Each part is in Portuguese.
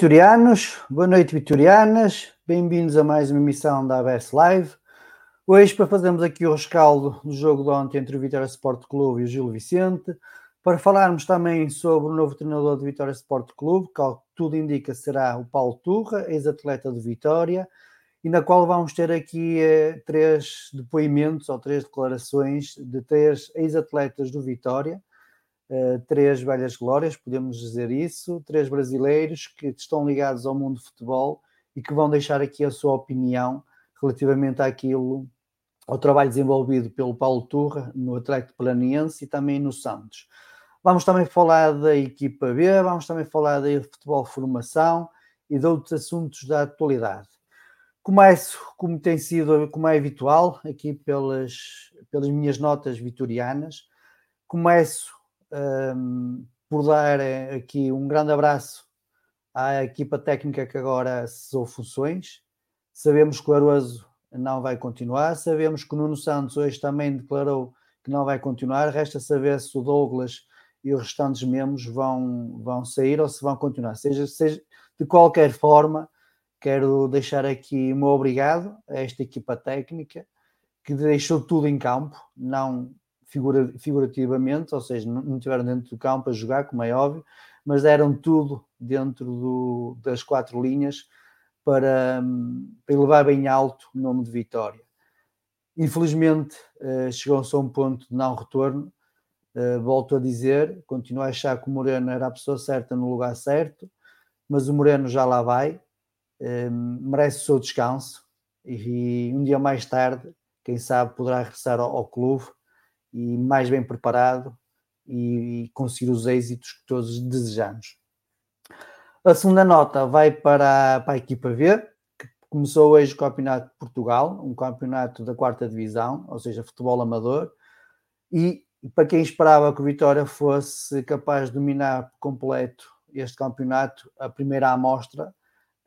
vitorianos. Boa noite, vitorianas. Bem-vindos a mais uma emissão da ABS Live. Hoje, para fazermos aqui o rescaldo do jogo de ontem entre o Vitória Sport Clube e o Gil Vicente, para falarmos também sobre o novo treinador do Vitória Sport Clube, que ao que tudo indica será o Paulo Turra, ex-atleta do Vitória, e na qual vamos ter aqui eh, três depoimentos ou três declarações de três ex-atletas do Vitória, Uh, três velhas glórias, podemos dizer isso, três brasileiros que estão ligados ao mundo do futebol e que vão deixar aqui a sua opinião relativamente àquilo, ao trabalho desenvolvido pelo Paulo Turra no Atlético Planiense e também no Santos. Vamos também falar da equipa B, vamos também falar da futebol formação e de outros assuntos da atualidade. Começo, como tem sido, como é habitual, aqui pelas, pelas minhas notas vitorianas. Começo um, por dar eh, aqui um grande abraço à equipa técnica que agora cessou funções. Sabemos que o Aroso não vai continuar, sabemos que o Nuno Santos hoje também declarou que não vai continuar, resta saber se o Douglas e os restantes membros vão, vão sair ou se vão continuar. Seja, seja de qualquer forma, quero deixar aqui o meu obrigado a esta equipa técnica que deixou tudo em campo, não figura, figurativamente, ou seja, não estiveram dentro do campo a jogar, como é óbvio, mas deram tudo dentro do, das quatro linhas para, para elevar bem alto o nome de Vitória. Infelizmente, uh, chegou-se a um ponto de não retorno. Uh, volto a dizer, continuo a achar que o Moreno era a pessoa certa no lugar certo, mas o Moreno já lá vai, uh, merece o seu descanso. e um dia mais tarde, quem sabe, poderá regressar ao clube e mais bem preparado e, conseguir os êxitos que todos desejamos. A segunda nota vai para, para a equipa V, que começou hoje o Campeonato de Portugal, um campeonato da quarta divisão, ou seja, futebol amador, e para quem esperava que o Vitória fosse capaz de dominar completo este campeonato, a primeira amostra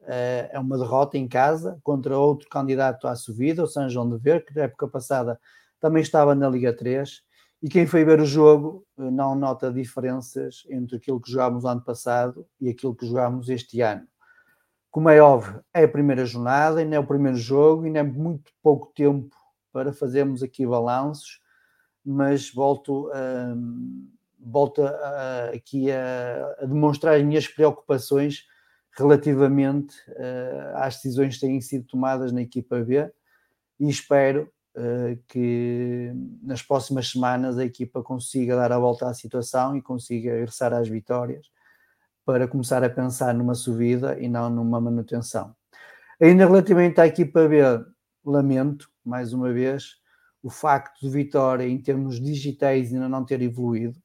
eh, é uma derrota em casa contra outro candidato à subida, o São João de Ver, que na época passada também estava na Liga 3. E quem foi ver o jogo eh, não nota diferenças entre aquilo que jogámos ano passado e aquilo que jogámos este ano. Como é óbvio, é a primeira jornada, ainda é o primeiro jogo, ainda é muito pouco tempo para fazermos aqui balanços, mas volto, um, volto a, aqui a, a demonstrar as minhas preocupações relativamente uh, às decisões que têm sido tomadas na equipa B e espero que nas próximas semanas a equipa consiga dar a volta à situação e consiga regressar às vitórias para começar a pensar numa subida e não numa manutenção. Ainda relativamente à equipa B, lamento, mais uma vez, o facto de Vitória, em termos digitais, ainda não ter evoluído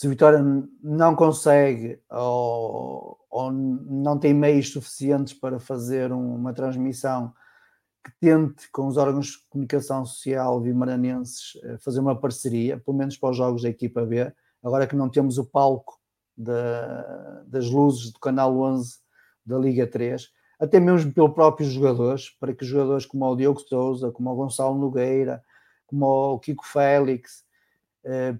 se Vitória não consegue ou, ou, não tem meios suficientes para fazer uma transmissão que tente com os órgãos de comunicação social vimaranenses eh, fazer uma parceria, pelo menos para os jogos da equipa B, agora que não temos o palco da, das luzes do canal 11 da Liga 3, até mesmo pelos próprios jogadores, para que jogadores como o Diogo Souza, como o Gonçalo Nogueira, como o Kiko Félix, eh,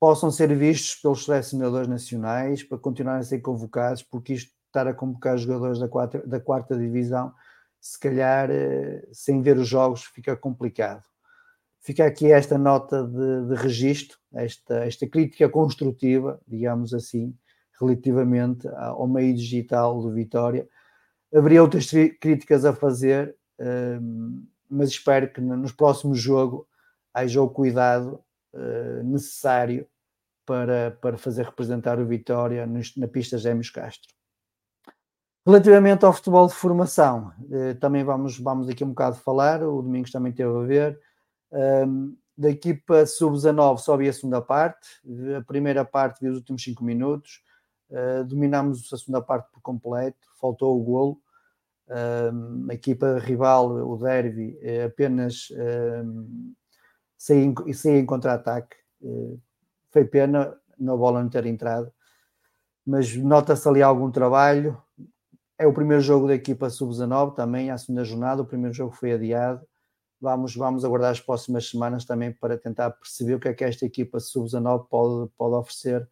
possam ser vistos pelos selecionadores nacionais para continuarem a ser convocados, porque isto estar a convocar jogadores da quarta, da quarta divisão, se calhar eh, sem ver os jogos fica complicado. Fica aqui esta nota de, de registro, esta, esta crítica construtiva, digamos assim, relativamente ao meio digital do Vitória. Haveria outras críticas a fazer, eh, mas espero que nos próximos jogos haja o cuidado uh, necessário para, para fazer representar o Vitória na pista Gêmeos Castro. Relativamente ao futebol de formação, uh, também vamos, vamos aqui um bocado falar, o Domingos também teve a ver. Da equipa sub-19 só vi a segunda parte, a primeira parte vi os últimos 5 minutos, uh, dominámos a segunda parte por completo, faltou o golo. A equipa rival, o Derby, apenas um, saí em, contra-ataque. Eh, foi pena na bola não ter entrado, mas nota-se ali algum trabalho. É o primeiro jogo da equipa sub-19 também, a segunda jornada. O primeiro jogo foi adiado. Vamos, vamos aguardar as próximas semanas também para tentar perceber o que é que esta equipa sub-19 pode, pode oferecer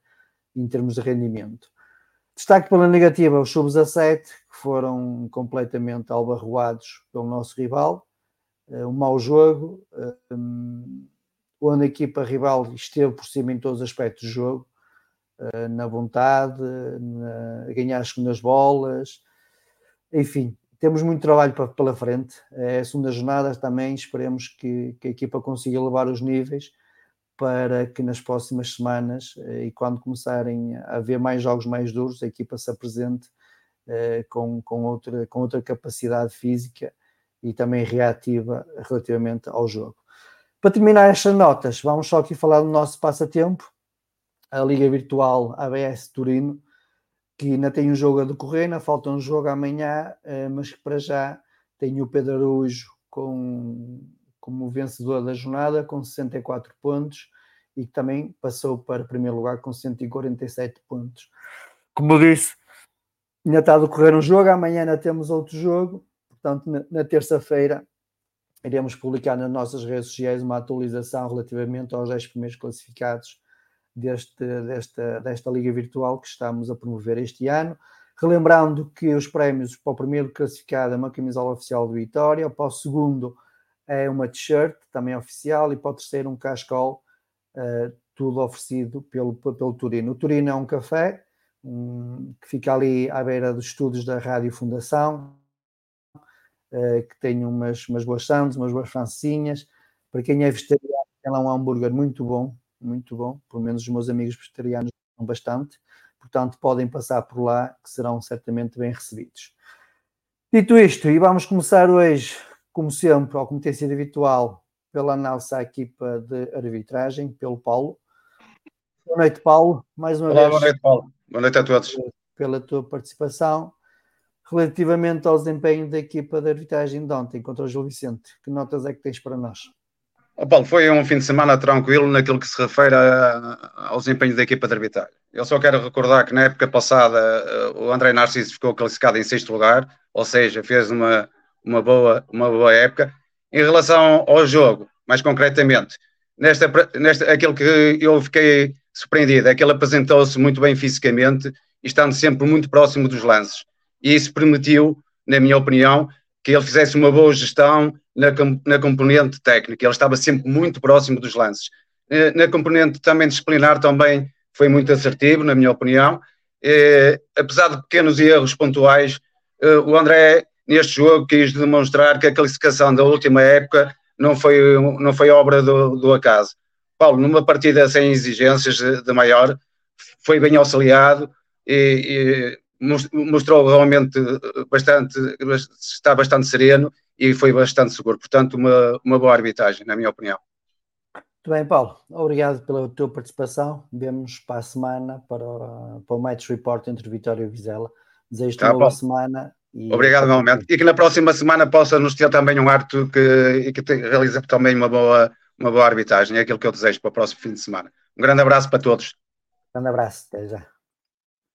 em termos de rendimento. Destaque pela negativa os sub-17, que foram completamente albarroados pelo nosso rival. Eh, um mau jogo, um, onde a equipa rival esteve por cima em todos os aspectos do jogo, uh, na vontade, na, a ganhar as segundas bolas, enfim, temos muito trabalho pela frente. É a segunda jornada também, esperemos que, que, a equipa consiga elevar os níveis para que nas próximas semanas e quando começarem a haver mais jogos mais duros, a equipa se apresente com, com, outra, com outra capacidade física e também reativa relativamente ao jogo. Para terminar estas notas, vamos só aqui falar do nosso passatempo, a Liga Virtual ABS Turino, que ainda tem um jogo a decorrer, ainda falta um jogo amanhã, eh, mas que para já tem o Pedro Araújo com, como vencedor da jornada, com 64 pontos, e que também passou para o primeiro lugar com 147 pontos. Como disse, ainda está a decorrer um jogo, amanhã ainda temos outro jogo, Portanto, na, na terça-feira iremos publicar nas nossas redes sociais uma atualização relativamente aos 10 primeiros classificados deste, desta, desta Liga Virtual que estamos a promover este ano. Relembrando que os prémios para o primeiro classificado é uma camisola oficial de Vitória, para o segundo é uma t-shirt também oficial e para o terceiro um cascol, uh, tudo oferecido pelo, pelo Turino. O Turino é um café um, que fica ali à beira dos estudos da Rádio Fundação, uh, que tem umas, umas boas sandes, umas boas francinhas. Para quem é vegetariano, lá um hambúrguer muito bom, muito bom. Pelo menos os meus amigos vegetarianos gostam bastante. Portanto, podem passar por lá, que serão certamente bem recebidos. Dito isto, e vamos começar hoje, como sempre, ou como tem sido habitual, pela à equipa de arbitragem, pelo Paulo. Boa noite, Paulo. Mais uma Olá, vez. Boa noite, Paulo. Boa noite a todos. Pela tua participação. Relativamente ao desempenho da equipa de arbitragem de ontem contra o Gil Vicente, que notas é que tens para nós? Oh, Paulo, foi um fim de semana tranquilo naquilo que se refere a, ao desempenho da equipa de arbitragem. Eu só quero recordar que na época passada eh, o André Narciso ficou classificado em sexto lugar, ou seja, fez uma, uma, boa, uma boa época. Em relação ao jogo, mais concretamente, nesta, nesta, aquilo que eu fiquei surpreendido é que ele apresentou-se muito bem fisicamente e estando sempre muito próximo dos lances. E isso permitiu, na minha opinião, que ele fizesse uma boa gestão na, na componente técnica. Ele estava sempre muito próximo dos lances. Eh, na componente também disciplinar, também foi muito assertivo, na minha opinião. Eh, apesar de pequenos erros pontuais, eh, o André, neste jogo, quis demonstrar que a classificação da última época não foi, não foi obra do, do acaso. Paulo, numa partida sem exigências de maior, foi bem auxiliado e, e mostrou realmente bastante, está bastante sereno e foi bastante seguro. Portanto, uma, uma boa arbitragem, na minha opinião. Muito bem, Paulo. Obrigado pela tua participação. Vemos para a semana para, o, para o Match Report entre Vitória e Vizela. Desejo-te tá, uma boa semana. E... Obrigado, realmente. E que na próxima semana possa nos ter também um árbitro que, que te, realize também uma boa, uma boa arbitragem. É aquilo que eu desejo para o próximo fim de semana. Um grande abraço para todos. Um grande abraço. Até já.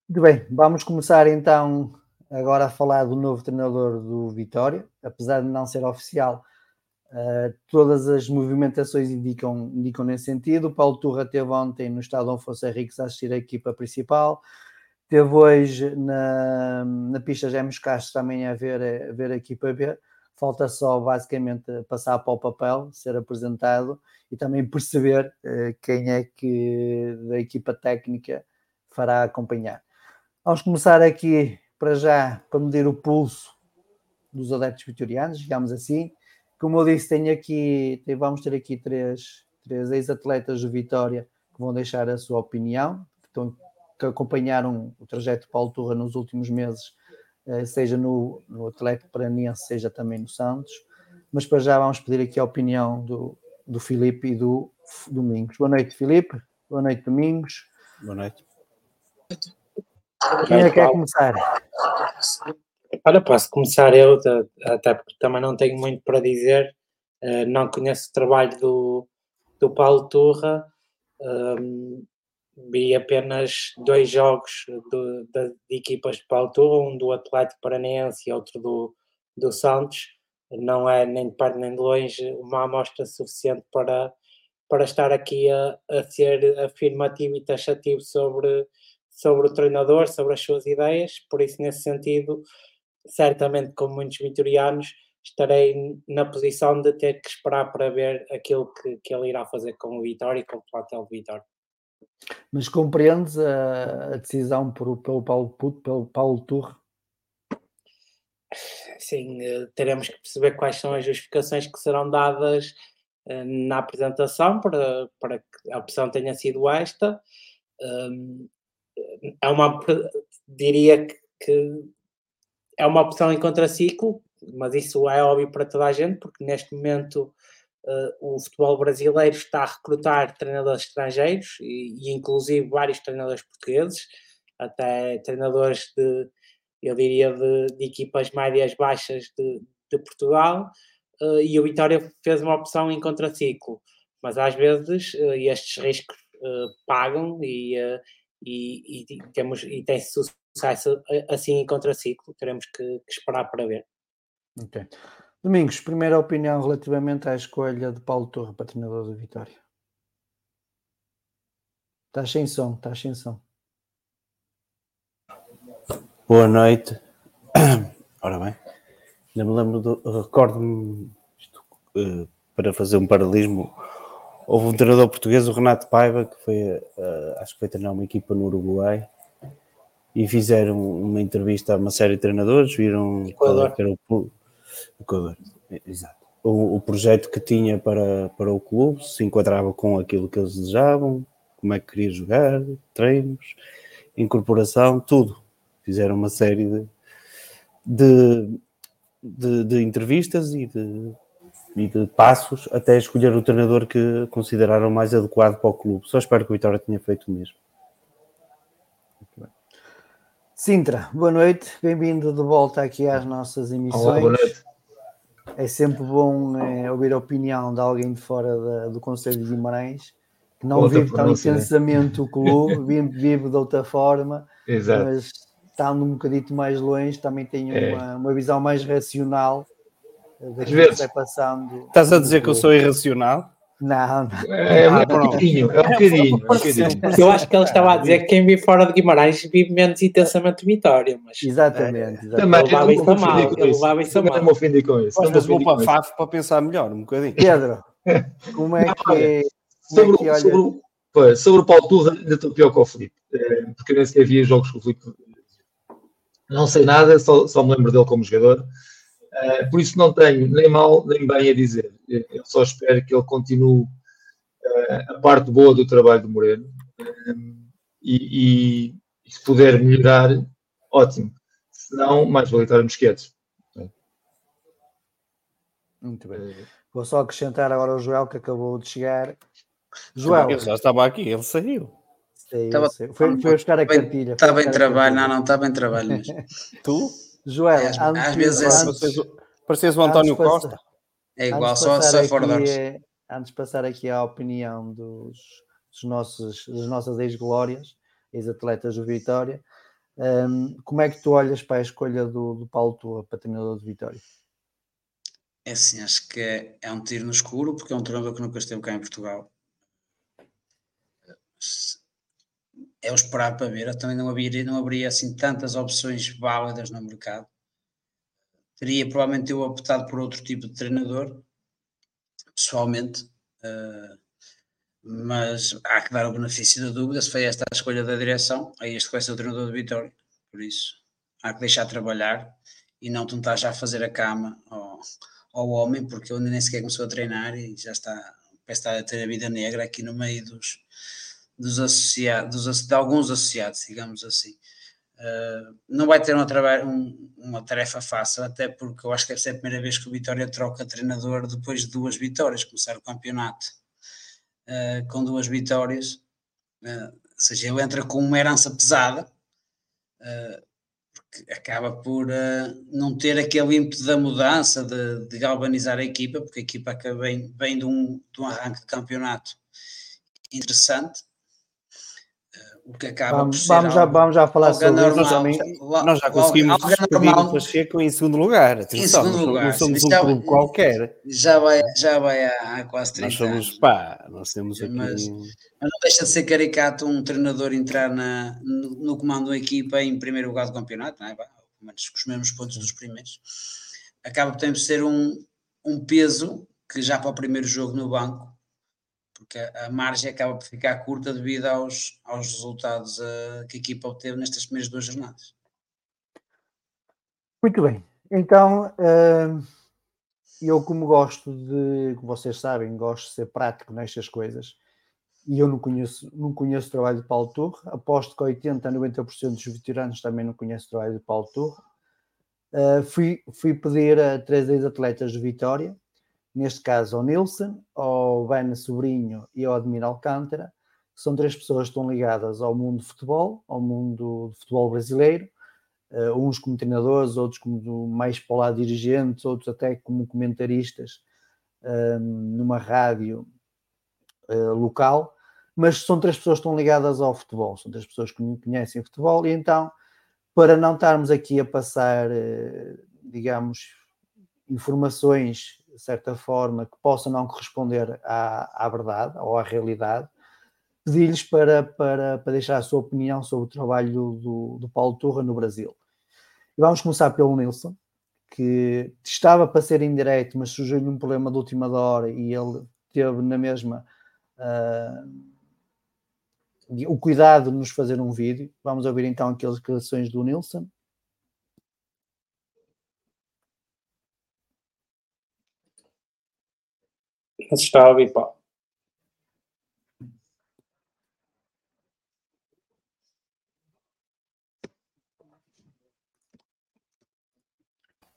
Muito bem, vamos começar então agora a falar do novo treinador do Vitória, apesar de não ser oficial, uh, todas as movimentações indicam, indicam nesse sentido. O Paulo Turra teve ontem no estado Afonso Henriques a assistir a equipa principal, teve hoje na, na pista Gemos Castro também a ver, a ver a equipa B. Falta só basicamente passar para o papel, ser apresentado e também perceber uh, quem é que da equipa técnica fará acompanhar. Vamos começar aqui para já para medir o pulso dos adeptos vitorianos, digamos assim. Como eu disse, tenho aqui, vamos ter aqui três, três ex-atletas do Vitória que vão deixar a sua opinião, que, estão, que acompanharam o trajeto de Paulo Turra nos últimos meses, eh, seja no, no Atlético Paranense, seja também no Santos. Mas para já vamos pedir aqui a opinião do, do Filipe e do Domingos. Boa noite, Filipe. Boa noite, Domingos. Boa noite. Quem é que quer começar? Olha, posso começar eu, até porque também não tenho muito para dizer. Eh, não conheço o trabalho do, do Paulo Turra. Um, vi apenas dois jogos de, de, de, equipas de Paulo Turra, um do Atlético Paranense e outro do, do Santos. Não é nem de perto nem de longe uma amostra suficiente para, para estar aqui a, a ser afirmativo e taxativo sobre sobre o treinador, sobre as suas ideias, por isso, nesse sentido, certamente, como muitos vitorianos, estarei na posição de ter que esperar para ver aquilo que, que ele irá fazer com o Vitória e com o plantel de Vitória. Mas compreendes a, a decisão por, pelo Paulo Puto, pelo Paulo Turre? Sim, eh, teremos que perceber quais são as justificações que serão dadas eh, na apresentação para, para que a opção tenha sido esta é uma, diria que é uma opção em contraciclo, mas isso é óbvio para toda a gente, porque neste momento uh, o futebol brasileiro está a recrutar treinadores estrangeiros e, e, inclusive vários treinadores portugueses, até treinadores de, eu diria, de, de equipas médias baixas de, de Portugal, uh, e o Vitória fez uma opção em contraciclo, mas às vezes uh, estes riscos pagam e e, e, temos, e tem sucesso assim em contraciclo, teremos que, que esperar para ver. Ok. Domingos, primeira opinião relativamente à escolha de Paulo Torre para treinador da Vitória. Estás sem som, estás sem som. Boa noite. Ora bem, ainda me lembro, recordo-me uh, para fazer um paralelismo Houve um treinador português, o Renato Paiva, que foi, uh, acho que foi treinar uma equipa no Uruguai e fizeram uma entrevista a uma série de treinadores, viram qual é era o Equador, exato. O, o, projeto que tinha para, para o clube, se enquadrava com aquilo que eles desejavam, como é que queria jogar, treinos, incorporação, tudo. Fizeram uma série de, de de, de entrevistas e de, e de passos até escolher o treinador que consideraram mais adequado para o clube. Só espero que o Vitória tenha feito o mesmo. Sintra, boa noite, bem-vindo de volta aqui às nossas emissões. Olá, boa noite. É sempre bom é, ouvir a opinião de alguém de fora da, do Conselho de Guimarães, que não outra vive tão né? intensamente o clube, vive, vive de outra forma, Exato. mas estando um bocadito mais longe, também tem é. uma, uma visão mais racional daquilo que vai passando. Estás a dizer que eu sou irracional? Não, não. É, é um bocadinho, é um bocadinho. Eu acho que ele estava a dizer que quem vive fora de Guimarães vive menos intensamente Vitória. Mas... Exatamente. exatamente. Também, ele levava isso a mal. Levava isso a mal. me ofendi com isso. Mas vou para FAF para pensar melhor um bocadinho. Pedro, como é que, é, sobre, é que olha... sobre, sobre o Paulo Turra, ainda estou pior que o Felipe. Eh, porque eu nem sequer havia jogos com o Felipe. Não sei nada, só, só me lembro dele como jogador. Uh, por isso não tenho nem mal nem bem a dizer. Eu só espero que ele continue uh, a parte boa do trabalho do Moreno uh, e, e, se puder melhorar, ótimo. Se não, mais vale estarmos quietos. Muito bem. Vou só acrescentar agora o Joel que acabou de chegar. Joel. Ele já estava aqui, ele saiu. Sei, estava, sei. Foi, foi buscar a cartilha. Estava em trabalho, não, não, estava em trabalho mesmo. tu? Joel, é, às, vezes é assim. Parecias o António Costa. É igual, só, só fora de é, Antes de passar aqui à opinião dos, dos nossos, das nossas ex-glórias, ex-atletas do Vitória, um, como é que tu olhas para a escolha do, do Paulo Tua para treinador do Vitória? É assim, acho que é, é, um tiro no escuro, porque é um treinador que nunca esteve cá em Portugal. É o esperar para ver. Eu também não haveria, não haveria assim tantas opções válidas no mercado teria provavelmente eu optado por outro tipo de treinador, pessoalmente, uh, mas há que dar o benefício da dúvida se foi esta a escolha da direção, aí este vai ser o treinador de Vitória, por isso há que deixar trabalhar e não tentar já fazer a cama ao, ao homem, porque ele nem sequer começou a treinar e já está, parece estar a ter a vida negra aqui no meio dos, dos associados, dos, de alguns associados, digamos assim. Uh, não vai ter uma, um, uma, tarefa fácil, até porque eu acho que ser a primeira vez que o Vitória troca treinador depois de duas vitórias, começar o campeonato uh, com duas vitórias, uh, ou seja, ele entra com uma herança pesada, porque acaba por não ter aquele ímpeto da mudança, de, de, galvanizar a equipa, porque a equipa vem, vem de, um, de um arranque de campeonato interessante, o que acaba vamos, por ser vamos, já, vamos já falar sobre normal, isso também. Nós já conseguimos despedir o Pacheco em segundo lugar. Atenção, em segundo lugar. Não somos um já, clube qualquer. Já vai, já vai há, há quase 30 nós somos, anos. Pá, nós temos aqui... Mas, mas, não deixa de ser caricato um treinador entrar na, no, no comando da equipa em primeiro lugar do campeonato, não é? Pelo menos com os mesmos pontos dos primeiros. Acaba por ter ser um, um peso que já para o primeiro jogo no banco a, margem acaba por ficar curta devido aos, aos resultados uh, que a equipa obteve nestas primeiras duas jornadas. Muito bem, então uh, eu como gosto de, como vocês sabem, gosto de ser prático nestas coisas e eu não conheço, não conheço o trabalho de Paulo Turre, aposto que 80 a 90% dos veteranos também não conhecem o trabalho de Paulo Turre. Uh, fui, fui pedir a três ex-atletas de Vitória neste caso ao Nilson, ao Ben Sobrinho e ao Admir Alcântara, que são três pessoas que estão ligadas ao mundo do futebol, ao mundo do futebol brasileiro, uh, uns como treinadores, outros como mais para lado dirigentes, outros até como comentaristas uh, numa rádio uh, local, mas são três pessoas que estão ligadas ao futebol, são três pessoas que conhecem futebol, e então, para não estarmos aqui a passar, eh, digamos, informações de certa forma, que possam não corresponder à, à verdade ou à realidade, pedir-lhes para, para, para deixar a sua opinião sobre o trabalho do, do Paulo Turra no Brasil. E vamos começar pelo Nilson, que estava para ser indireto, mas surgiu-lhe um problema de última hora e ele teve na mesma uh, o cuidado de nos fazer um vídeo. Vamos ouvir então aquelas declarações do Nilson Mas está a ouvir, pá.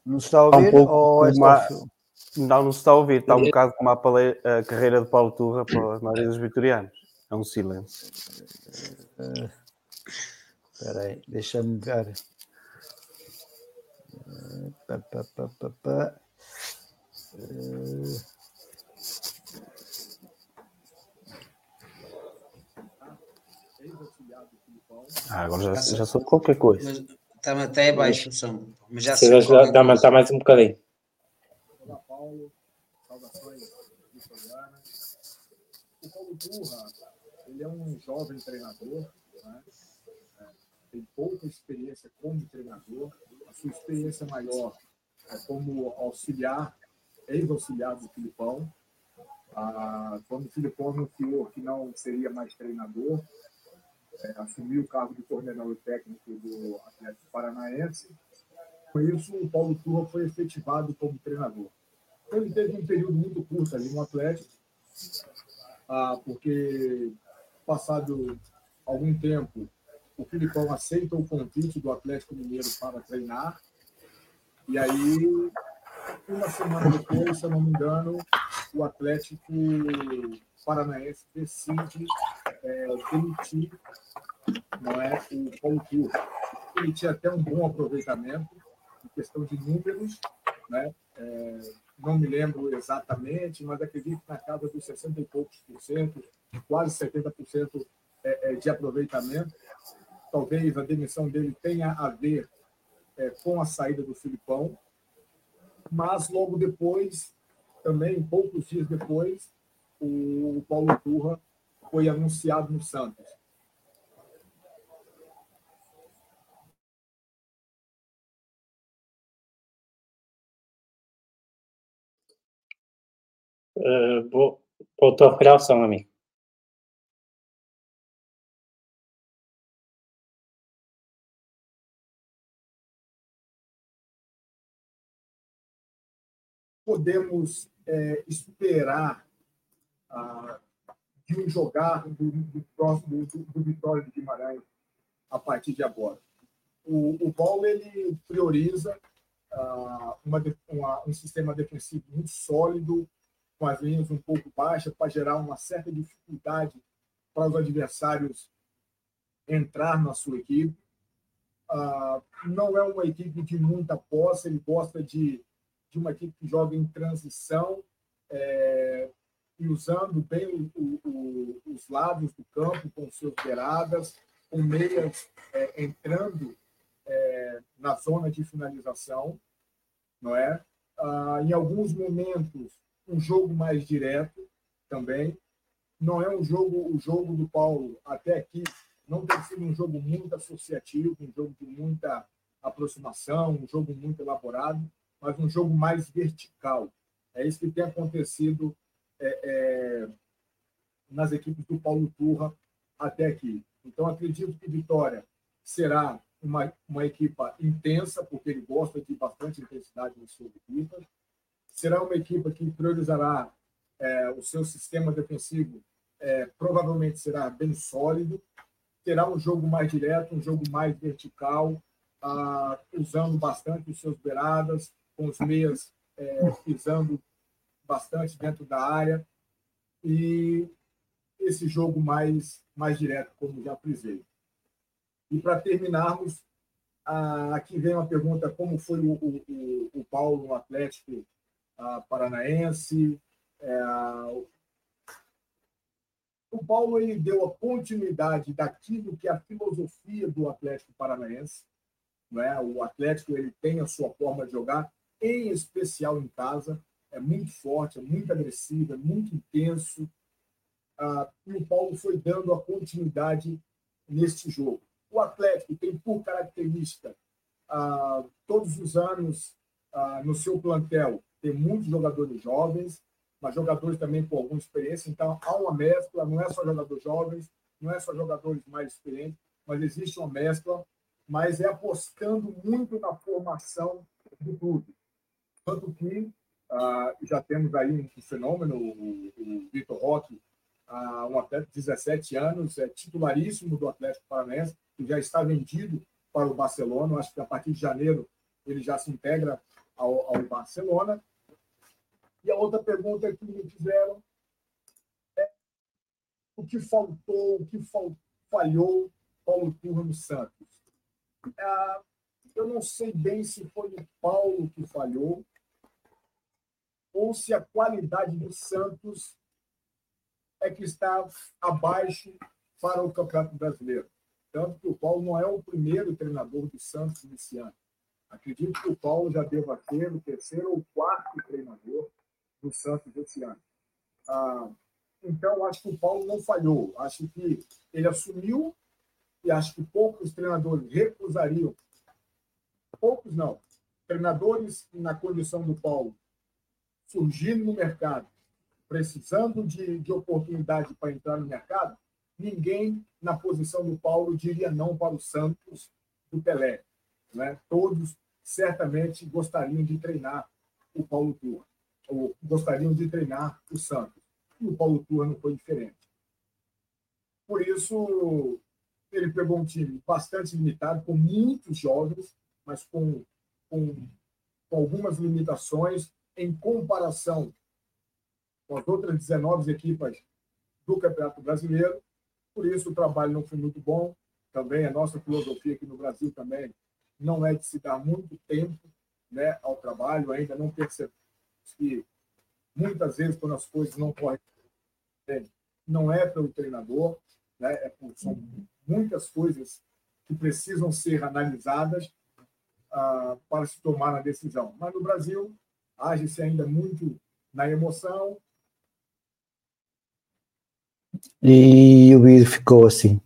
Não se está a ouvir? um pouco ou é como a- só- Não, não se está a ouvir. Está um bocado como a, pale- a carreira de Paulo Turra para a maioria dos vitorianos. É um silêncio. Espera aí, deixa-me ver. Eh, pá, pá, pá, pá, pá. Ah, agora já, já soube qualquer coisa. Mas está até baixo o som. Mas já já qualquer dá, mais- um bocadinho. Olá, Paulo. Saudações vitorianas. O Paulo Turra, ele é um jovem treinador, né? É, tem pouca experiência como treinador. A sua experiência maior é como auxiliar, ex-auxiliar do Filipão. Ah, quando o Filipão anunciou que não seria mais treinador, é, assumiu o cargo de coordenador técnico do Atlético Paranaense. Com isso, o Paulo Turra foi efetivado como treinador. Então, ele teve um período muito curto ali no Atlético, ah, porque, passado algum tempo, o Filipão aceita o convite do Atlético Mineiro para treinar, e aí, uma semana depois, se eu não me engano, o Atlético Paranaense decide é, demitir não é, o Paulo. Ele tinha até um bom aproveitamento, em questão de números, né? É, não me lembro exatamente, mas acredito que na casa dos 60 e poucos por cento, quase 70% é, é, de aproveitamento. Talvez a demissão dele tenha a ver é, com a saída do Filipão, mas logo depois, também poucos dias depois, o Paulo Turra foi anunciado no Santos. Uh, voltou a recuperar o som, amigo. podemos é, esperar de um jogar do, do próximo do, do Vitória de Guimarães a partir de agora? O, o Paulo ele prioriza ah, uma, uma- um sistema defensivo muito sólido, com as linhas um pouco baixas, para gerar uma certa dificuldade para os adversários entrar na sua equipe. Ah, não é uma equipe de muita posse, ele gosta de de uma equipe que joga em transição é, e usando bem o- o- os lados do campo com seus beiradas, com meias é, entrando é, na zona de finalização, não é? Ah, em alguns momentos um jogo mais direto também. Não é um jogo o jogo do Paulo até aqui não tem sido um jogo muito associativo, um jogo de muita aproximação, um jogo muito elaborado mas um jogo mais vertical. É isso que tem acontecido é, é, nas equipes do Paulo Turra até aqui. Então, acredito que Vitória será uma, uma equipa intensa, porque ele gosta de bastante intensidade nas suas equipas. Será uma equipa que priorizará é, o seu sistema defensivo, é, provavelmente será bem sólido. Terá um jogo mais direto, um jogo mais vertical, ah, usando bastante os seus beiradas, com os meias é, pisando bastante dentro da área e esse jogo mais mais direto, como já frisei. E para terminarmos, aqui vem uma pergunta: como foi o, o, o- Paulo no Atlético Paranaense? É, o Paulo ele deu a continuidade daquilo que é a filosofia do Atlético Paranaense. Não é? O Atlético ele tem a sua forma de jogar, em especial em casa, é muito forte, é muito agressivo, é muito intenso. Ah, e o Paulo foi dando a continuidade neste jogo. O Atlético tem por característica, ah, todos os anos, ah, no seu plantel, tem muitos jogadores jovens, mas jogadores também com alguma experiência. Então, há uma mescla, não é só jogadores jovens, não é só jogadores mais experientes, mas existe uma mescla, mas é apostando muito na formação do clube. Tanto que ah, já temos aí um fenômeno, o, o Vitor Roque, ah, um atleta de 17 anos, é titularíssimo do Atlético Paranaense, que já está vendido para o Barcelona. Acho que a partir de janeiro ele já se integra ao, ao Barcelona. E a outra pergunta que me fizeram é o que faltou, o que falhou Paulo Turra no Santos. Ah, eu não sei bem se foi o Paulo que falhou ou se a qualidade do Santos é que está abaixo para o Campeonato Brasileiro. Tanto que o Paulo não é o primeiro treinador do Santos nesse ano. Acredito que o Paulo já deva ter o terceiro ou quarto treinador do Santos esse ano. Ah, então, acho que o Paulo não falhou. Acho que ele assumiu e acho que poucos treinadores recusariam. Poucos não. Treinadores na condição do Paulo, surgindo no mercado, precisando de, de oportunidade para entrar no mercado, ninguém na posição do Paulo diria não para o Santos do Pelé. Né? Todos certamente gostariam de treinar o Paulo Turra, ou gostariam de treinar o Santos. E o Paulo Turra não foi diferente. Por isso, ele pegou um time bastante limitado, com muitos jovens, mas com, com, com algumas limitações em comparação com as outras 19 equipas do Campeonato Brasileiro. Por isso, o trabalho não foi muito bom. Também a nossa filosofia aqui no Brasil também não é de se dar muito tempo né, ao trabalho. Ainda não percebemos que muitas vezes, quando as coisas não correm não é pelo treinador, né, é por, são muitas coisas que precisam ser analisadas ah, para se tomar a decisão. Mas no Brasil, age-se ainda muito na emoção, e o vídeo ficou assim.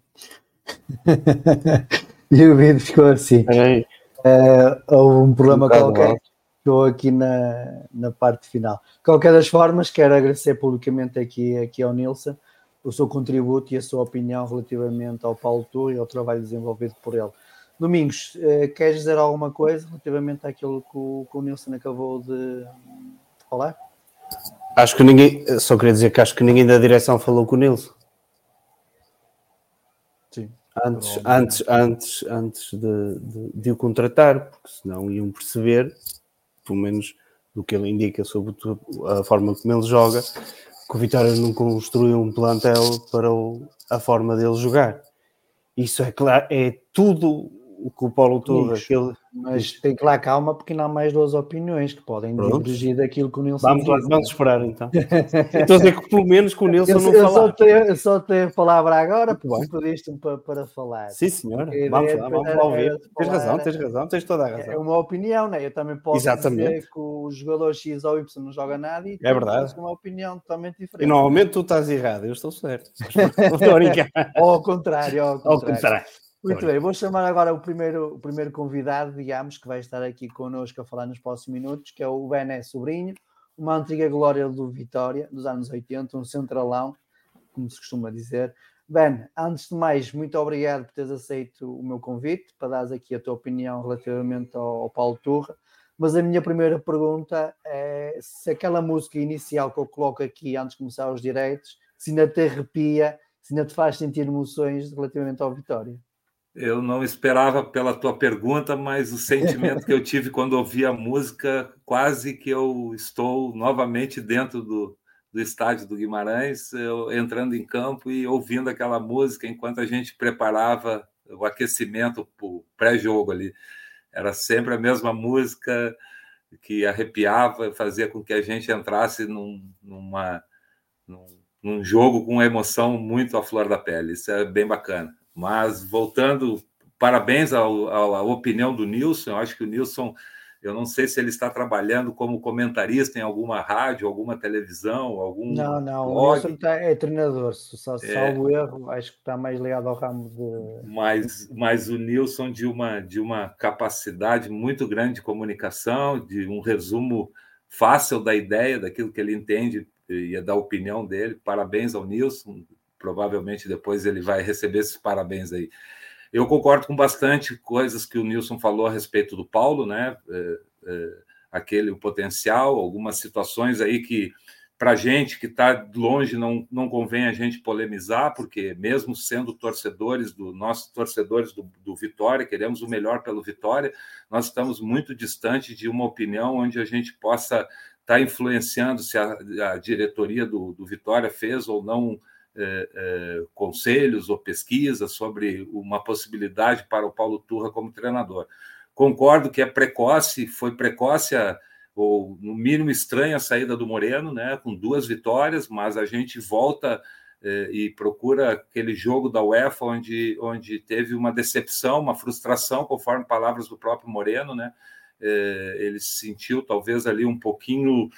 e o vídeo ficou assim. Uh, houve um problema um qualquer que ficou aqui na, na parte final. De qualquer das formas, quero agradecer publicamente aqui, aqui ao Nilson o seu contributo e a sua opinião relativamente ao Paulo Tour e ao trabalho desenvolvido por ele. Domingos, uh, queres dizer alguma coisa relativamente àquilo que o, que o Nilson acabou de, de falar? Acho que ninguém, só queria dizer que acho que ninguém da direção falou com o Nilson. Sim. Antes, antes, antes, antes de, de, de, o contratar, porque senão iam perceber, pelo menos do que ele indica sobre a forma como ele joga, que o Vitória não construiu um plantel para o, a forma dele jogar. Isso é claro, é tudo o que o Paulo Torre, aquele... Mas tem que lá calma, porque não há mais duas opiniões que podem Pronto. divergir daquilo que o Nilson vamos, diz. Vamos esperar então. Estou a dizer que pelo menos com o Nilson eu, não eu falar. Só tenho, só tenho a palavra agora, porque pediste-me para, para falar. Sim, senhora. Vamos lá, vamos lá ouvir. Tens razão, tens razão, tens toda a razão. É uma opinião, né? Eu também posso Exatamente. dizer que o jogador X ou Y não joga nada e é verdade. uma opinião totalmente diferente. E normalmente tu estás errado, eu estou certo. ou ao contrário, ao contrário. Ao contrário. Muito bem, vou chamar agora o primeiro, o primeiro convidado, digamos, que vai estar aqui connosco a falar nos próximos minutos, que é o Bené Sobrinho, uma antiga glória do Vitória, dos anos 80, um centralão, como se costuma dizer. Ben, antes de mais, muito obrigado por teres aceito o meu convite, para dares aqui a tua opinião relativamente ao, ao Paulo Turra. Mas a minha primeira pergunta é se aquela música inicial que eu coloco aqui antes de começar os direitos, se ainda te arrepia, se ainda te faz sentir emoções relativamente ao Vitória. Eu não esperava pela tua pergunta, mas o sentimento que eu tive quando ouvi a música, quase que eu estou novamente dentro do, do estádio do Guimarães, eu, entrando em campo e ouvindo aquela música enquanto a gente preparava o aquecimento o pré-jogo ali. Era sempre a mesma música que arrepiava, fazia com que a gente entrasse num, numa, num, num jogo com emoção muito à flor da pele. Isso é bem bacana. Mas voltando, parabéns ao, ao, à opinião do Nilson. Eu acho que o Nilson, eu não sei se ele está trabalhando como comentarista em alguma rádio, alguma televisão, algum. Não, não, blog. o Nilson tá, é treinador, é, salvo erro, acho que está mais ligado ao ramo de. Mas, mas o Nilson, de uma, de uma capacidade muito grande de comunicação, de um resumo fácil da ideia, daquilo que ele entende e da opinião dele. Parabéns ao Nilson, provavelmente depois ele vai receber esses parabéns aí. Eu concordo com bastante coisas que o Nilson falou a respeito do Paulo, né? É, é, aquele o potencial, algumas situações aí que para gente que está longe, não, não convém a gente polemizar, porque mesmo sendo torcedores do nossos torcedores do, do Vitória, queremos o melhor pelo Vitória, nós estamos muito distante de uma opinião onde a gente possa estar tá influenciando se a, a diretoria do, do, Vitória fez ou não é, é, conselhos ou pesquisas sobre uma possibilidade para o Paulo Turra como treinador. Concordo que é precoce, foi precoce a ou no mínimo estranha a saída do Moreno, né? Com duas vitórias, mas a gente volta eh, e procura aquele jogo da UEFA onde, onde teve uma decepção, uma frustração, conforme palavras do próprio Moreno, né? Eh, ele se sentiu talvez ali um pouquinho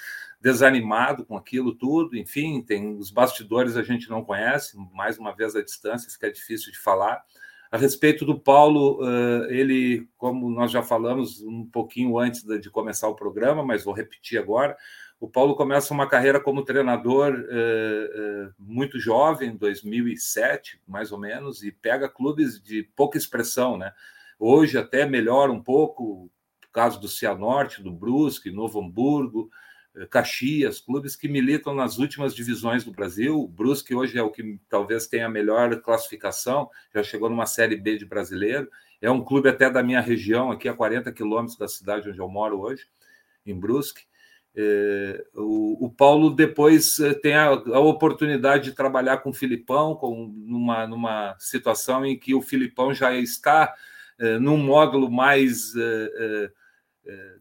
desanimado com aquilo tudo. Enfim, tem os bastidores a gente não conhece, mais uma vez a distância fica difícil de falar. A respeito do Paulo, ele, como nós já falamos um pouquinho antes de começar o programa, mas vou repetir agora, o Paulo começa uma carreira como treinador muito jovem, em 2007, mais ou menos, e pega clubes de pouca expressão, né? Hoje até melhora um pouco, caso do Cianorte, do Brusque, Novo Hamburgo, Caxias, clubes que militam nas últimas divisões do Brasil. O Brusque hoje é o que talvez tenha a melhor classificação, já chegou numa Série B de brasileiro. É um clube até da minha região, aqui a 40 quilômetros da cidade onde eu moro hoje, em Brusque. É, o, o, Paulo depois eh, tem a, a, oportunidade de trabalhar com o Filipão, com, numa, numa situação em que o Filipão já está é, num módulo mais é,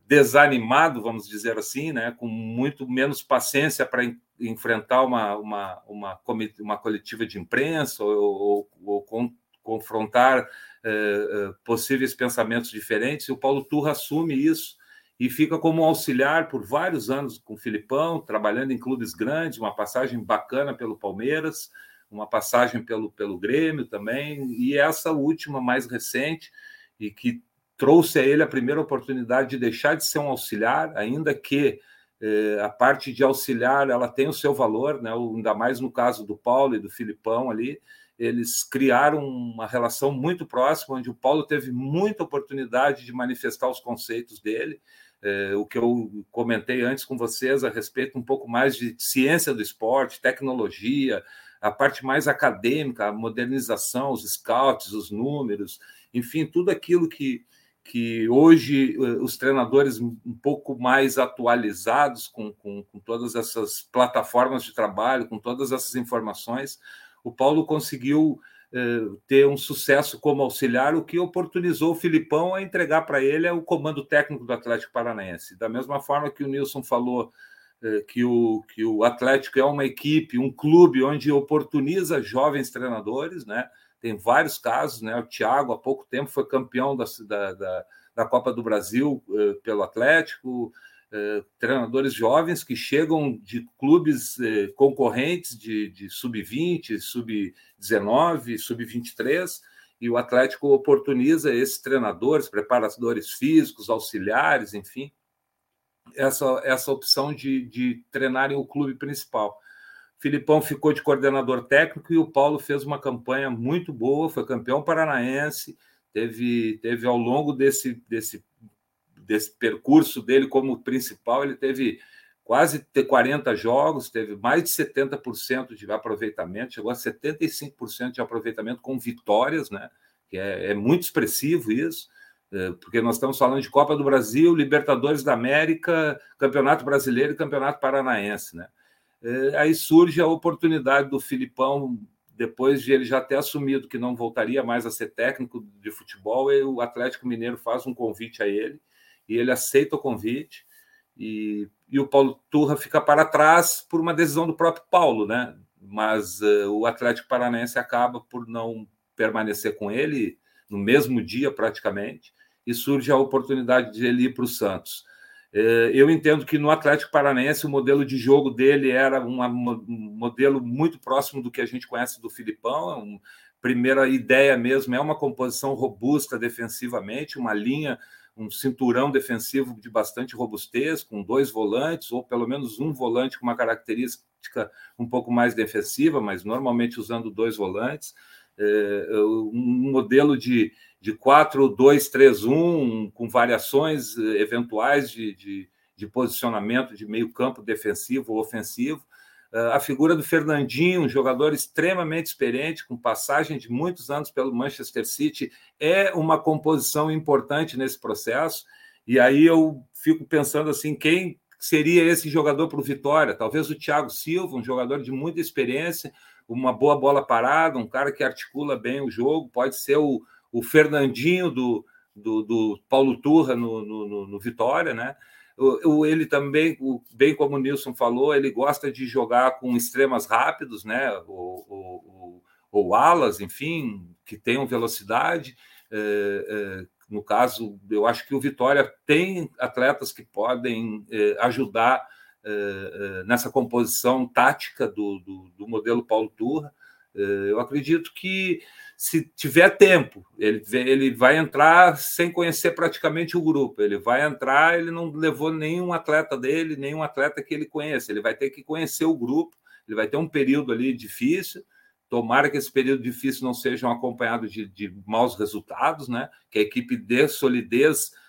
desanimado, vamos dizer assim, né, com muito menos paciência para enfrentar uma, uma, uma, uma coletiva de imprensa ou, ou, ou com, confrontar eh, possíveis pensamentos diferentes, e o Paulo Turra assume isso e fica como auxiliar por vários anos com o Filipão, trabalhando em clubes grandes, uma passagem bacana pelo Palmeiras, uma passagem pelo, pelo Grêmio também, e essa última, mais recente, e que trouxe a ele a primeira oportunidade de deixar de ser um auxiliar, ainda que eh, a parte de auxiliar ela tem o seu valor, né? ainda mais no caso do Paulo e do Filipão ali, eles criaram uma relação muito próxima, onde o Paulo teve muita oportunidade de manifestar os conceitos dele, eh, o que eu comentei antes com vocês a respeito um pouco mais de ciência do esporte, tecnologia, a parte mais acadêmica, a modernização, os scouts, os números, enfim, tudo aquilo que, que hoje eh, os treinadores um pouco mais atualizados com, com, com, todas essas plataformas de trabalho, com todas essas informações, o Paulo conseguiu eh, ter um sucesso como auxiliar, o que oportunizou o Filipão a entregar para ele o comando técnico do Atlético Paranaense. Da mesma forma que o Nilson falou eh, que, o, que o Atlético é uma equipe, um clube onde oportuniza jovens treinadores, né? Tem vários casos, né? O Thiago, há pouco tempo, foi campeão da, da, da Copa do Brasil eh, pelo Atlético. Eh, treinadores jovens que chegam de clubes eh, concorrentes de, de sub-20, sub-19, sub-23, e o Atlético oportuniza esses treinadores, preparadores físicos, auxiliares, enfim, essa, essa opção de, de treinarem o clube principal. Filipão ficou de coordenador técnico e o Paulo fez uma campanha muito boa, foi campeão paranaense, teve, teve ao longo desse, desse, desse percurso dele como principal, ele teve quase 40 jogos, teve mais de 70% de aproveitamento, chegou a 75% de aproveitamento com vitórias, né? que é, é muito expressivo isso, é, porque nós estamos falando de Copa do Brasil, Libertadores da América, Campeonato Brasileiro e Campeonato Paranaense. Né? É, aí surge a oportunidade do Filipão, depois de ele já ter assumido que não voltaria mais a ser técnico de futebol, e o Atlético Mineiro faz um convite a ele, e ele aceita o convite, e, e o Paulo Turra fica para trás por uma decisão do próprio Paulo, né? Mas uh, o Atlético Paranaense acaba por não permanecer com ele no mesmo dia, praticamente, e surge a oportunidade de ele ir para o Santos. É, eu entendo que no Atlético Paranaense o modelo de jogo dele era um modelo muito próximo do que a gente conhece do Filipão. É primeira ideia mesmo é uma composição robusta defensivamente, uma linha, um cinturão defensivo de bastante robustez, com dois volantes, ou pelo menos um volante com uma característica um pouco mais defensiva, mas normalmente usando dois volantes. É, um modelo de, de 4-2-3-1, com variações eh, eventuais de, de, de, posicionamento de meio campo defensivo ou ofensivo, a figura do Fernandinho, um jogador extremamente experiente, com passagem de muitos anos pelo Manchester City, é uma composição importante nesse processo. E aí eu fico pensando assim, quem seria esse jogador para o Vitória? Talvez o Thiago Silva, um jogador de muita experiência, uma boa bola parada, um cara que articula bem o jogo, pode ser o, o Fernandinho do, do, do Paulo Turra no, no, no Vitória, né? O, ele também, bem como o Nilson falou, ele gosta de jogar com extremas rápidos, né? Ou, ou alas, enfim, que tenham velocidade. É, é, no caso, eu acho que o Vitória tem atletas que podem é, ajudar nessa composição tática do, do, do modelo Paulo Turra. eu acredito que se tiver tempo, ele, ele vai entrar sem conhecer praticamente o grupo. Ele vai entrar, ele não levou nenhum atleta dele, nenhum atleta que ele conheça. Ele vai ter que conhecer o grupo, ele vai ter um período ali difícil. Tomara que esse período difícil não seja acompanhado de, de maus resultados, né? Que a equipe dê solidez eh, eh,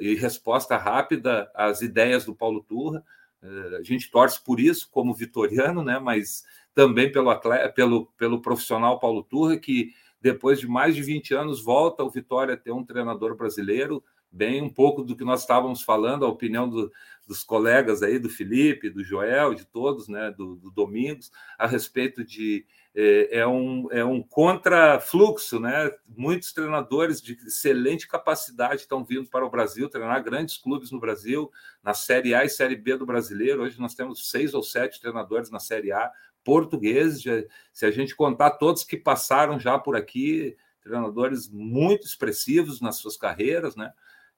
e resposta rápida às ideias do Paulo Turra. Eh, a gente torce por isso como vitoriano, né? Mas também pelo, atleta, pelo, pelo profissional Paulo Turra, que depois de mais de 20 anos volta o Vitória a ter um treinador brasileiro, bem um pouco do que nós estávamos falando, a opinião do, dos colegas aí, do Felipe, do Joel, de todos, né, do, do Domingos, a respeito de é, é um, é um contrafluxo, né? Muitos treinadores de excelente capacidade estão vindo para o Brasil, treinar grandes clubes no Brasil, na Série A e Série B do brasileiro. Hoje nós temos seis ou sete treinadores na Série A, portugueses. Se a gente contar todos que passaram já por aqui, treinadores muito expressivos nas suas carreiras, né?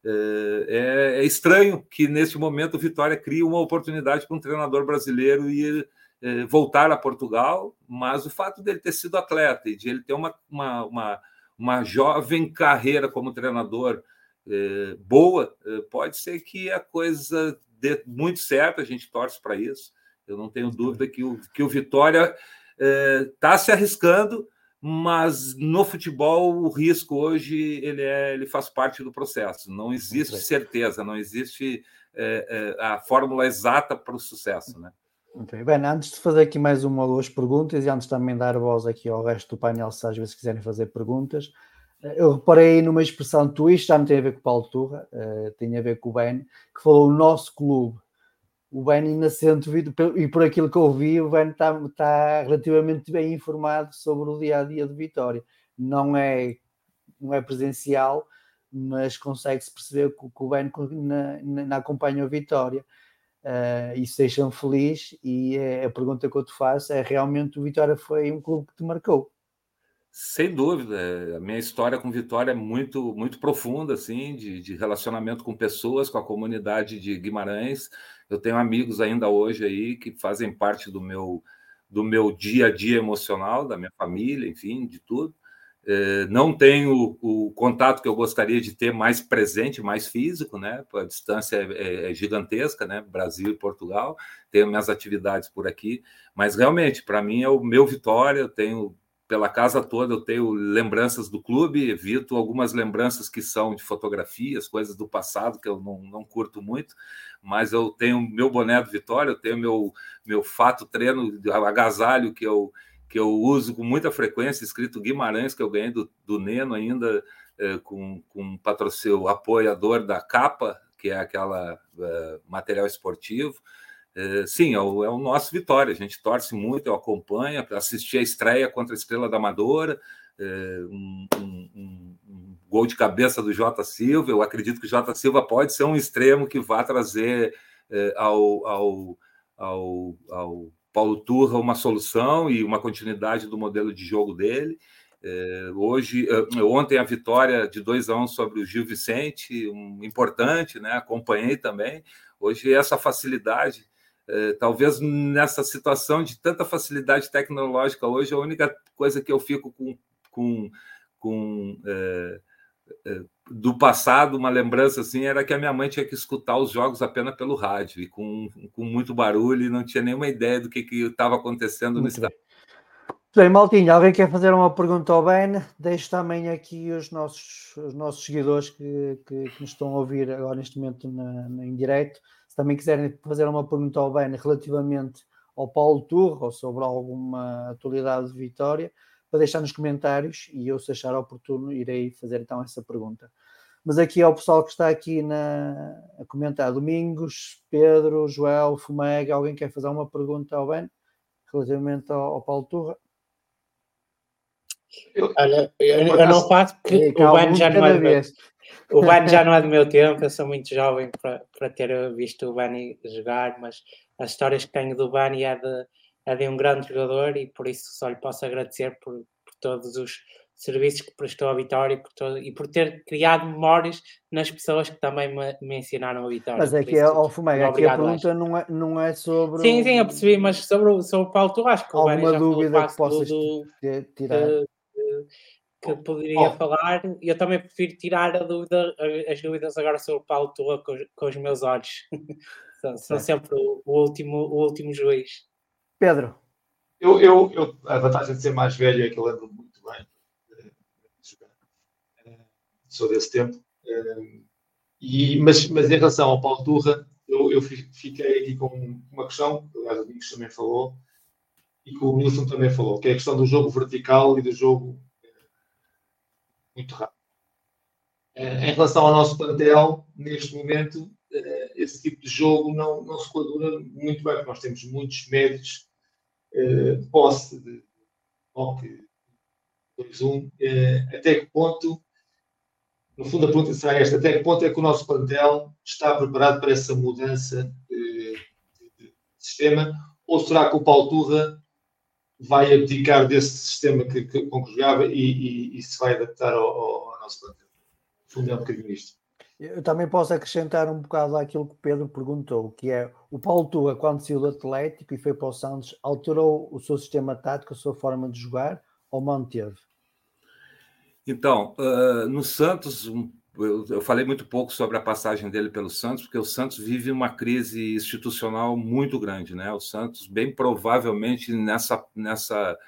É, é, é estranho que neste momento o Vitória crie uma oportunidade para um treinador brasileiro ir é, voltar a Portugal, mas o fato dele ter sido atleta e de ele ter uma, uma, uma, uma jovem carreira como treinador é, boa, é, pode ser que a coisa dê muito certo, a gente torce para isso. Eu não tenho dúvida que o, que o Vitória está é, se arriscando, mas no futebol o risco hoje ele, é, ele faz parte do processo. Não existe certeza, não existe é, é, a fórmula exata para o sucesso, né? Okay. Bem, antes de fazer aqui mais uma ou duas perguntas e antes também dar voz aqui ao resto do painel, se às vezes quiserem fazer perguntas, eh, eu reparei numa expressão tua, isto já não tem a ver com o Paulo Turra, uh, tem a ver com o Ben, que falou o nosso clube o Ben Inocente, e por aquilo que eu vi, o Ben está, está relativamente bem informado sobre o dia a dia de Vitória. Não é, não é presencial, mas consegue-se perceber que, que o Ben na, na, na acompanha a Vitória. Uh, isso deixa-me feliz. E é, a pergunta que eu te faço é: realmente o Vitória foi um clube que te marcou? Sem dúvida, a minha história com Vitória é muito, muito profunda, assim, de, de relacionamento com pessoas, com a comunidade de Guimarães. Eu tenho amigos ainda hoje aí que fazem parte do meu, do meu dia a dia emocional, da minha família, enfim, de tudo. É, não tenho o, contato que eu gostaria de ter mais presente, mais físico, né? A distância é, é, é gigantesca, né? Brasil e Portugal. Tenho minhas atividades por aqui, mas realmente, para mim, é o meu Vitória. Eu tenho pela casa toda eu tenho lembranças do clube, evito algumas lembranças que são de fotografias, coisas do passado que eu não, não curto muito, mas eu tenho meu boné do Vitória, eu tenho meu, meu fato treino, agasalho que eu, que eu uso com muita frequência, escrito Guimarães, que eu ganhei do, do Neno ainda, é, com, com patrocínio apoiador da capa, que é aquela é, material esportivo. É, sim, é o, é o, nosso Vitória. A gente torce muito, eu acompanho, assisti a estreia contra a Estrela da Amadora, é, um, um, um, gol de cabeça do Jota Silva. Eu acredito que o Jota Silva pode ser um extremo que vá trazer é, ao, ao, ao, ao Paulo Turra uma solução e uma continuidade do modelo de jogo dele. É, hoje, ontem a vitória de 2 a 1 um sobre o Gil Vicente, um importante, né? Acompanhei também. Hoje essa facilidade talvez nessa situação de tanta facilidade tecnológica hoje, a única coisa que eu fico com, com, com é, é, do passado, uma lembrança assim, era que a minha mãe tinha que escutar os jogos apenas pelo rádio, e com, com muito barulho, e não tinha nenhuma ideia do que estava acontecendo muito no estádio. Bem, Maltinho, alguém quer fazer uma pergunta ao Ben? Deixo também aqui os nossos, os nossos seguidores que, que, que nos estão a ouvir agora neste momento na, na, em direto também quiserem fazer uma pergunta ao Ben relativamente ao Paulo Turra ou sobre alguma atualidade de Vitória, para deixar nos comentários e eu, se achar oportuno, irei fazer então essa pergunta. Mas aqui ao pessoal que está aqui na, a comentar, Domingos, Pedro, Joel, Fumega, alguém quer fazer uma pergunta ao Ben relativamente ao, ao Paulo Turra? Olha, eu, eu não faço porque o Ben já não é vez. O Bani já não é do meu tempo, eu sou muito jovem para, para ter visto o Bani jogar, mas as histórias que tenho do Bani é de, é de um grande jogador e por isso só lhe posso agradecer por, por todos os serviços que prestou à Vitória e por, todo, e por ter criado memórias nas pessoas que também me, me ensinaram a Vitória. Mas é que, ao Fumega, aqui a pergunta não é, não é sobre. Sim, sim, eu percebi, mas sobre, o, sobre o Paulo Torres, que Alguma dúvida que possas do, tirar? De, de, que poderia oh. falar. Eu também prefiro tirar a dúvida, as dúvidas agora sobre o Paulo Tua com, com os meus olhos. são, são sempre o, o, último, o último juiz. Pedro. Eu, eu, eu, a vantagem de ser mais velho é que eu lembro muito bem de jogar. Eh, sou desse tempo. Eh, e, mas, mas em relação ao Paulo Turra, eu, eu fiquei aqui com uma questão, que aliás o Domingos também falou, e que o Wilson também falou, que é a questão do jogo vertical e do jogo muito rápido. Eh, em relação ao nosso plantel, neste momento, eh, esse tipo de jogo não, não se coaduna muito bem, porque nós temos muitos médios eh, de posse de rock 2-1. Até que ponto, no fundo a pergunta será esta, até que ponto é que o nosso plantel está preparado para essa mudança de sistema? Ou será que o Paulo Turra vai abdicar desse sistema que, que, jogava e, e, e, se vai adaptar ao, ao, ao nosso plantel. Fundo é um bocadinho isto. Eu também posso acrescentar um bocado àquilo que o Pedro perguntou, que é o Paulo Tua, quando saiu do Atlético e foi para o Santos, alterou o seu sistema tático, a sua forma de jogar ou manteve? Então, uh, no Santos, eu, eu, falei muito pouco sobre a passagem dele pelo Santos, porque o Santos vive uma crise institucional muito grande, né? O Santos, bem provavelmente, nessa, nessa,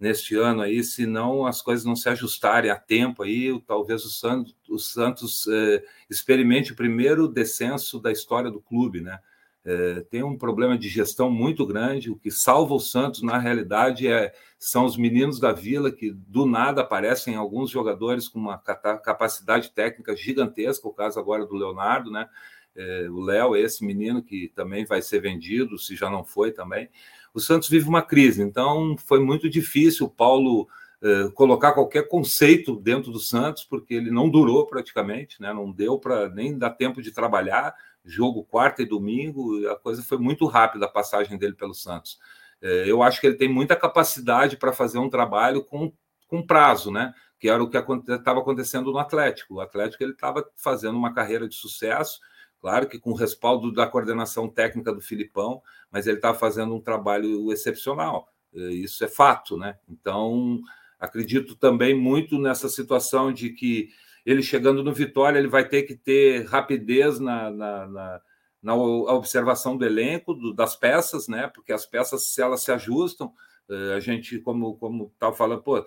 neste ano aí, se não as coisas não se ajustarem a tempo aí, talvez o Santos, o Santos eh, experimente o primeiro descenso da história do clube, né? É, tem um problema de gestão muito grande. O que salva o Santos, na realidade, é, são os meninos da vila que do nada aparecem alguns jogadores com uma capacidade técnica gigantesca. O caso agora do Leonardo, né? É, o Léo, esse menino que também vai ser vendido, se já não foi também. O Santos vive uma crise, então foi muito difícil o Paulo é, colocar qualquer conceito dentro do Santos, porque ele não durou praticamente, né? não deu para nem dar tempo de trabalhar jogo quarta e domingo, a coisa foi muito rápida a passagem dele pelo Santos. É, eu acho que ele tem muita capacidade para fazer um trabalho com, com prazo, né? Que era o que estava acontecendo no Atlético. O Atlético ele estava fazendo uma carreira de sucesso, claro que com o respaldo da coordenação técnica do Filipão, mas ele estava fazendo um trabalho excepcional. É, isso é fato, né? Então acredito também muito nessa situação de que ele chegando no Vitória, ele vai ter que ter rapidez na, na, na, na observação do elenco, do, das peças, né? Porque as peças, se elas se ajustam, eh, a gente, como como estava falando, pô,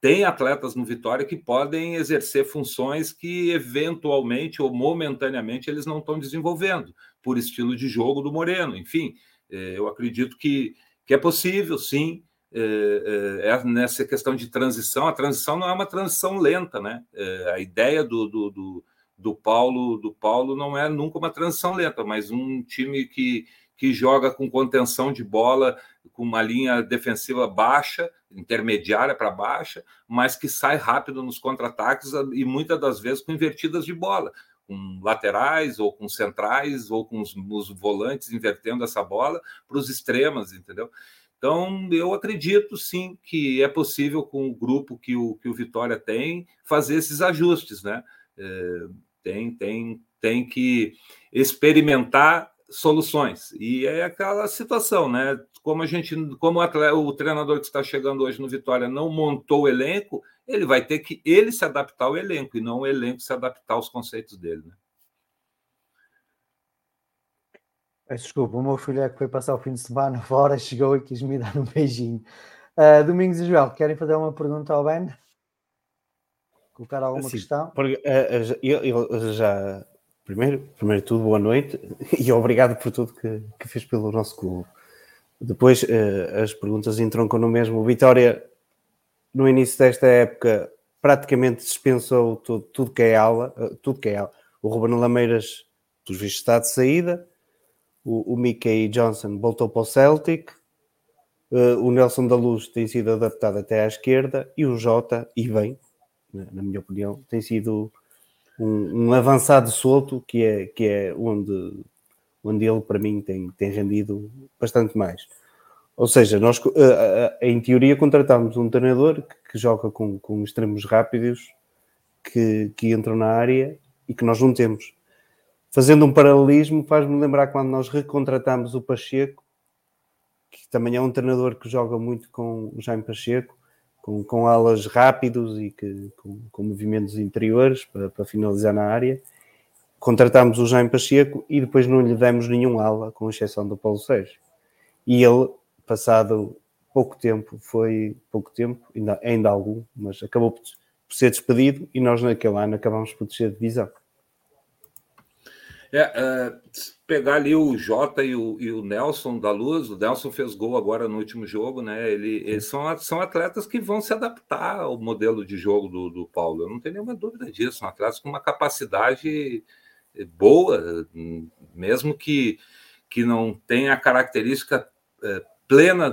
tem atletas no Vitória que podem exercer funções que eventualmente ou momentaneamente eles não estão desenvolvendo, por estilo de jogo do Moreno. Enfim, eh, eu acredito que, que é possível, sim, é, é, é, nessa questão de transição. A transição não é uma transição lenta, né? É, a ideia do, do, do, do, Paulo do Paulo não é nunca uma transição lenta, mas um time que, que joga com contenção de bola, com uma linha defensiva baixa, intermediária para baixa, mas que sai rápido nos contra-ataques e muitas das vezes com invertidas de bola com laterais ou com centrais ou com os, os volantes invertendo essa bola para os extremos, entendeu? Então, eu acredito sim que é possível, com o grupo que o, que o Vitória tem, fazer esses ajustes, né? É, tem, tem, tem que experimentar soluções. E é aquela situação, né? Como a gente, como o, treinador que está chegando hoje no Vitória não montou o elenco, ele vai ter que ele se adaptar ao elenco e não o elenco se adaptar aos conceitos dele, né? Peço desculpa, o meu filho é que foi passar o fim de semana fora, chegou e quis me dar um beijinho. Uh, Domingos e Joel, querem fazer uma pergunta ao Ben? Colocar alguma Sim, questão? Porque, uh, eu, eu, já, primeiro, primeiro de tudo, boa noite e obrigado por tudo que, que fez pelo nosso clube. Depois uh, as perguntas entroncam no mesmo. O Vitória, no início desta época, praticamente dispensou tudo, tudo que é aula, uh, tudo que é. O Ruben Lameiras, dos vistos, está de saída. O, o Mickey Johnson voltou para o Celtic. Uh, o Nelson da Luz tem sido adaptado até à esquerda. E o Jota, e bem, na, minha opinião, tem sido um, um, avançado solto, que é, que é onde onde ele, para mim, tem, tem rendido bastante mais. Ou seja, nós eh, eh, em teoria contratamos um treinador que, que joga com, com extremos rápidos que, que entram na área e que nós não temos. Fazendo um paralelismo, faz-me lembrar quando nós recontratamos o Pacheco, que também é um treinador que joga muito com o Jaime Pacheco, com, com alas rápidos e que, com, com movimentos interiores para, para finalizar na área contratámos o Jaime Pacheco e depois não lhe demos nenhum ala, com exceção do Paulo Sérgio. E ele, passado pouco tempo, foi pouco tempo, ainda, ainda algum, mas acabou por, ser despedido e nós naquele ano acabamos por descer de divisão. É, é, pegar ali o Jota e o, e o, Nelson da Luz, o Nelson fez gol agora no último jogo, né? Ele, eles são, são atletas que vão se adaptar ao modelo de jogo do, do Paulo, eu não tenho nenhuma dúvida disso. São atletas com uma capacidade boa, mesmo que, que não tenha a característica é, plena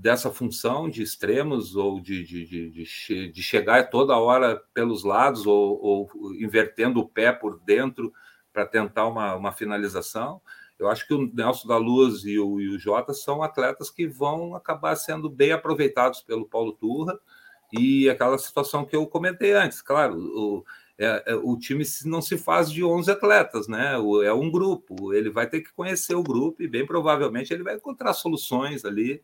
dessa função de extremos ou de, de, de, de, chegar toda hora pelos lados ou, ou invertendo o pé por dentro para tentar uma, uma finalização. Eu acho que o Nelson da Luz e o, e o Jota são atletas que vão acabar sendo bem aproveitados pelo Paulo Turra e aquela situação que eu comentei antes. Claro, o, é, é, o time não se faz de 11 atletas, né? É um grupo. Ele vai ter que conhecer o grupo e, bem provavelmente, ele vai encontrar soluções ali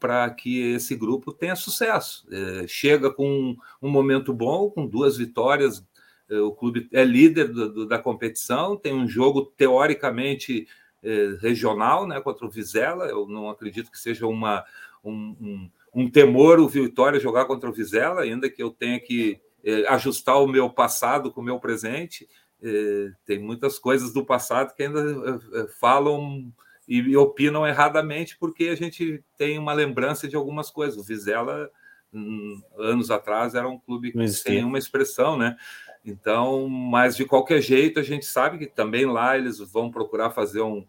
para que esse grupo tenha sucesso. É, chega com um momento bom, com duas vitórias. É, o clube é líder do, do, da competição, tem um jogo teoricamente é, regional né, contra o Vizela. Eu não acredito que seja uma, um, um, um temor o Vitória jogar contra o Vizela, ainda que eu tenha que é, ajustar o meu passado com o meu presente. Tem muitas coisas do passado que ainda falam e opinam erradamente porque a gente tem uma lembrança de algumas coisas. O Vizela, hum, anos atrás, era um clube sem uma expressão, né? Então, mas de qualquer jeito, a gente sabe que também lá eles vão procurar fazer um,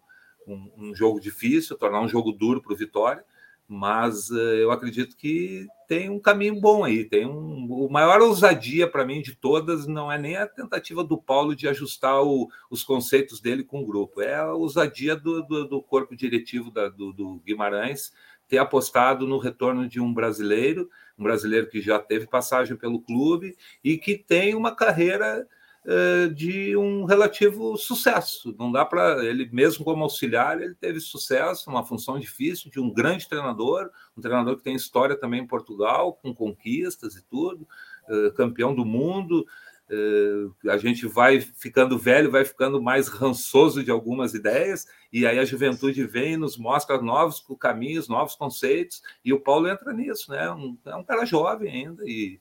um, um jogo difícil, tornar um jogo duro para o Vitória mas uh, eu acredito que tem um caminho bom aí. Tem um, o maior ousadia para mim de todas não é nem a tentativa do Paulo de ajustar o, os conceitos dele com o grupo, é a ousadia do, do, do corpo diretivo da, do, do Guimarães ter apostado no retorno de um brasileiro, um brasileiro que já teve passagem pelo clube e que tem uma carreira eh, de um relativo sucesso. Não dá para ele mesmo como auxiliar, ele teve sucesso, uma função difícil de um grande treinador, um treinador que tem história também em Portugal, com conquistas e tudo, eh, campeão do mundo. Eh, a gente vai ficando velho, vai ficando mais rançoso de algumas ideias, e aí a juventude vem e nos mostra novos caminhos, novos conceitos, e o Paulo entra nisso, né? Um, é um cara jovem ainda e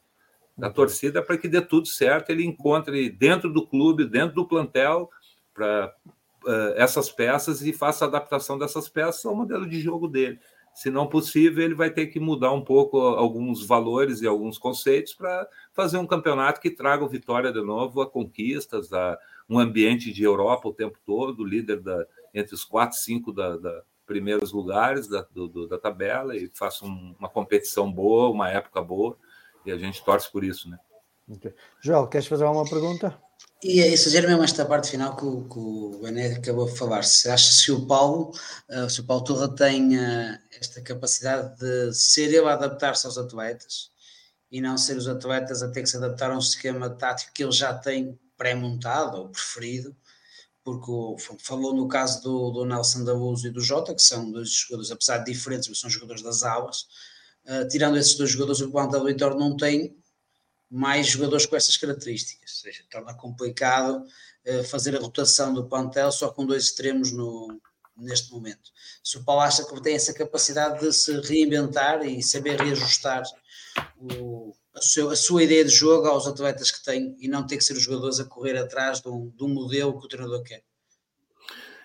da torcida para que dê tudo certo, ele encontre dentro do clube, dentro do plantel, para uh, eh, essas peças e faça a adaptação dessas peças ao modelo de jogo dele. Se não possível, ele vai ter que mudar um pouco alguns valores e alguns conceitos para fazer um campeonato que traga Vitória de novo a conquistas, a um ambiente de Europa o tempo todo, líder da, entre os quatro, cinco da, da primeiros lugares da, do, da tabela e faça um, uma competição boa, uma época boa e a gente torce por isso, né? Okay. Joel, queres fazer alguma pergunta? E é isso, mesmo esta parte final que o, que o Bené acabou de falar. Se acha se o Paulo, se o Paulo Turra tem esta capacidade de ser ele a adaptar-se aos atletas e não ser os atletas a ter que se adaptar a um esquema tático que ele já tem pré-montado ou preferido, porque falou no caso do, do Nelson Dabuso e do Jota, que são dois jogadores, apesar de diferentes, mas são jogadores das alas, Uh, tirando esses dois jogadores, o do Vitória não tem mais jogadores com essas características, ou seja, torna complicado uh, fazer a rotação do plantel só com dois extremos no, neste momento. Se o que tem essa capacidade de se reinventar e saber reajustar o, a, seu, a, sua ideia de jogo aos atletas que tem e não ter que ser os jogadores a correr atrás de um, de um modelo que o treinador quer.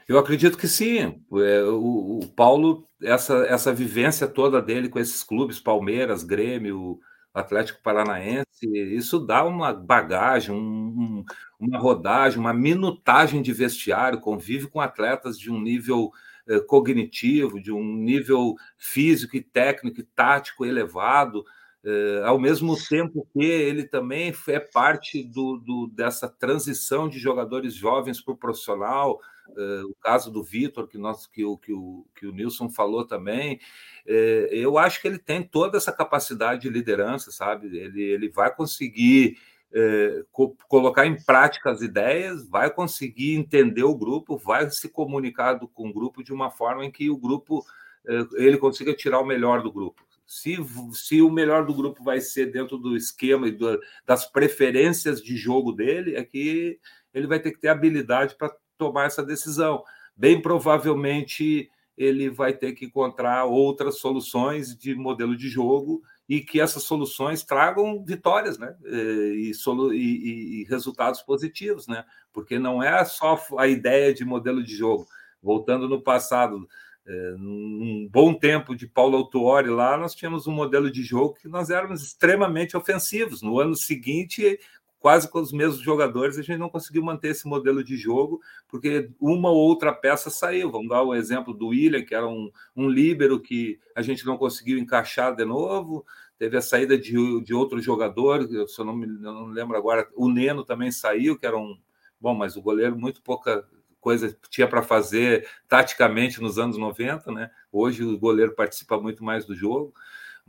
Eu acredito que sim. É, o, o, Paulo, essa, essa vivência toda dele com esses clubes, Palmeiras, Grêmio, Atlético Paranaense, isso dá uma bagagem, um, uma rodagem, uma minutagem de vestiário, convive com atletas de um nível eh, cognitivo, de um nível físico e técnico e tático elevado, eh, ao mesmo tempo que ele também é parte do, do dessa transição de jogadores jovens para o profissional, o caso do Vitor, que, nós, que, o, que, o, que o Nilson falou também, eu acho que ele tem toda essa capacidade de liderança, sabe? Ele, ele vai conseguir é, co colocar em prática as ideias, vai conseguir entender o grupo, vai se comunicar com o grupo de uma forma em que o grupo é, ele consiga tirar o melhor do grupo. Se, se o melhor do grupo vai ser dentro do esquema e do, das preferências de jogo dele, é que ele vai ter que ter habilidade para tomar essa decisão. Bem provavelmente ele vai ter que encontrar outras soluções de modelo de jogo e que essas soluções tragam vitórias, né? E, e, e, resultados positivos, né? Porque não é só a ideia de modelo de jogo. Voltando no passado, é, num bom tempo de Paulo Autuori lá, nós tínhamos um modelo de jogo que nós éramos extremamente ofensivos. No ano seguinte, quase com os mesmos jogadores, a gente não conseguiu manter esse modelo de jogo, porque uma ou outra peça saiu. Vamos dar o exemplo do William, que era um, um líbero que a gente não conseguiu encaixar de novo. Teve a saída de, de outro jogador, se eu não me eu não lembro agora, o Neno também saiu, que era um. Bom, mas o goleiro, muito pouca coisa tinha para fazer taticamente nos anos 90, né? Hoje o goleiro participa muito mais do jogo.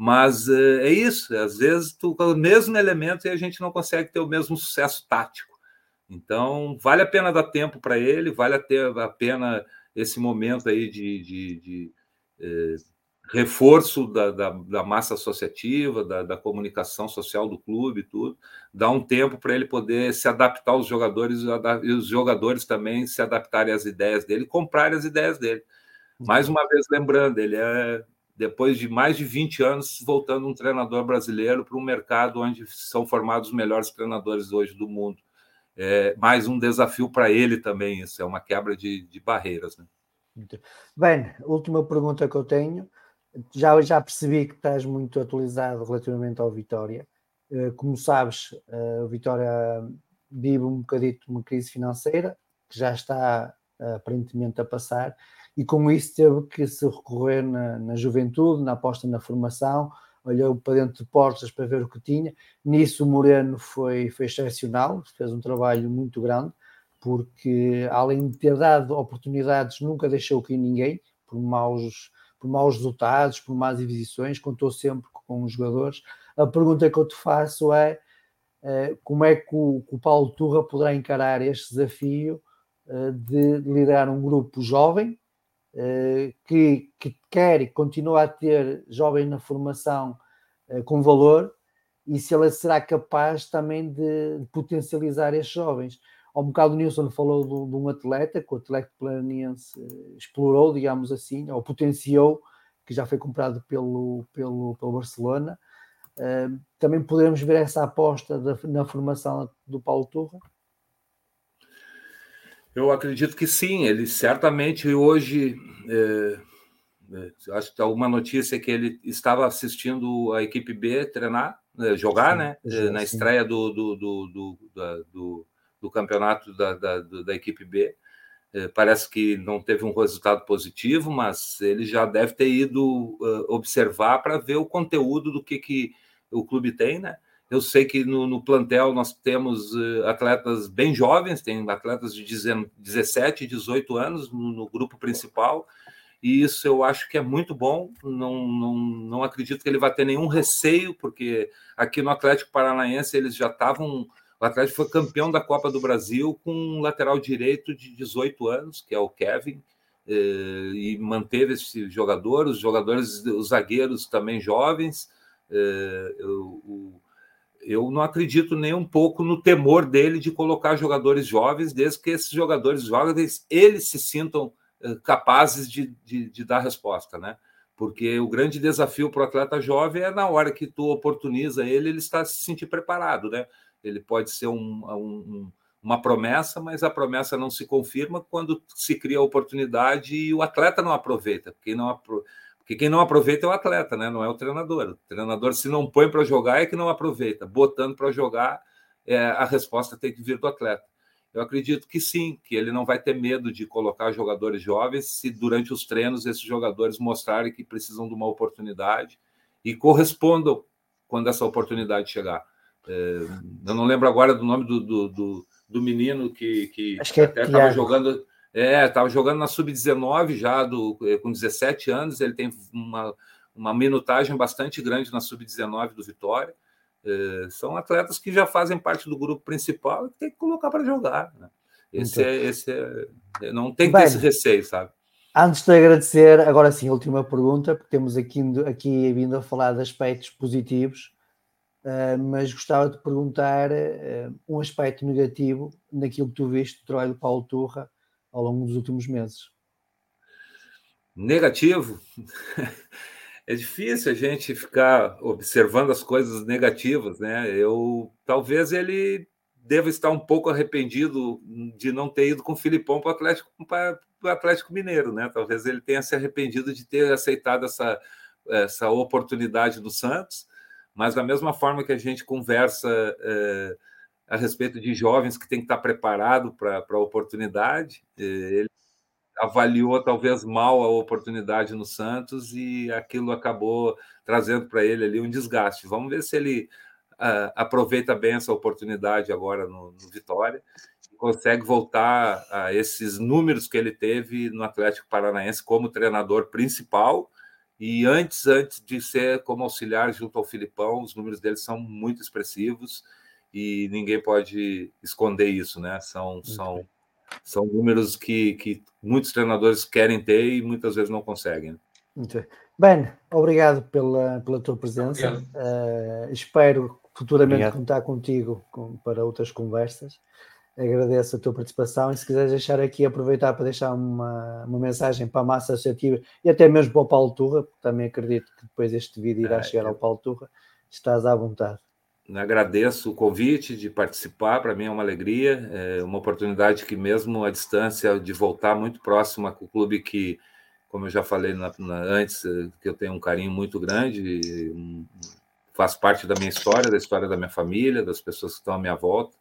Mas é, é isso, às vezes tu com o mesmo elemento e a gente não consegue ter o mesmo sucesso tático. Então, vale a pena dar tempo para ele, vale a pena esse momento aí de, de, de é, reforço da, da, da, massa associativa, da, da, comunicação social do clube e tudo, dar um tempo para ele poder se adaptar aos jogadores e os jogadores também se adaptarem às ideias dele, comprarem as ideias dele. Mais uma vez, lembrando, ele é depois de mais de 20 anos, voltando um treinador brasileiro para um mercado onde são formados os melhores treinadores hoje do mundo. É mais um desafio para ele também, isso é uma quebra de, de barreiras. Né? Bem, última pergunta que eu tenho. Já, já percebi que estás muito atualizado relativamente ao Vitória. Eh, como sabes, eh, o Vitória vive um bocadito uma crise financeira, que já está eh, aparentemente a passar, e com isso teve que se recorrer na, na juventude, na aposta na formação, olhou para dentro de portas para ver o que tinha. Nisso o Moreno foi, foi excepcional, fez um trabalho muito grande, porque além de ter dado oportunidades, nunca deixou que ninguém, por maus, por maus resultados, por más divisões, contou sempre com os jogadores. A pergunta que eu te faço é eh, como é que o, que o Paulo Turra poderá encarar este desafio eh, de liderar um grupo jovem, que, que quer e continua a ter jovens na formação eh, com valor e se ela será capaz também de, potencializar estes jovens. Há um bocado o Nilson falou de, de, um atleta que o Atlético Planiense eh, explorou, digamos assim, ou potenciou, que já foi comprado pelo, pelo, pelo Barcelona. Uh, também podemos ver essa aposta da, na formação do Paulo Turra? Eu acredito que sim, ele certamente hoje. É, é, acho que tá uma notícia que ele estava assistindo a equipe B treinar, né, jogar, sim, né? Sim. Na estreia do, do, do, do, do, do campeonato da, da, da equipe B. É, parece que não teve um resultado positivo, mas ele já deve ter ido observar para ver o conteúdo do que, que o clube tem, né? Eu sei que no, no plantel nós temos uh, atletas bem jovens, tem atletas de 17, 18 anos no, no, grupo principal, e isso eu acho que é muito bom. Não, não, não acredito que ele vai ter nenhum receio, porque aqui no Atlético Paranaense eles já estavam. O Atlético foi campeão da Copa do Brasil com um lateral direito de 18 anos, que é o Kevin, eh, e manteve esse jogador, os jogadores, os zagueiros também jovens. Eh, o, eu não acredito nem um pouco no temor dele de colocar jogadores jovens, desde que esses jogadores jovens eles se sintam eh, capazes de, de, de dar resposta, né? Porque o grande desafio para o atleta jovem é na hora que tu oportuniza ele, ele está se sentir preparado, né? Ele pode ser um, um, uma promessa, mas a promessa não se confirma quando se cria a oportunidade e o atleta não aproveita. Quem não, apro... Porque quem não aproveita é o atleta, né? não é o treinador. O treinador, se não põe para jogar, é que não aproveita. Botando para jogar, é, a resposta tem que vir do atleta. Eu acredito que sim, que ele não vai ter medo de colocar jogadores jovens se durante os treinos esses jogadores mostrarem que precisam de uma oportunidade e correspondam quando essa oportunidade chegar. É, eu não lembro agora do nome do, do, do, do menino que, que, Acho que é até estava jogando. É, estava jogando na sub-19 já, do, é, com 17 anos. Ele tem uma, uma minutagem bastante grande na sub-19 do Vitória. É, são atletas que já fazem parte do grupo principal e tem que colocar para jogar. Né? Esse, então, é, esse é, não tem que ter esse receio, sabe? Antes de agradecer, agora sim, última pergunta, porque temos aqui, aqui vindo a falar de aspectos positivos, uh, mas gostava de perguntar uh, um aspecto negativo naquilo que tu viste do trabalho do Paulo Turra ao longo dos últimos meses. Negativo? é difícil a gente ficar observando as coisas negativas, né? Eu talvez ele deva estar um pouco arrependido de não ter ido com o Filipão para o Atlético, Atlético Mineiro, né? Talvez ele tenha se arrependido de ter aceitado essa, essa oportunidade do Santos, mas da mesma forma que a gente conversa é, a respeito de jovens que tem que estar preparado para a oportunidade, é, ele avaliou talvez mal a oportunidade no Santos e aquilo acabou trazendo para ele ali um desgaste. Vamos ver se ele uh, aproveita bem essa oportunidade agora no, no, Vitória e consegue voltar a esses números que ele teve no Atlético Paranaense como treinador principal e antes antes de ser como auxiliar junto ao Filipão, os números dele são muito expressivos e ninguém pode esconder isso, né? São são são números que, que muitos treinadores querem ter e muitas vezes não conseguem. Muito bem. Ben, obrigado pela, pela tua presença. Uh, espero futuramente obrigado. contar contigo com, para outras conversas. Agradeço a tua participação e se quiseres deixar aqui, aproveitar para deixar uma, uma mensagem para a massa associativa e até mesmo para o Paulo Turra, porque também acredito que depois este vídeo irá é, chegar ao Paulo Turra, estás à vontade. Agradeço o convite de participar, para mim é uma alegria, é uma oportunidade que, mesmo à distância, de voltar muito próxima com o clube que, como eu já falei na, na, antes, eh, que eu tenho um carinho muito grande, faz parte da minha história, da história da minha família, das pessoas que estão à minha volta.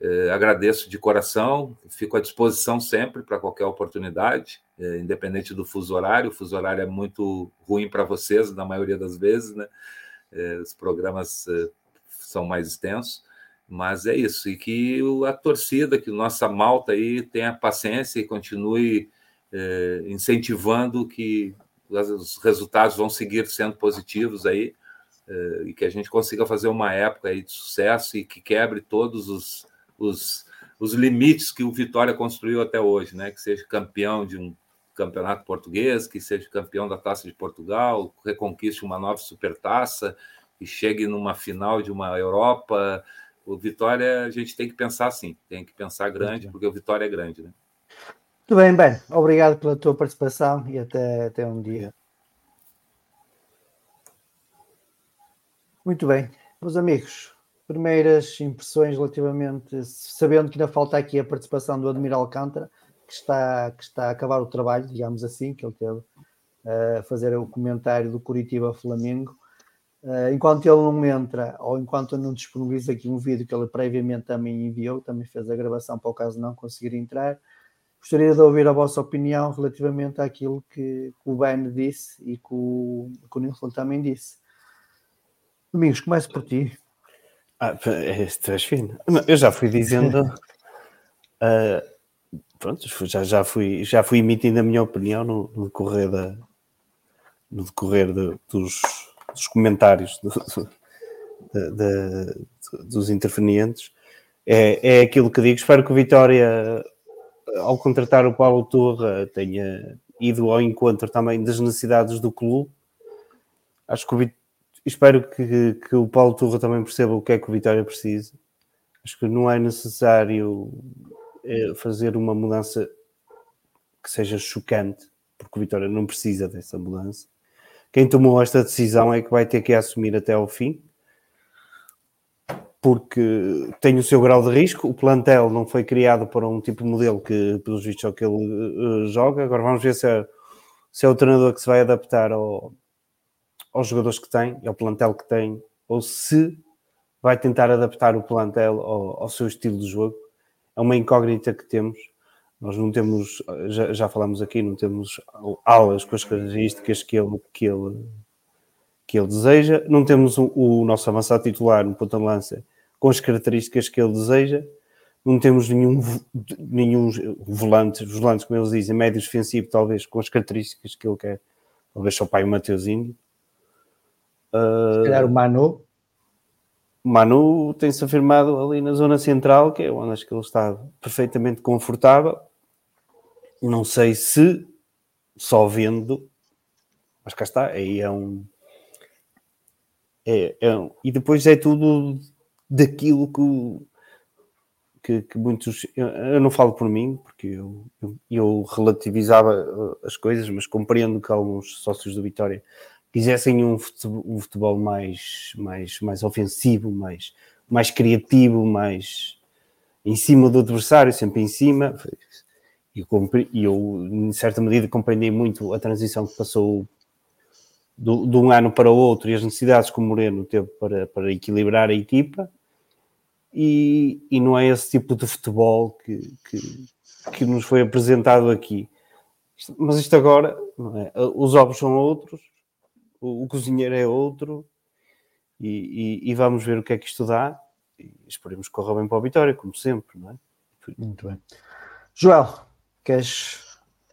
É, agradeço de coração, fico à disposição sempre para qualquer oportunidade, é, independente do fuso horário. O fuso horário é muito ruim para vocês, na maioria das vezes, né? É, os programas são mais extensos, mas é isso, e que a torcida, que nossa malta aí tenha paciência e continue é, incentivando que os resultados vão seguir sendo positivos aí, é, e que a gente consiga fazer uma época aí de sucesso e que quebre todos os, os, os limites que o Vitória construiu até hoje, né? Que seja campeão de um campeonato português, que seja campeão da Taça de Portugal, reconquiste uma nova supertaça, e chegue numa final de uma Europa. O Vitória, a gente tem que pensar assim, tem que pensar grande, porque o Vitória é grande, né? Muito bem, Ben. Obrigado pela tua participação e até, até um dia. Muito bem, meus amigos, primeiras impressões relativamente, sabendo que ainda falta aqui a participação do Admiral Alcântara, que está, que está a acabar o trabalho, digamos assim, que ele teve a fazer o comentário do Curitiba Flamengo. Uh, enquanto ele não entra, ou enquanto eu não disponibilizo aqui um vídeo que ele previamente também enviou, também fez a gravação para o caso não conseguir entrar, gostaria de ouvir a vossa opinião relativamente àquilo que, que o Ben disse e que o, que o Nilson também disse. Domingos, começo por ti. Ah, estás fino. Eu já fui dizendo. uh, pronto, já, já, fui, já fui emitindo a minha opinião no, no decorrer, da, no decorrer de, dos dos comentários do, de, dos intervenientes, é, é aquilo que digo. Espero que o Vitória, ao contratar o Paulo Torra, tenha ido ao encontro também das necessidades do clube. Acho que o, espero que, que o Paulo Torra também perceba o que é que o Vitória precisa. Acho que não é necessário é, fazer uma mudança que seja chocante, porque o Vitória não precisa dessa mudança quem tomou esta decisão é que vai ter que assumir até ao fim, porque tem o seu grau de risco. O plantel não foi criado para um tipo de modelo que, pelos vistos, é o que ele uh, joga. Agora vamos ver se é, se é o treinador que se vai adaptar ao, aos jogadores que tem, ao plantel que tem, ou se vai tentar adaptar o plantel ao, ao seu estilo de jogo. É uma incógnita que temos. Nós não temos, já, já falamos aqui, não temos aulas com as características que ele, que ele que ele deseja, não temos o, o nosso avançado titular no ponta de lança com as características que ele deseja, não temos nenhum, nenhum volante, volantes, como eles dizem, médio defensivo, talvez com as características que ele quer, talvez só o pai Mateuzinho. Uh, Se calhar o Manu. Manu tem-se afirmado ali na zona central, que é onde acho que ele está perfeitamente confortável. Não sei se só vendo, mas cá está, aí é um, é, é, e depois é tudo daquilo que, que, que muitos. Eu, eu, não falo por mim, porque eu, eu, eu, relativizava uh, as coisas, mas compreendo que alguns sócios do Vitória quisessem um futebol, um futebol mais, mais, mais ofensivo, mais, mais criativo, mais em cima do adversário, sempre em cima. E eu, em certa medida, compreendi muito a transição que passou do, de um ano para o outro e as necessidades que o Moreno teve para, para equilibrar a equipa e, e não é esse tipo de futebol que, que, que nos foi apresentado aqui. Mas isto agora, é? os ovos são outros, o, o cozinheiro é outro e, e, e, vamos ver o que é que isto dá e esperemos que corra bem para a vitória, como sempre, não é? Muito bem. Joel, queres,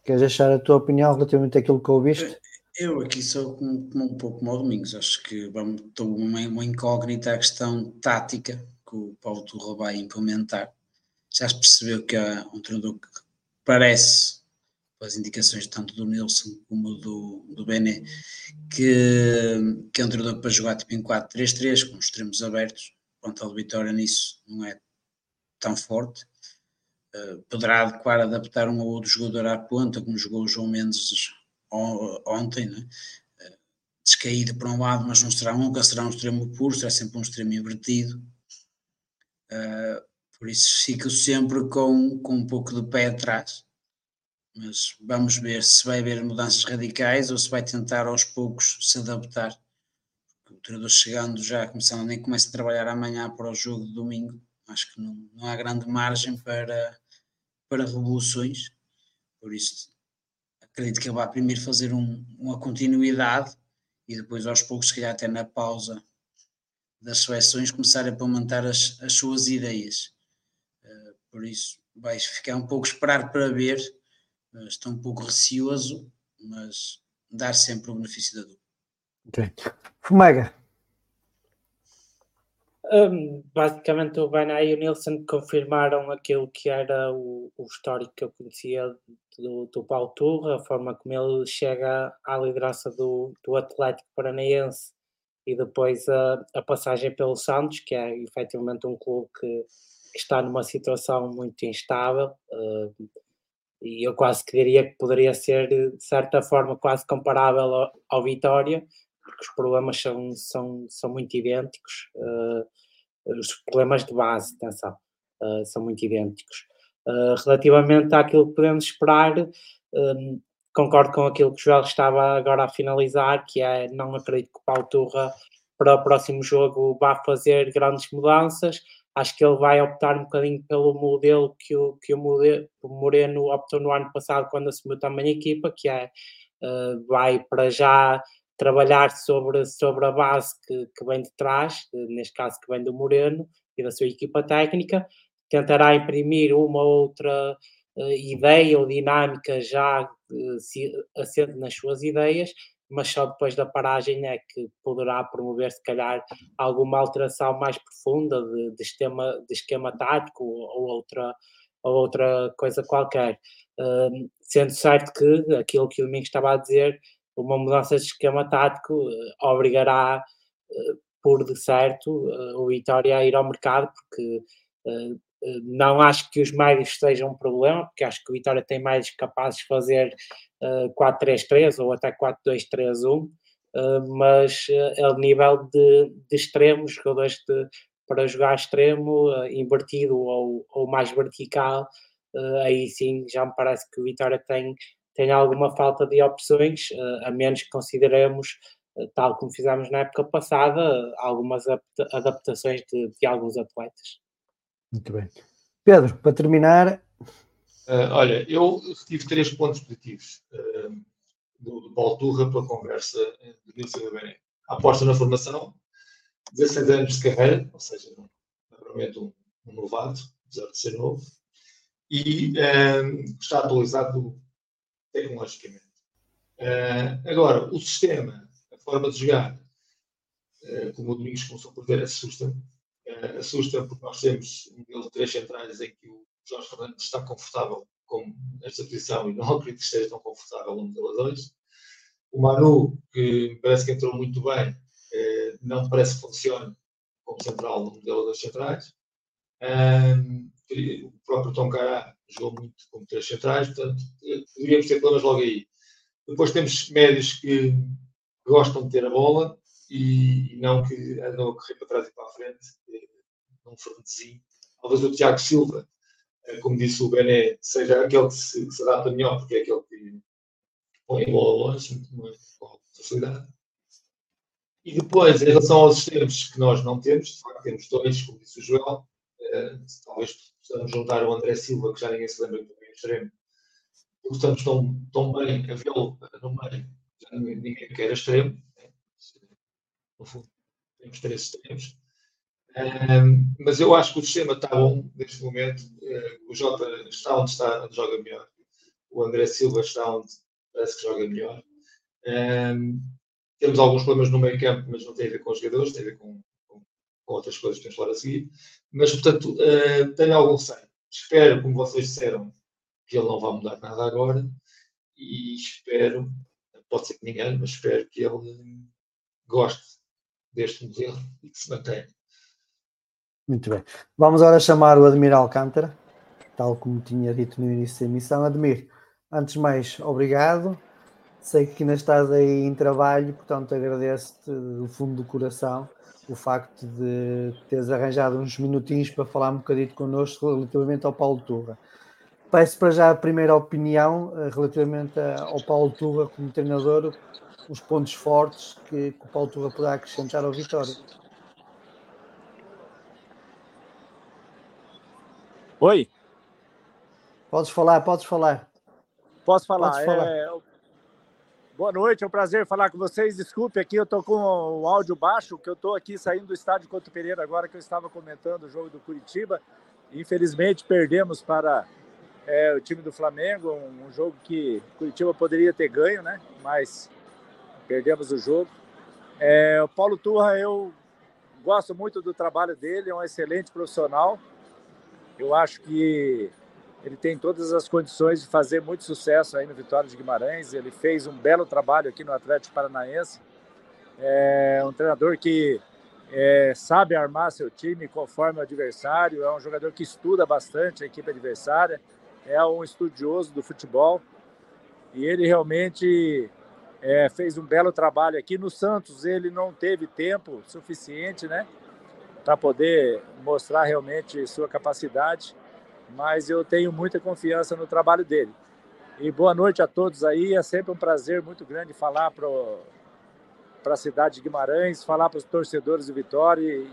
queres deixar a tua opinião relativamente àquilo que ouviste? Eu aqui sou um, pouco o Domingos, acho que vamos, estou uma, uma incógnita a questão tática que o Paulo Turra vai implementar. Já se percebeu que há um treinador que parece, pelas indicações tanto do Nilson como do, do Bené, que, que é um treinador para jogar tipo em 4-3-3, com os extremos abertos. Pronto, a vitória nisso não é tão forte. Uh, poderá adequar, adaptar um ou outro jogador à ponta, como jogou o João Mendes ontem, né? descaído para um lado, mas não será nunca será um extremo puro, será sempre um extremo invertido. Uh, por isso fico sempre com, com um pouco de pé atrás. Mas vamos ver se vai haver mudanças radicais ou se vai tentar aos poucos se adaptar. O treinador chegando já, começando, nem começa a trabalhar amanhã para o jogo de domingo. Acho que não, não há grande margem para, para revoluções. Por isso acredito que ele vai primeiro fazer um, uma continuidade e depois aos poucos, se calhar até na pausa das seleções, começar a implementar as, as suas ideias. Uh, por isso, vais ficar um pouco esperar para ver. Uh, estou um pouco receoso, mas dar sempre o benefício da dúvida. Ok. Fumega. Um, basicamente o Banai e o Nilsson confirmaram aquilo que era o, o histórico que eu conhecia do, do Paulo Turra, a forma como ele chega à liderança do, do Atlético Paranaense e depois a, a passagem pelo Santos, que é efetivamente um clube que, está numa situação muito instável. Uh, e eu quase que diria que poderia ser, de certa forma, quase comparável ao, ao Vitória, porque os problemas são, são, são muito idênticos. Uh, os problemas de base, atenção, uh, são muito idênticos. Uh, relativamente àquilo que podemos esperar, um, concordo com aquilo que o Joel estava agora a finalizar, que é não acredito que o Paulo Turra para o próximo jogo vá fazer grandes mudanças. Acho que ele vai optar um bocadinho pelo modelo que o, que o, Moreno optou no ano passado quando assumiu também a equipa, que é vai para já trabalhar sobre, sobre a base que, que vem de trás, neste caso que vem do Moreno e da sua equipa técnica, tentará imprimir uma outra uh, ideia ou dinâmica já uh, se, assente nas suas ideias, mas só depois da paragem é que poderá promover, se calhar, alguma alteração mais profunda de, de, esquema, de esquema tático ou, ou outra, ou outra coisa qualquer. Uh, sendo certo que aquilo que o Domingos estava a dizer uma mudança de esquema tático eh, obrigará, eh, por de certo, eh, o Vitória a ir ao mercado, porque não acho que os médios sejam um problema, porque acho que o Vitória tem médios capazes de fazer 4-3-3 ou até 4-2-3-1, mas a nível de, de extremos, jogadores de, para jogar extremo, invertido ou, ou mais vertical, aí sim já me parece que o Vitória tem, tem alguma falta de opções, a menos que consideremos, tal como fizemos na época passada, algumas adaptações de, de alguns atletas. Muito bem. Pedro, para terminar. Uh, olha, eu tive três pontos positivos uh, do, do Paulo Turra pela conversa de Nilson e Bené. A aposta na formação, 16 anos de carreira, ou seja, normalmente um, um novato, apesar de ser novo, e uh, está atualizado tecnologicamente. agora, o sistema, a forma de jogar, como o Domingos começou por ver, assusta-me uh, assusta porque nós temos um modelo de três centrais em que o Jorge Fernandes está confortável com esta posição e não acredito que esteja tão confortável no modelo 2. O Manu, que parece que entrou muito bem, uh, não parece que funcione como central no modelo das centrais. Um, o próprio Tom Cará jogou muito como três centrais, portanto, poderíamos ter problemas logo aí. Depois temos médios que gostam de ter a bola, e, e não que andam a correr para trás e para a frente, eh, num frenesim. Talvez o Tiago Silva, eh, como disse o Bené, seja aquele que se, que se adapta melhor, porque é aquele que põe a bola longe, com facilidade. E depois, em relação aos sistemas que nós não temos, de facto temos dois, como disse o Joel, eh, talvez possamos juntar o André Silva, que já ninguém se lembra do meio extremo, porque estamos tão, tão bem a vê-lo no meio, já ninguém quer extremo, no fundo, temos três. Um, mas eu acho que o sistema está bom neste momento. Uh, o Jota está onde está, onde joga melhor. O André Silva está onde parece que joga melhor. Temos alguns problemas no meio campo, mas não tem a ver com os jogadores, tem a ver com, com, outras coisas que temos falar a seguir. Mas, portanto, uh, tenho algum receio. Espero, como vocês disseram, que ele não vá mudar nada agora. E espero, pode ser que ninguém, mas espero que ele goste deste modelo e que se mantenha. Muito bem. Vamos agora chamar o Admiral Alcântara, tal como tinha dito no início da emissão. Admir, antes de mais, obrigado. Sei que ainda estás aí em trabalho, portanto agradeço-te do fundo do coração o facto de teres arranjado uns minutinhos para falar um bocadinho connosco relativamente ao Paulo Turra. Peço para já a primeira opinião eh, relativamente ao Paulo Turra como treinador, os pontos fortes que, que o Paulo Turra poderá acrescentar ao Vitória. Oi. Podes falar, podes falar. Posso falar? Podes falar. É... Boa noite, é um prazer falar com vocês. Desculpe aqui, eu estou com o áudio baixo, que eu estou aqui saindo do estádio Couto Pereira agora que eu estava comentando o jogo do Curitiba. Infelizmente perdemos para é, o time do Flamengo, um, jogo que Curitiba poderia ter ganho, né? Mas perdemos o jogo. É, o Paulo Turra, eu gosto muito do trabalho dele, é um excelente profissional. Eu acho que ele tem todas as condições de fazer muito sucesso aí no Vitória de Guimarães. Ele fez um belo trabalho aqui no Atlético Paranaense. É um treinador que é, sabe armar seu time conforme o adversário, é um jogador que estuda bastante a equipe adversária, é um estudioso do futebol e ele realmente é, fez um belo trabalho aqui. No Santos, ele não teve tempo suficiente, né? Para poder mostrar realmente sua capacidade, mas eu tenho muita confiança no trabalho dele. E boa noite a todos aí. É sempre um prazer muito grande falar para a cidade de Guimarães, falar para os torcedores do Vitória e,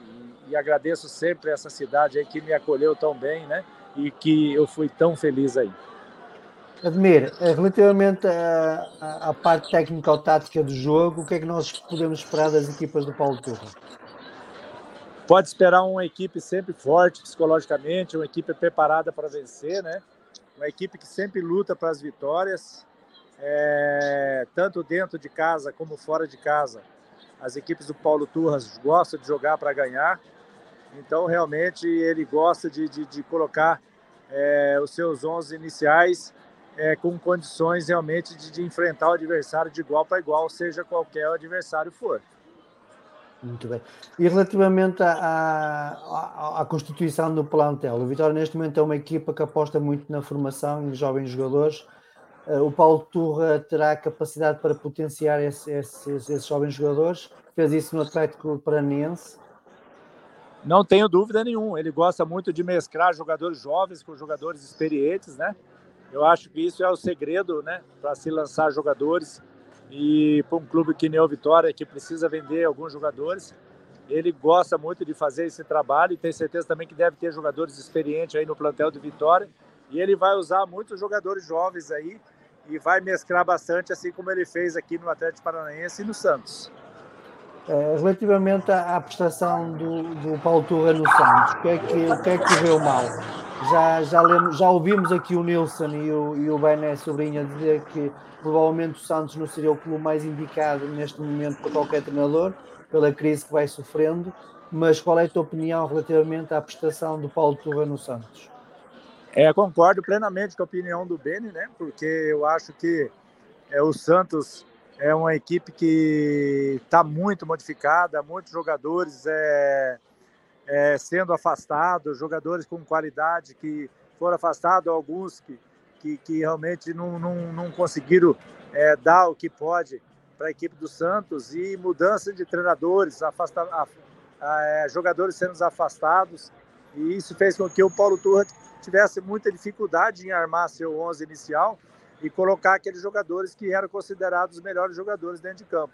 e agradeço sempre essa cidade aí que me acolheu tão bem, né? E que eu fui tão feliz aí. Admir, eh, relativamente à, à, parte técnica ou tática do jogo, o que é que nós podemos esperar das equipas do Paulo Turra? Pode esperar uma equipe sempre forte psicologicamente, uma equipe preparada para vencer, né? Uma equipe que sempre luta para as vitórias, é, tanto dentro de casa como fora de casa. As equipes do Paulo Turras gostam de jogar para ganhar, então realmente ele gosta de, de, de colocar é, os seus 11 iniciais é, com condições realmente de, de, enfrentar o adversário de igual para igual, seja qualquer adversário for. Muito bem. E relativamente à, à, à, constituição do plantel, o Vitória neste momento é uma equipa que aposta muito na formação em jovens jogadores. Eh, o Paulo Turra terá capacidade para potenciar esse, esses, esses jovens jogadores. Fez isso no Atlético Paranaense. Não tenho dúvida nenhuma. Ele gosta muito de mesclar jogadores jovens com jogadores experientes, né? Eu acho que isso é o segredo, né, para se lançar jogadores e para um clube que nem o Vitória que precisa vender alguns jogadores. Ele gosta muito de fazer esse trabalho e tem certeza também que deve ter jogadores experientes aí no plantel do Vitória. E ele vai usar muitos jogadores jovens aí e vai mesclar bastante, assim como ele fez aqui no Atlético Paranaense e no Santos. É, relativamente à, prestação do, do Paulo Turra no Santos, o que é que, o que, é que correu mal? Já, já, lemos, já ouvimos aqui o Nilson e o, e o Bené Sobrinha dizer que provavelmente o Santos não seria o clube mais indicado neste momento para qualquer treinador, pela crise que vai sofrendo, mas qual é a tua opinião relativamente à prestação do Paulo Turra no Santos? É, concordo plenamente com a opinião do Beni, né? Porque eu acho que é, o Santos é uma equipe que está muito modificada, muitos jogadores é, é, sendo afastados, jogadores com qualidade que foram afastados, alguns que, que, que realmente não, não, não conseguiram é, dar o que pode para a equipe do Santos e mudança de treinadores, afasta, é, jogadores sendo afastados e isso fez com que o Paulo Turra tivesse muita dificuldade em armar seu 11 inicial e colocar aqueles jogadores que eram considerados os melhores jogadores dentro de campo.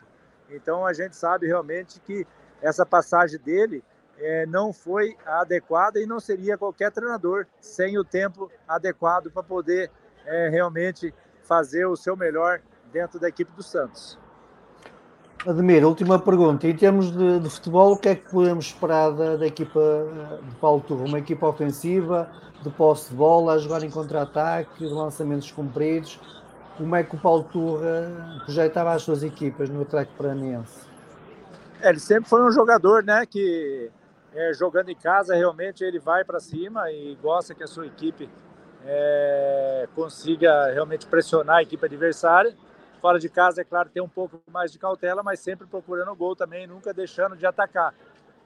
Então a gente sabe realmente que essa passagem dele é, não foi adequada e não seria qualquer treinador sem o tempo adequado para poder é, realmente fazer o seu melhor dentro da equipe do Santos. Admir, última pergunta. Em termos de, de, futebol, o que é que podemos esperar da, da equipa eh, de Paulo Turro? Uma equipa ofensiva, de posse de bola, a jogar em contra-ataque, de lançamentos compridos. Como é que o Paulo Turra projetava as suas equipas no Atlético Paranaense? É, ele sempre foi um jogador, né, que é, jogando em casa realmente ele vai para cima e gosta que a sua equipe é, consiga realmente pressionar a equipe adversária. Fora de casa, é claro, tem um pouco mais de cautela, mas sempre procurando o gol também, nunca deixando de atacar.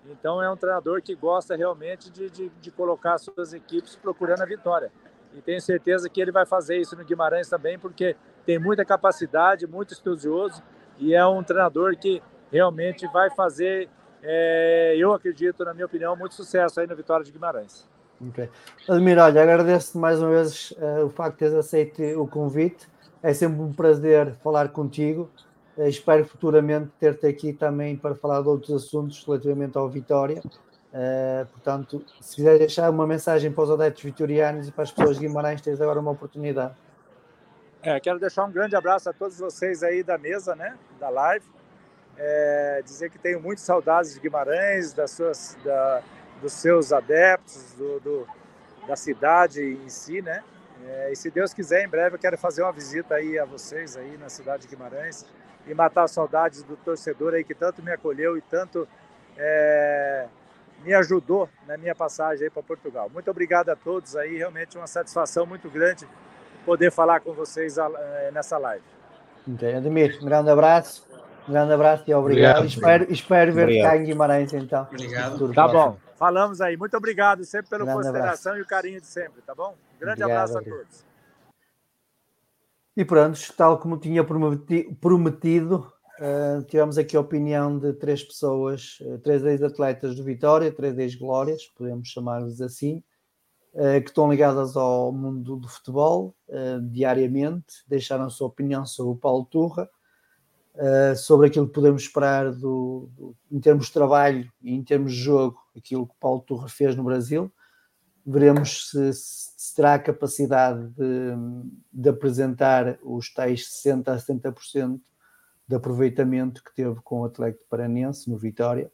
Então é um treinador que gosta realmente de, de, de colocar suas equipes procurando a vitória. E tenho certeza que ele vai fazer isso no Guimarães também, porque tem muita capacidade, muito estudioso e é um treinador que realmente vai fazer, é, eu acredito, na minha opinião, muito sucesso aí no Vitória de Guimarães. Ok. Admiro, olha, agradeço mais uma vez uh, o facto de teres aceito o convite. É sempre um prazer falar contigo. Uh, espero futuramente ter-te aqui também para falar de outros assuntos relativamente ao Vitória. Uh, portanto, se quiser deixar uma mensagem para os adeptos vitorianos e para as pessoas de Guimarães, tens agora uma oportunidade. É, quero deixar um grande abraço a todos vocês aí da mesa, né, da live. É, dizer que tenho muitas saudades de Guimarães, das suas, da, dos seus adeptos, do, do, da cidade em si, né? É, e se Deus quiser, em breve eu quero fazer uma visita aí a vocês aí na cidade de Guimarães e matar saudades do torcedor aí que tanto me acolheu e tanto é, me ajudou na minha passagem aí para Portugal. Muito obrigado a todos aí, realmente uma satisfação muito grande poder falar com vocês é, nessa live. Okay, Ademir, um grande abraço. Um grande abraço e obrigado. obrigado espero, espero ver cá em Guimarães então. Obrigado. Tá bom. Falamos aí. Muito obrigado sempre pela grande consideração abraço. e o carinho de sempre, tá bom? Um grande obrigado, abraço a todos. E pronto, tal como tinha prometido, uh, tivemos aqui a opinião de três pessoas, uh, três ex-atletas do Vitória, três ex-glórias, podemos chamar-lhes assim, uh, que estão ligadas ao mundo do futebol diariamente, deixaram a sua opinião sobre o Paulo Turra, uh, sobre aquilo que podemos esperar do, do, em termos de trabalho e em termos de jogo, aquilo que Paulo Torre fez no Brasil. Veremos se, se terá a capacidade de, de, apresentar os tais 60% a 70% de aproveitamento que teve com o Atlético Paranense no Vitória.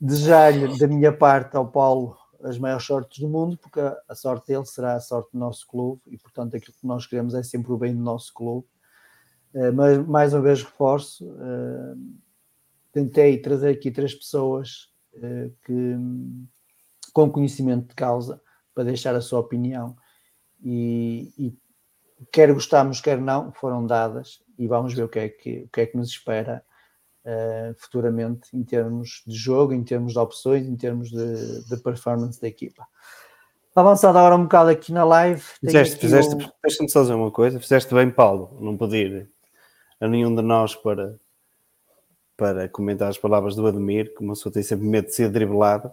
Desejar-lhe da minha parte ao Paulo as maiores sortes do mundo, porque a, sorte dele será a sorte do nosso clube e, portanto, aquilo que nós queremos é sempre o bem do nosso clube mas mais uma vez reforço, uh, tentei trazer aqui três pessoas uh, que, com conhecimento de causa para deixar a sua opinião e, e quer gostamos, quer não, foram dadas e vamos ver o que é que, o que, é que nos espera futuramente em termos de jogo, em termos de opções, em termos de, de performance da equipa. Avançado agora um bocado aqui na live. Fizeste, fizeste, um... deixa-me só dizer uma coisa, fizeste bem, Paulo, não pedir a nenhum de nós para, para comentar as palavras do Ademir, como a pessoa tem sempre medo de ser driblado.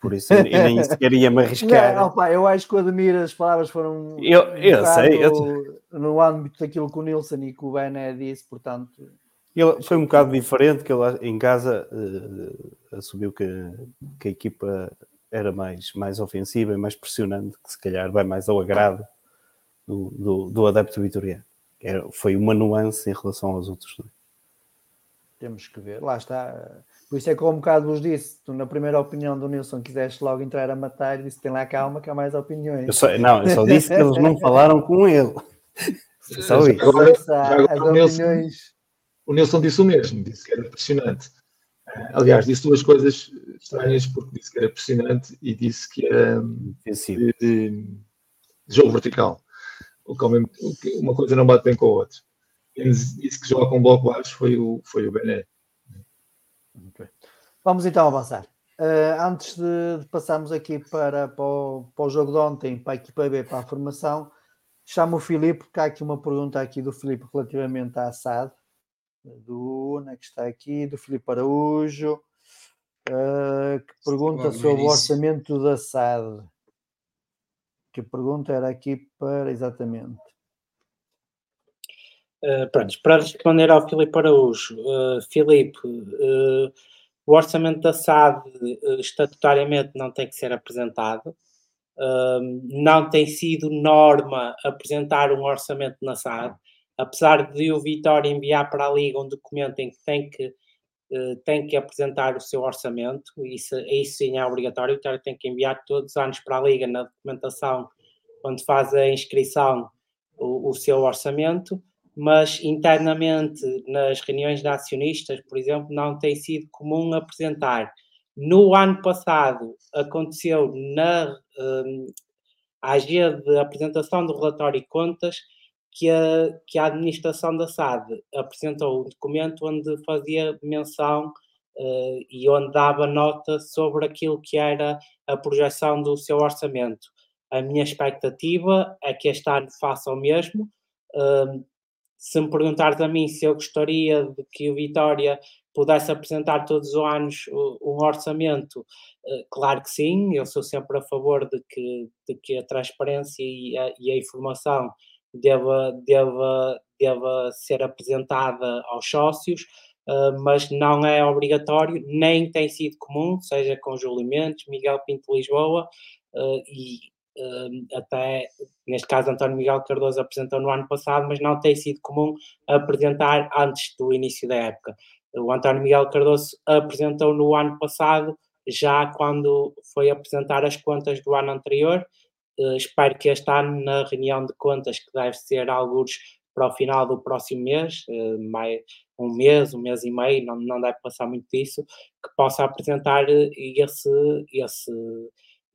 Por isso eu nem sequer ia me arriscar. Não, opa, eu acho que o Ademir as palavras foram eu, eu sei, eu... no âmbito daquilo que o Nilson e que o Bené disse, portanto. Ele foi um bocado diferente, que ele em casa uh, assumiu que, que a equipa era mais, mais ofensiva e mais pressionante, que se calhar vai mais ao agrado do, do, do adepto vitoriano. Foi uma nuance em relação aos outros dois. Temos que ver, lá está. Por isso é que eu um bocado vos disse, tu na primeira opinião do Nilson quiseste logo entrar a matar e disse tem lá calma que há mais opiniões. Eu só, não, eu só disse que eles não falaram com ele. Só isso. Agora, agora, o, Nilson, o Nilson disse o mesmo, disse que era impressionante. Aliás, disse duas coisas estranhas, porque disse que era impressionante e disse que era de, de, de jogo vertical. O que, uma coisa não bate bem com a outra. Quem disse que joga com bloco baixo foi o, foi o Bené. Okay. Vamos então avançar. Uh, antes de, de, passarmos aqui para, para, o, para o jogo de ontem, para a equipa B, para a formação, chamo o Filipe, porque há aqui uma pergunta aqui do Filipe relativamente à SAD, do Una, que está aqui, do Filipe Araújo, uh, que pergunta sobre o orçamento da SAD. Que pergunta era aqui para exatamente. Uh, pronto, para responder ao Filipe Araújo, uh, Filipe, uh, o orçamento da SAD estatutariamente não tem que ser apresentado. não tem sido norma apresentar um orçamento na SAD, apesar de o Vitória enviar para a Liga um documento em que tem que, tem que apresentar o seu orçamento, isso, isso sim é obrigatório, o Vitória tem que enviar todos os anos para a Liga na documentação onde faz a inscrição o, o seu orçamento mas internamente nas reuniões de acionistas, por exemplo, não tem sido comum apresentar. No ano passado aconteceu na um, AG de apresentação do relatório e contas que a, que a administração da SAD apresentou um documento onde fazia menção uh, e onde dava nota sobre aquilo que era a projeção do seu orçamento. A minha expectativa é que este ano faça o mesmo. Uh, se me perguntares a mim se eu gostaria de que o Vitória pudesse apresentar todos os anos um orçamento, eh, claro que sim, eu sou sempre a favor de que, de que a transparência e a, e a informação deva, deva, deva ser apresentada aos sócios, Uh, mas não é obrigatório, nem tem sido comum, seja com Júlio Mendes, Miguel Pinto Lisboa uh, e, até, neste caso, António Miguel Cardoso apresentou no ano passado, mas não tem sido comum apresentar antes do início da época. O António Miguel Cardoso apresentou no ano passado, já quando foi apresentar as contas do ano anterior. Uh, espero que este ano, na reunião de contas, que deve ser alguns para o final do próximo mês, uh, mais, um mês, um mês e meio, não, não deve passar muito disso, que possa apresentar esse, esse,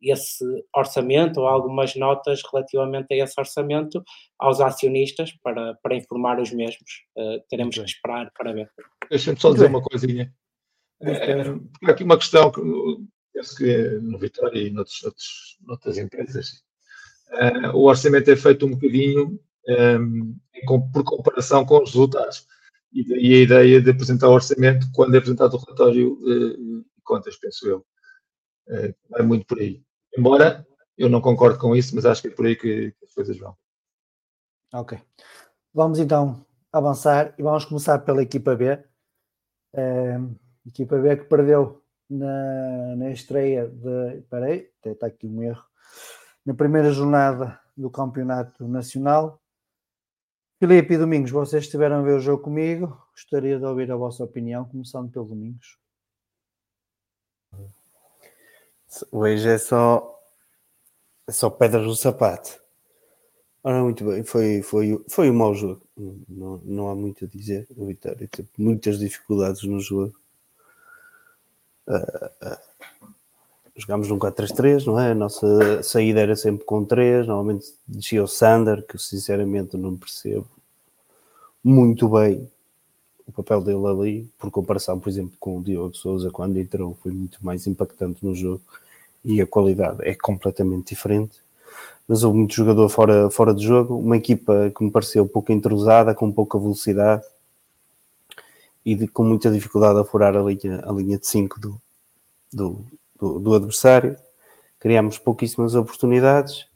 esse orçamento ou algumas notas relativamente a esse orçamento aos acionistas para, para informar os mesmos. Uh, teremos que esperar para ver. Deixa-me só dizer uma coisinha. É, aqui uma questão que penso que no Vitória e noutros, noutros, noutras empresas uh, o orçamento é feito um bocadinho um, por comparação com os resultados. E daí a ideia de apresentar o orçamento quando é apresentado o relatório de contas, penso eu. Uh, vai muito por aí. Embora eu não concordo com isso, mas acho que é por aí que, as coisas vão. Ok. Vamos então avançar e vamos começar pela equipa B. Uh, equipa B que perdeu na, na estreia de. Espera aí, está aqui um erro. Na primeira jornada do Campeonato Nacional. Filipe e Domingos, vocês estiveram a ver o jogo comigo. Gostaria de ouvir a vossa opinião, começando pelo Domingos. Hoje é só, é só pedras no sapato. Ora, muito bem, foi, foi, foi um mau jogo. Não, não há muito a dizer. O Vitória teve muitas dificuldades no jogo. Uh, uh, jogámos num 4-3-3, não é? A nossa saída era sempre com 3. Normalmente descia o Sander, que sinceramente não percebo muito bem o papel dele ali, por comparação, por exemplo, com o Diogo Souza, quando entrou, foi muito mais impactante no jogo e a qualidade é completamente diferente. Mas houve muito jogador fora, fora de jogo, uma equipa que me pareceu pouco entrosada, com pouca velocidade e de, com muita dificuldade a furar a linha, a linha de 5 do, do, do, do adversário, criámos pouquíssimas oportunidades,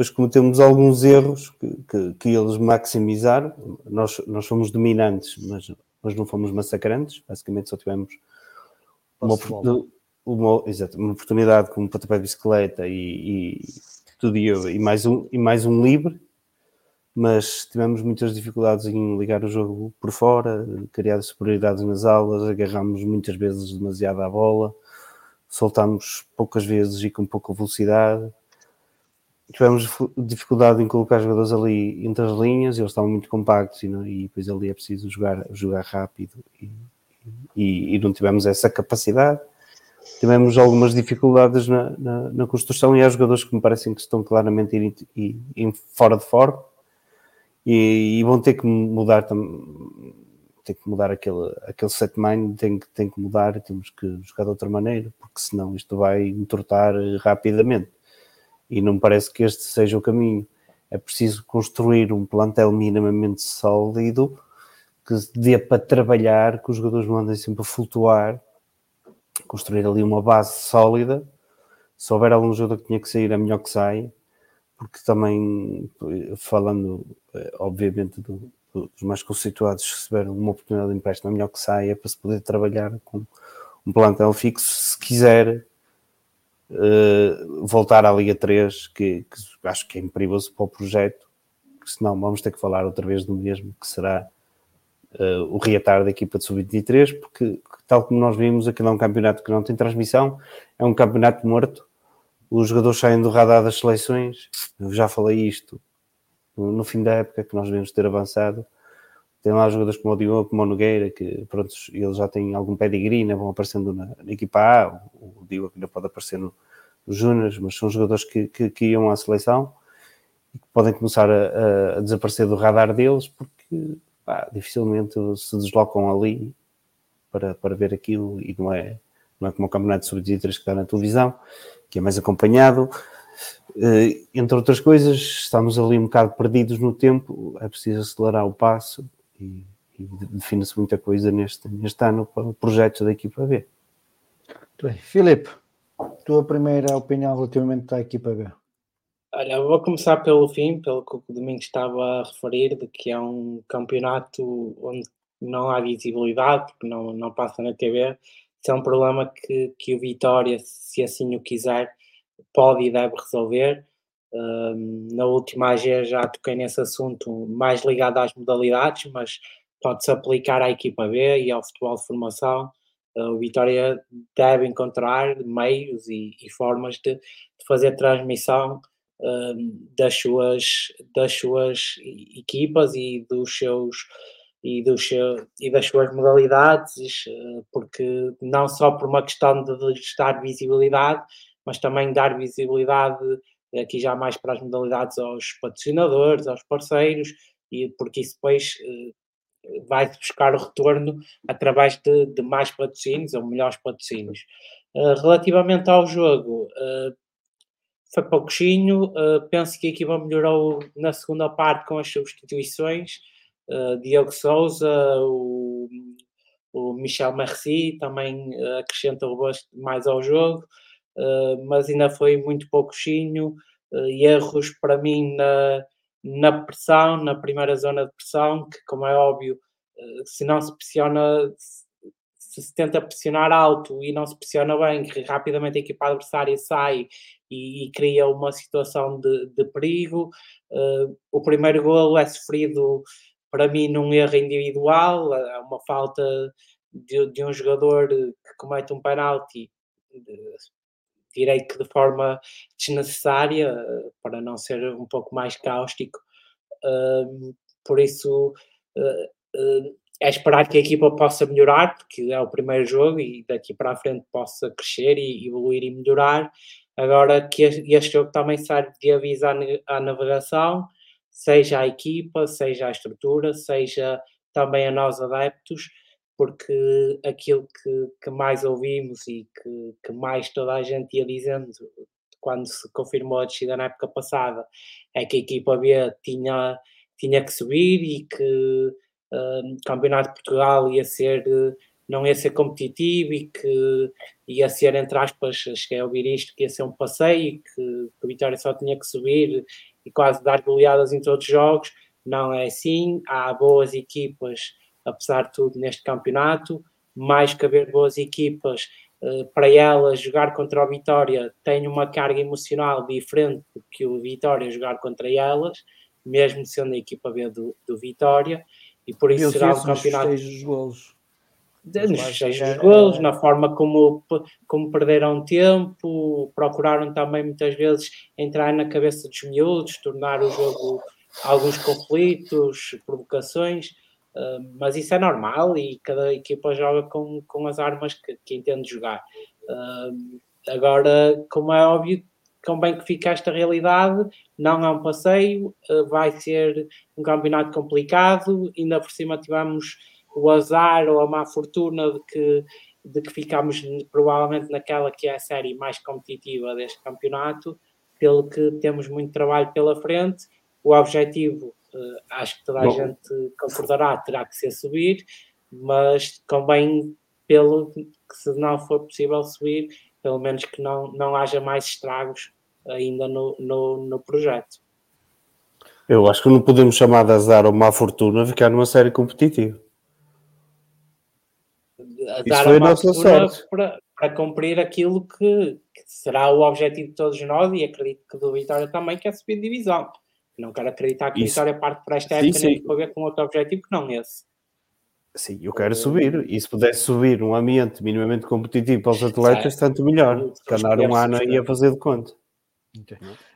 depois cometemos alguns erros que, que, que, eles maximizaram. Nós, nós fomos dominantes, mas, mas não fomos massacrantes. Basicamente só tivemos uma, uma, exato, uma oportunidade com um pontapé de bicicleta e, e tudo e, e, mais um, e mais um livre. Mas tivemos muitas dificuldades em ligar o jogo por fora, criar superioridades nas aulas, agarramos muitas vezes demasiado à bola, soltámos poucas vezes e com pouca velocidade tivemos dificuldade em colocar jogadores ali entre as linhas, eles estavam muito compactos e, não, e depois ali é preciso jogar, jogar rápido e, e, e, não tivemos essa capacidade. Tivemos algumas dificuldades na, na, na, construção e há jogadores que me parecem que estão claramente em, fora de forma e, vão ter que mudar também tem que mudar aquele, aquele set mind, tem que, tem que mudar, temos que jogar de outra maneira, porque senão isto vai entortar rapidamente e não me parece que este seja o caminho. É preciso construir um plantel minimamente sólido que dê para trabalhar, que os jogadores não andem sempre a flutuar, construir ali uma base sólida. Se houver algum jogador que tinha que sair, é melhor que saia, porque também, falando eh, obviamente do, dos mais conceituados, receberam uma oportunidade de empréstimo, é melhor que saia para se poder trabalhar com um plantel fixo, se quiser uh, voltar à Liga 3, que, que, acho que é perigoso para o projeto, senão vamos ter que falar outra vez do mesmo, que será uh, o reatar da equipa de sub-23, porque, tal como nós vimos, aquilo é um campeonato que não tem transmissão, é um campeonato morto, os jogadores saem do radar das seleções, eu já falei isto no, fim da época que nós devemos ter avançado, tem lá jogadores como o Diogo, como o Nogueira, que pronto, eles já têm algum pedigree, né, vão aparecendo na, na, equipa A, o Diogo ainda pode aparecer no, no Júnior, mas são jogadores que, que, que, iam à seleção e que podem começar a, a desaparecer do radar deles porque pá, dificilmente se deslocam ali para, para ver aquilo e não é, não é como o Campeonato Sub-23 que está na televisão, que é mais acompanhado. Uh, entre outras coisas, estamos ali um bocado perdidos no tempo, é preciso acelerar o passo e, e define-se muita coisa neste, neste ano para o projeto da equipa B. Bem, Filipe, tua primeira opinião relativamente à equipa B? Olha, vou começar pelo fim, pelo que o Domingos estava a referir, de que é um campeonato onde não há visibilidade, porque não, não passa na TV. Isso é um problema que, que o Vitória, se assim o quiser, pode e deve resolver na última AG já toquei nesse assunto mais ligado às modalidades, mas pode-se aplicar à equipa B e ao futebol de formação. Uh, o Vitória deve encontrar meios e, e formas de, de, fazer transmissão das, suas, das suas equipas e dos seus e, dos, e das suas modalidades, uh, porque não só por uma questão de, de dar visibilidade, mas também dar visibilidade aqui já mais para as modalidades aos patrocinadores, aos parceiros, e porque isso depois uh, vai buscar o retorno através de, de, mais patrocínios ou melhores patrocínios. Uh, relativamente ao jogo, foi pouquinho, penso que a equipa melhorou na segunda parte com as substituições, Diogo Souza, o, o Michel Merci também acrescentou mais ao jogo, eh, mas ainda foi muito pouquinho, uh, erros para mim na, na pressão, na primeira zona de pressão, que como é óbvio, uh, se não se pressiona, se, se tenta pressionar alto e não se pressiona bem, que rapidamente a equipa adversária sai e, e cria uma situação de, de perigo. o primeiro golo é sofrido para mim num erro individual, é uma falta de, de um jogador que comete um penalti direi que de forma desnecessária, para não ser um pouco mais cáustico. por isso, uh, é esperar que a equipa possa melhorar, porque é o primeiro jogo e daqui para a frente possa crescer e evoluir e melhorar. Agora que este jogo também serve de aviso à navegação, seja a equipa, seja a estrutura, seja também a nós adeptos, porque aquilo que, que mais ouvimos e que, que, mais toda a gente ia dizendo quando se confirmou a descida na época passada é que a equipa B tinha, tinha que subir e que uh, o Campeonato de Portugal ia ser não ia ser competitivo e que ia ser, entre aspas, cheguei a ouvir isto, que ia ser um passeio, que, que a Vitória só tinha que subir e quase dar goleadas em todos os jogos. Não é assim, há boas equipas, apesar de tudo, neste campeonato. Mais que haver boas equipas, eh, para elas jogar contra o Vitória tem uma carga emocional diferente do que o Vitória jogar contra elas, mesmo sendo a equipa B do, do Vitória, e por isso Eu será um campeonato. festejos golos. Nos festejos é- dos golos, na forma como, como perderam tempo, procuraram também muitas vezes entrar na cabeça dos miúdos, tornar o jogo alguns conflitos, provocações, mas isso é normal e cada equipa joga com, com as armas que, que entende jogar. Uh, agora, como é óbvio, convém que fique esta realidade, não é um passeio, uh, vai ser um campeonato complicado, ainda por cima tivemos o azar ou a má fortuna de que, de que ficámos provavelmente naquela que é a série mais competitiva deste campeonato, pelo que temos muito trabalho pela frente. O objetivo, acho que toda a Bom. gente concordará, terá que ser subir, mas convém, pelo que se não for possível subir, pelo menos que não, não haja mais estragos ainda no, no, no projeto. Eu acho que não podemos chamar de azar ou má fortuna ficar numa série competitiva. a Isso foi a nossa sorte. para, para cumprir aquilo que, que será o objetivo de todos nós e acredito que do Vitória também, que é subir divisão. Não quero acreditar que Isso. Vitória parte para esta Sim, época sim. nem para ver com outro objetivo que não esse. Sim, eu quero subir. E se pudesse subir um ambiente minimamente competitivo para os atletas, tanto melhor. Que andar um ano aí a fazer de conta.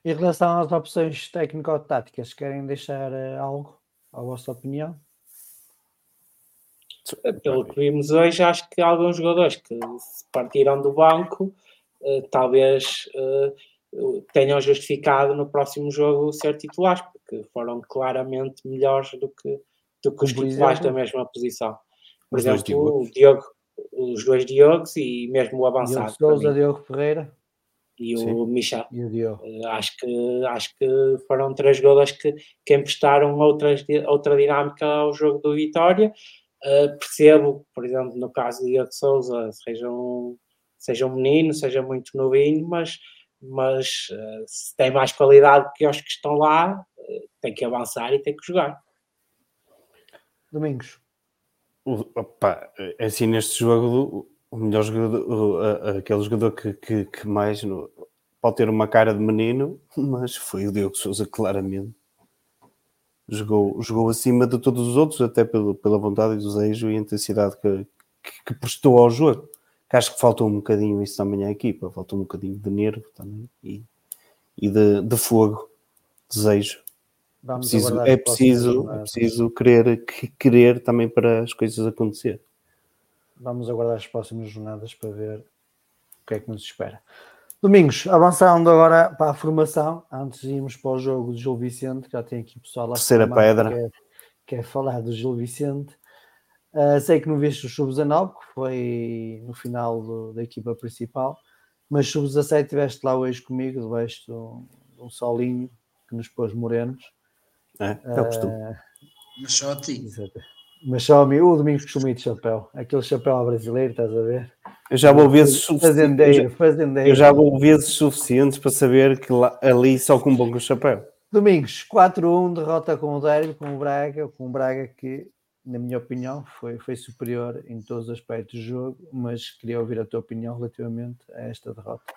Em relação às opções técnico-táticas, querem deixar eh, algo, a vossa opinião? Pelo que vimos hoje, acho que alguns jogadores que se partiram do banco eh, talvez eh, tenham justificado no próximo jogo ser titulares, porque foram claramente melhores do que, do que os por titulares exemplo? da mesma posição. Por Os exemplo, o Diogo, os dois Diogos e mesmo o Diogo avançado. Souza, mim. Diogo Ferreira e Sim. o Michel. e o Diogo. Eh, Acho que, acho que foram três jogadores que, que emprestaram outras, outra dinâmica ao jogo do Vitória. Eh, percebo, por exemplo, no caso do Diogo Souza, seja um, seja um menino, seja muito novinho, mas, mas eh, se tem mais qualidade que os que estão lá, eh, tem que avançar e tem que jogar. Domingos. Opa, é assim, neste jogo, o melhor jogador, o- aquele jogador que, que, que mais no- pode ter uma cara de menino, mas foi o Diogo Souza, claramente. Jogou, jogou acima de todos os outros, até pelo, pela vontade e desejo e intensidade que, que, que prestou ao jogo. Que acho que faltou um bocadinho isso também à equipa, faltou um bocadinho de nervo também e, e de, de fogo, desejo. Vamos Preciso- é preciso, é preciso querer, que- querer também para as coisas acontecer. Vamos aguardar as próximas jornadas para ver o que é que nos espera. Domingos, avançando agora para a formação, antes de irmos para o jogo do Gil Vicente, já tem aqui pessoal a Terceira que pedra. Quer, quer falar do Gil Vicente. Ah, sei que não viste o Sub-19, que foi no final do- da equipa principal, mas Sub-17 estiveste lá hoje comigo, debaixo de um, de um solinho que nos pôs morenos. É, é o costume. Ah, Mas só a ti. Exato. Mas só a mim, o Domingos costuma ir de chapéu. Aquele chapéu ao brasileiro, estás a ver? Eu já vou vezes Fazendeiro, já, fazendeiro. eu já vou vezes suficientes para saber que lá- ali só com um bom com o chapéu. Domingos, 4-1, derrota com o Derby, com o Braga, com o Braga que, na minha opinião, foi, foi superior em todos os aspectos do jogo, mas queria ouvir a tua opinião relativamente a esta derrota.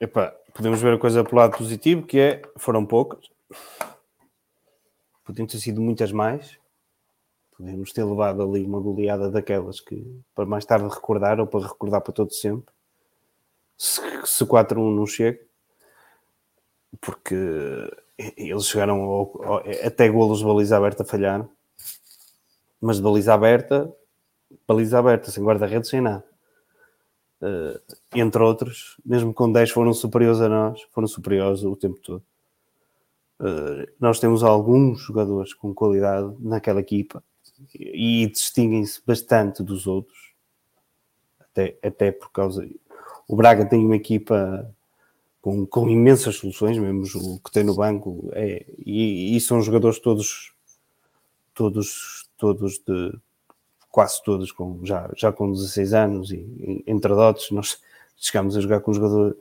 Epá, podemos ver a coisa pelo lado positivo, que é, foram poucas. Podiam ter sido muitas mais. Podemos ter levado ali uma goleada daquelas que, para mais tarde recordar, ou para recordar para todo sempre. Se, se 4-1 não chega. Porque eles chegaram ao- ao- até golos de baliza aberta falharam. Mas de baliza aberta, baliza aberta, sem guarda-redes, sem nada. Eh, entre outros, mesmo com 10 foram superiores a nós, foram superiores o tempo todo. Eh, nós temos alguns jogadores com qualidade naquela equipa e, e distinguem-se bastante dos outros, até, até por causa. O Braga tem uma equipa com, com imensas soluções, mesmo o que tem no banco, é, e, e são jogadores todos, todos, todos de, quase todos com, já, já com 16 anos e entre dotes nós chegámos a jogar com um jogador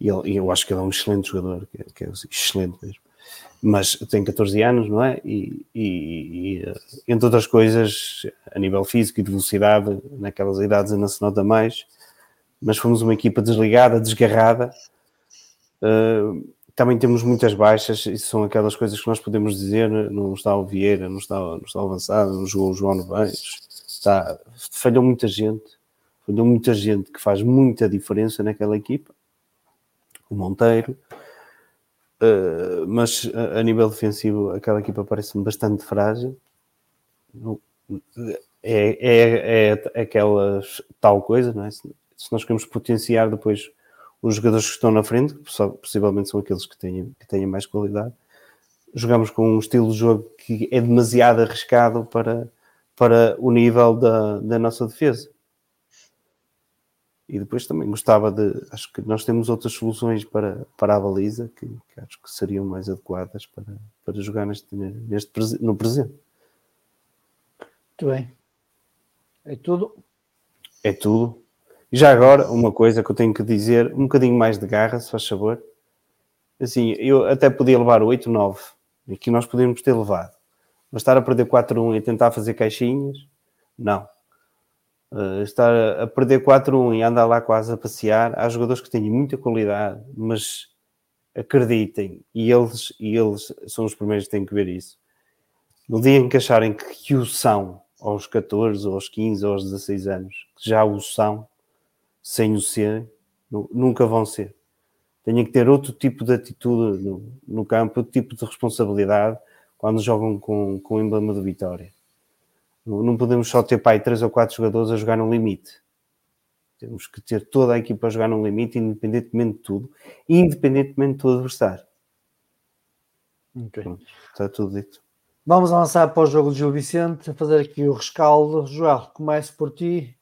e, ele, e eu acho que ele é um excelente jogador, que é, que é excelente mesmo. Mas tem 14 anos, não é? E, e, e, entre outras coisas, a nível físico e de velocidade, naquelas idades ainda se nota mais. Mas fomos uma equipa desligada, desgarrada. Uh, também temos muitas baixas, e são aquelas coisas que nós podemos dizer: não está o Vieira, não está, não está avançado, não jogou o João Novaes, está, falhou muita gente, falhou muita gente que faz muita diferença naquela equipa. O Monteiro, uh, mas a, a, nível defensivo, aquela equipa parece-me bastante frágil. É, é, é aquela tal coisa, não é? Se, se nós queremos potenciar depois os jogadores que estão na frente, que possivelmente são aqueles que têm, que têm mais qualidade, jogamos com um estilo de jogo que é demasiado arriscado para, para o nível da, da nossa defesa. E depois também gostava de. Acho que nós temos outras soluções para, para a baliza que, que acho que seriam mais adequadas para, para jogar neste, neste, no presente. Muito bem. É tudo? É tudo. Já agora, uma coisa que eu tenho que dizer, um bocadinho mais de garra, se faz favor. Assim, eu até podia levar 8, 9, e que nós podíamos ter levado. Mas estar a perder 4-1 e tentar fazer caixinhas, não. Uh, estar a perder 4-1 e andar lá quase a passear, há jogadores que têm muita qualidade, mas acreditem, e eles, e eles são os primeiros que têm que ver isso. No dia em que acharem que, que o são, aos 14, aos 15, aos 16 anos, que já o são, sem o ser, nunca vão ser. Têm que ter outro tipo de atitude no, no campo, outro tipo de responsabilidade quando jogam com, com o emblema de vitória. Não, podemos só ter pai três ou quatro jogadores a jogar no limite. Temos que ter toda a equipa a jogar no limite, independentemente de tudo, independentemente do adversário. Okay. está tudo dito. Vamos avançar para o jogo de Gil Vicente, a fazer aqui o rescaldo. Joel, começo por ti.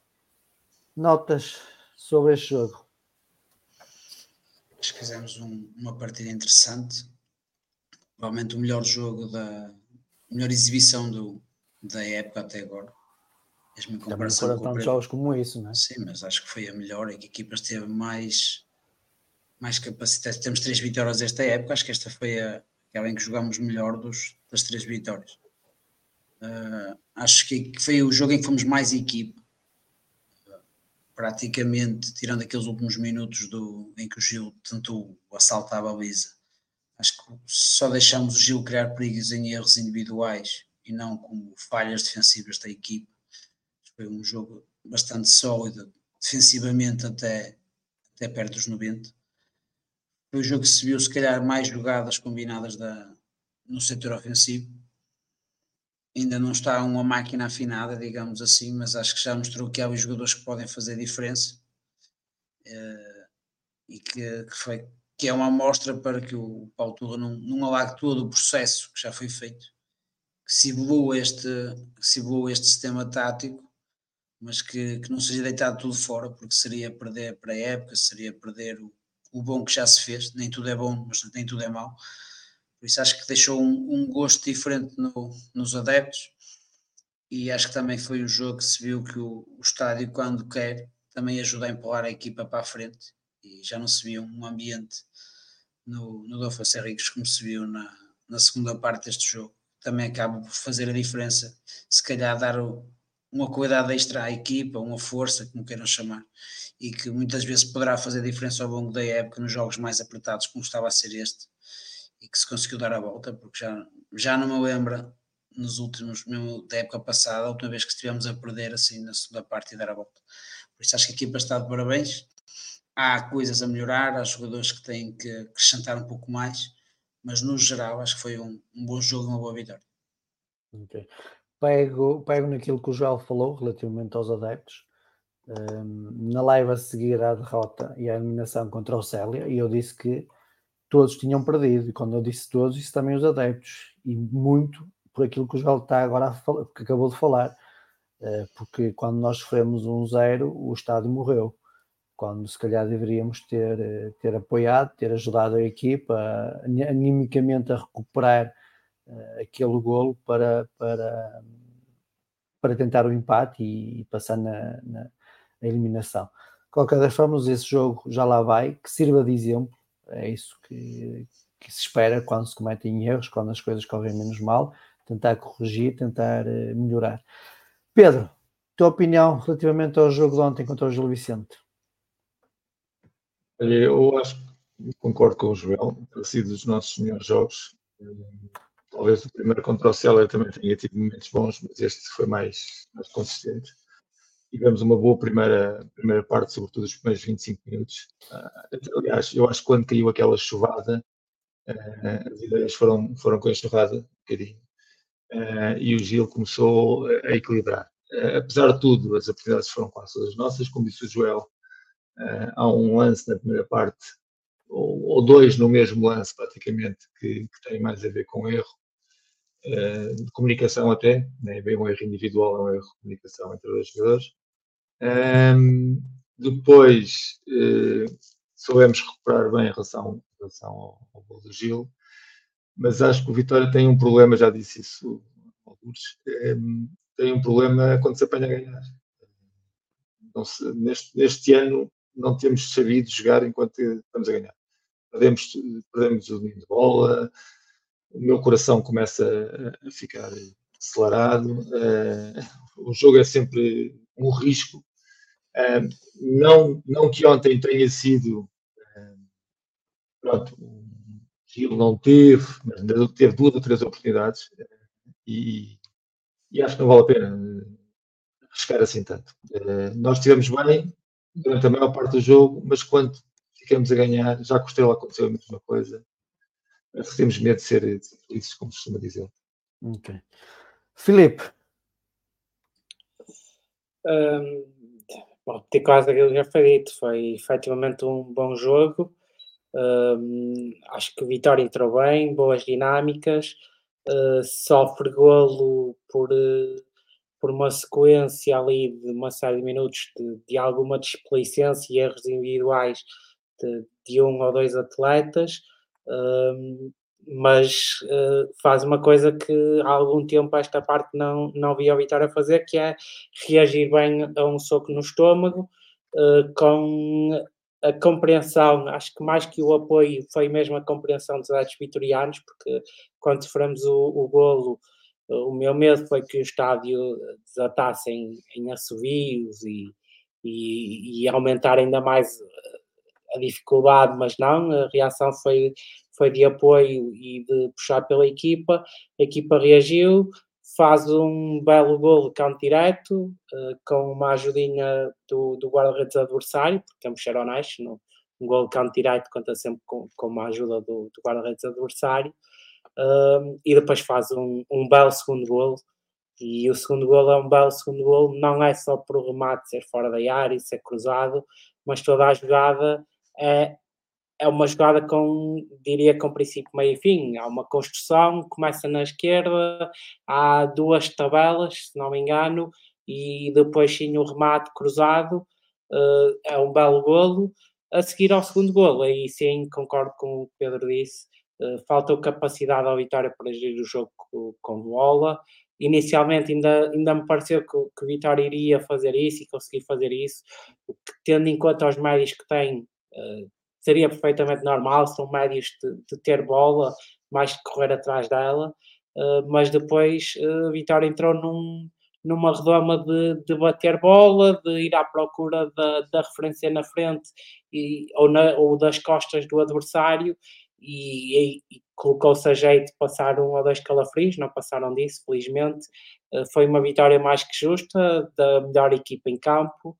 Notas sobre este jogo? Acho que fizemos um, uma partida interessante. Provavelmente o melhor jogo da melhor exibição do, da época até agora. Mesmo em comparação Também com tantos jogos como isso, não é? Sim, mas acho que foi a melhor e que a equipa esteve mais, mais capacidade. Temos três vitórias esta época, acho que esta foi a, aquela em que jogamos melhor dos, das três vitórias. Uh, acho que foi o jogo em que fomos mais equipa praticamente, tirando aqueles últimos minutos do, em que o Gil tentou assaltar a baliza, acho que só deixamos o Gil criar perigos em erros individuais e não como falhas defensivas da equipa. Foi um jogo bastante sólido, defensivamente até, até perto dos 90. Foi um jogo que se viu, se calhar, mais jogadas combinadas da, no setor ofensivo ainda não está uma máquina afinada, digamos assim, mas acho que já mostrou que há os jogadores que podem fazer diferença uh, e que, que, foi, que é uma amostra para que o Paulo Turra não, não alague todo o processo que já foi feito, que se evolua este, se evolua este sistema tático, mas que, que não seja deitado tudo fora, porque seria perder para a época, seria perder o, o bom que já se fez, nem tudo é bom, mas nem tudo é mau por isso acho que deixou um, um gosto diferente no, nos adeptos. E acho que também foi um jogo que se viu que o, o estádio, quando quer, também ajuda a empurrar a equipa para a frente. E já não se viu um ambiente no, no Dofa Serricos como se viu na, na segunda parte deste jogo. Também acaba por fazer a diferença, se calhar dar o, uma qualidade extra à equipa, uma força, como queiram chamar, e que muitas vezes poderá fazer diferença ao longo da época nos jogos mais apertados, como estava a ser este e que se conseguiu dar a volta, porque já, já não me lembro nos últimos, mesmo da época passada, a última vez que estivemos a perder assim na segunda parte e dar a volta. Por isso acho que a equipa está de parabéns. Há coisas a melhorar, há jogadores que têm que acrescentar um pouco mais, mas no geral acho que foi um, um bom jogo uma boa vitória. Pego, pego naquilo que o Joel falou relativamente aos adeptos. Um, na live a seguir à derrota e à eliminação contra o Célia, e eu disse que todos tinham perdido. E quando eu disse todos, isso também os adeptos. E muito por aquilo que o Joel está agora falar, que acabou de falar. Eh, porque quando nós sofremos um zero, o estádio morreu. Quando se calhar deveríamos ter, eh, ter apoiado, ter ajudado a equipa animicamente a recuperar eh, aquele golo para, para, para tentar o empate e, passar na, na, eliminação. De qualquer das formas, esse jogo já lá vai, que sirva de exemplo, é isso que, que se espera quando se cometem erros, quando as coisas correm menos mal, tentar corrigir, tentar uh, melhorar. Pedro, tua opinião relativamente ao jogo de ontem contra o Gil Vicente? Eu acho que concordo com o Joel, ter sido dos nossos melhores jogos. Talvez o primeiro contra o Célia também tenha tido momentos bons, mas este foi mais, mais consistente. Tivemos uma boa primeira, primeira parte, sobretudo os primeiros 25 minutos. aliás, eu acho que quando caiu aquela chuvada, uh, as ideias foram, foram com a enxurrada, um bocadinho, uh, e o Gil começou a equilibrar. Uh, apesar de tudo, as oportunidades foram quase todas nossas, como disse o Joel, há um lance na primeira parte, ou, ou, dois no mesmo lance, praticamente, que, que têm mais a ver com erro, de comunicação até, nem é bem um erro individual, é um erro de comunicação entre os jogadores. Um, depois, soubemos recuperar bem em relação, em relação ao, gol do Gil, mas acho que o Vitória tem um problema, já disse isso alguns, é, tem um problema quando se apanha a ganhar. Se, neste, neste, ano não temos sabido jogar enquanto estamos a ganhar. Perdemos, perdemos o domínio de bola, o meu coração começa a, ficar acelerado, uh, o jogo é sempre um risco. Uh, não, não que ontem tenha sido Pronto, o Gil não teve, mas teve duas ou três oportunidades e, e acho que não vale a pena arriscar assim tanto. Eh, nós estivemos bem durante a maior parte do jogo, mas quando ficamos a ganhar, já com o aconteceu a mesma coisa. Temos medo de ser, felizes, como se costuma dizer. Ok. Filipe. Um, bom, ter quase aquilo já foi dito, foi efetivamente um bom jogo acho que o Vitória entrou bem, boas dinâmicas, uh, sofre golo por, uh, por uma sequência ali de uma série de minutos de, de alguma displicência e erros individuais de, de, um ou dois atletas, uh, mas faz uma coisa que há algum tempo esta parte não, não via o Vitória fazer, que é reagir bem a um soco no estômago, com a compreensão, acho que mais que o apoio foi mesmo a compreensão dos adeptos vitorianos, porque quando sofremos o, o golo, o meu medo foi que o estádio desatasse em, em assobios e, e, e, aumentar ainda mais a dificuldade, mas não, a reação foi, foi de apoio e de puxar pela equipa, a equipa reagiu, faz um belo golo canto direto, uh, com uma ajudinha do, do guarda-redes adversário, porque ser honestos, no, um golo canto direto conta sempre com, com uma ajuda do, do guarda-redes adversário, uh, e depois faz um, um belo segundo golo, e o segundo golo é um belo segundo golo, não é só por remate ser fora da área e ser cruzado, mas toda a jogada é é uma jogada com, diria, com princípio, meio e fim. Há uma construção, começa na esquerda, há duas tabelas, se não me engano, e depois sim o remate cruzado, uh, é um belo golo. A seguir ao segundo golo, aí sim concordo com o que Pedro disse, uh, faltou capacidade ao Vitória para gerir o jogo com, com bola. Inicialmente ainda, ainda me pareceu que, que Vitória iria fazer isso e conseguir fazer isso, tendo em conta os médios que tem, seria perfeitamente normal, são médios de, de ter bola, mais que correr atrás dela, uh, mas depois uh, Vitória entrou num, numa redoma de, de, bater bola, de ir à procura da, da referência na frente e, ou, na, ou, das costas do adversário e, e, e colocou-se a jeito de passar um ou dois calafrios, não passaram disso, felizmente. Uh, foi uma vitória mais que justa, da melhor equipa em campo.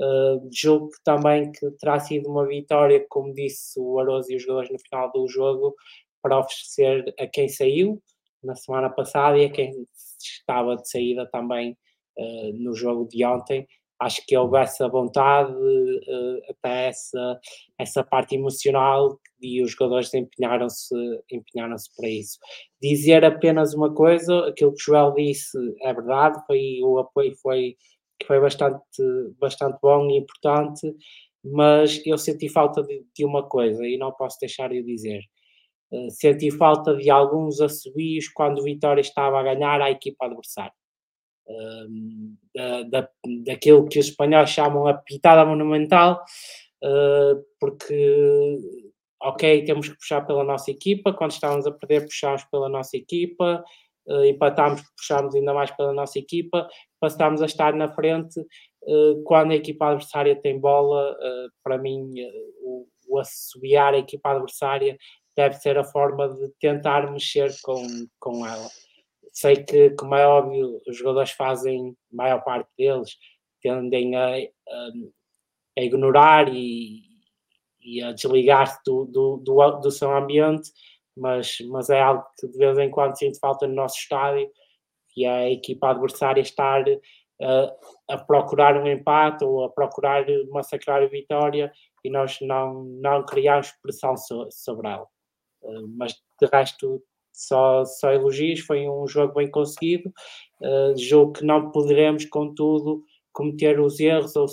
Uh, julgo que também que terá sido uma vitória, como disse o Aroso e os jogadores no final do jogo, para oferecer a quem saiu na semana passada e a quem estava de saída também uh, no jogo de ontem. Acho que houve essa vontade, uh, até essa, essa parte emocional e os jogadores empenharam-se empenharam para isso. Dizer apenas uma coisa, aquilo que o Joel disse é verdade, foi, o apoio foi que foi bastante, bastante bom e importante, mas eu senti falta de, de uma coisa e não posso deixar de dizer. Uh, senti falta de alguns assobios quando o Vitória estava a ganhar à equipa adversária. uh, da, da, daquilo que os espanhóis chamam a pitada monumental, uh, porque, ok, temos que puxar pela nossa equipa, quando estávamos a perder, puxámos pela nossa equipa, empatámos, puxámos ainda mais pela nossa equipa, passámos a estar na frente quando a equipa adversária tem bola, para mim, o, o assobiar a equipa adversária deve ser a forma de tentar mexer com, com ela. Sei que, como é óbvio, os jogadores fazem, a maior parte deles, tendem a, a, a ignorar e, e a desligar-se do, do, do, do, seu ambiente, mas, mas é algo que de vez em quando sinto falta no nosso estádio, e é a equipa adversária estar a, a procurar um empate ou a procurar massacrar a vitória e nós não, não criamos pressão so, sobre ela. Uh, mas de resto só, só elogios, foi um jogo bem conseguido, uh, jogo que não poderemos, contudo, cometer os erros, ou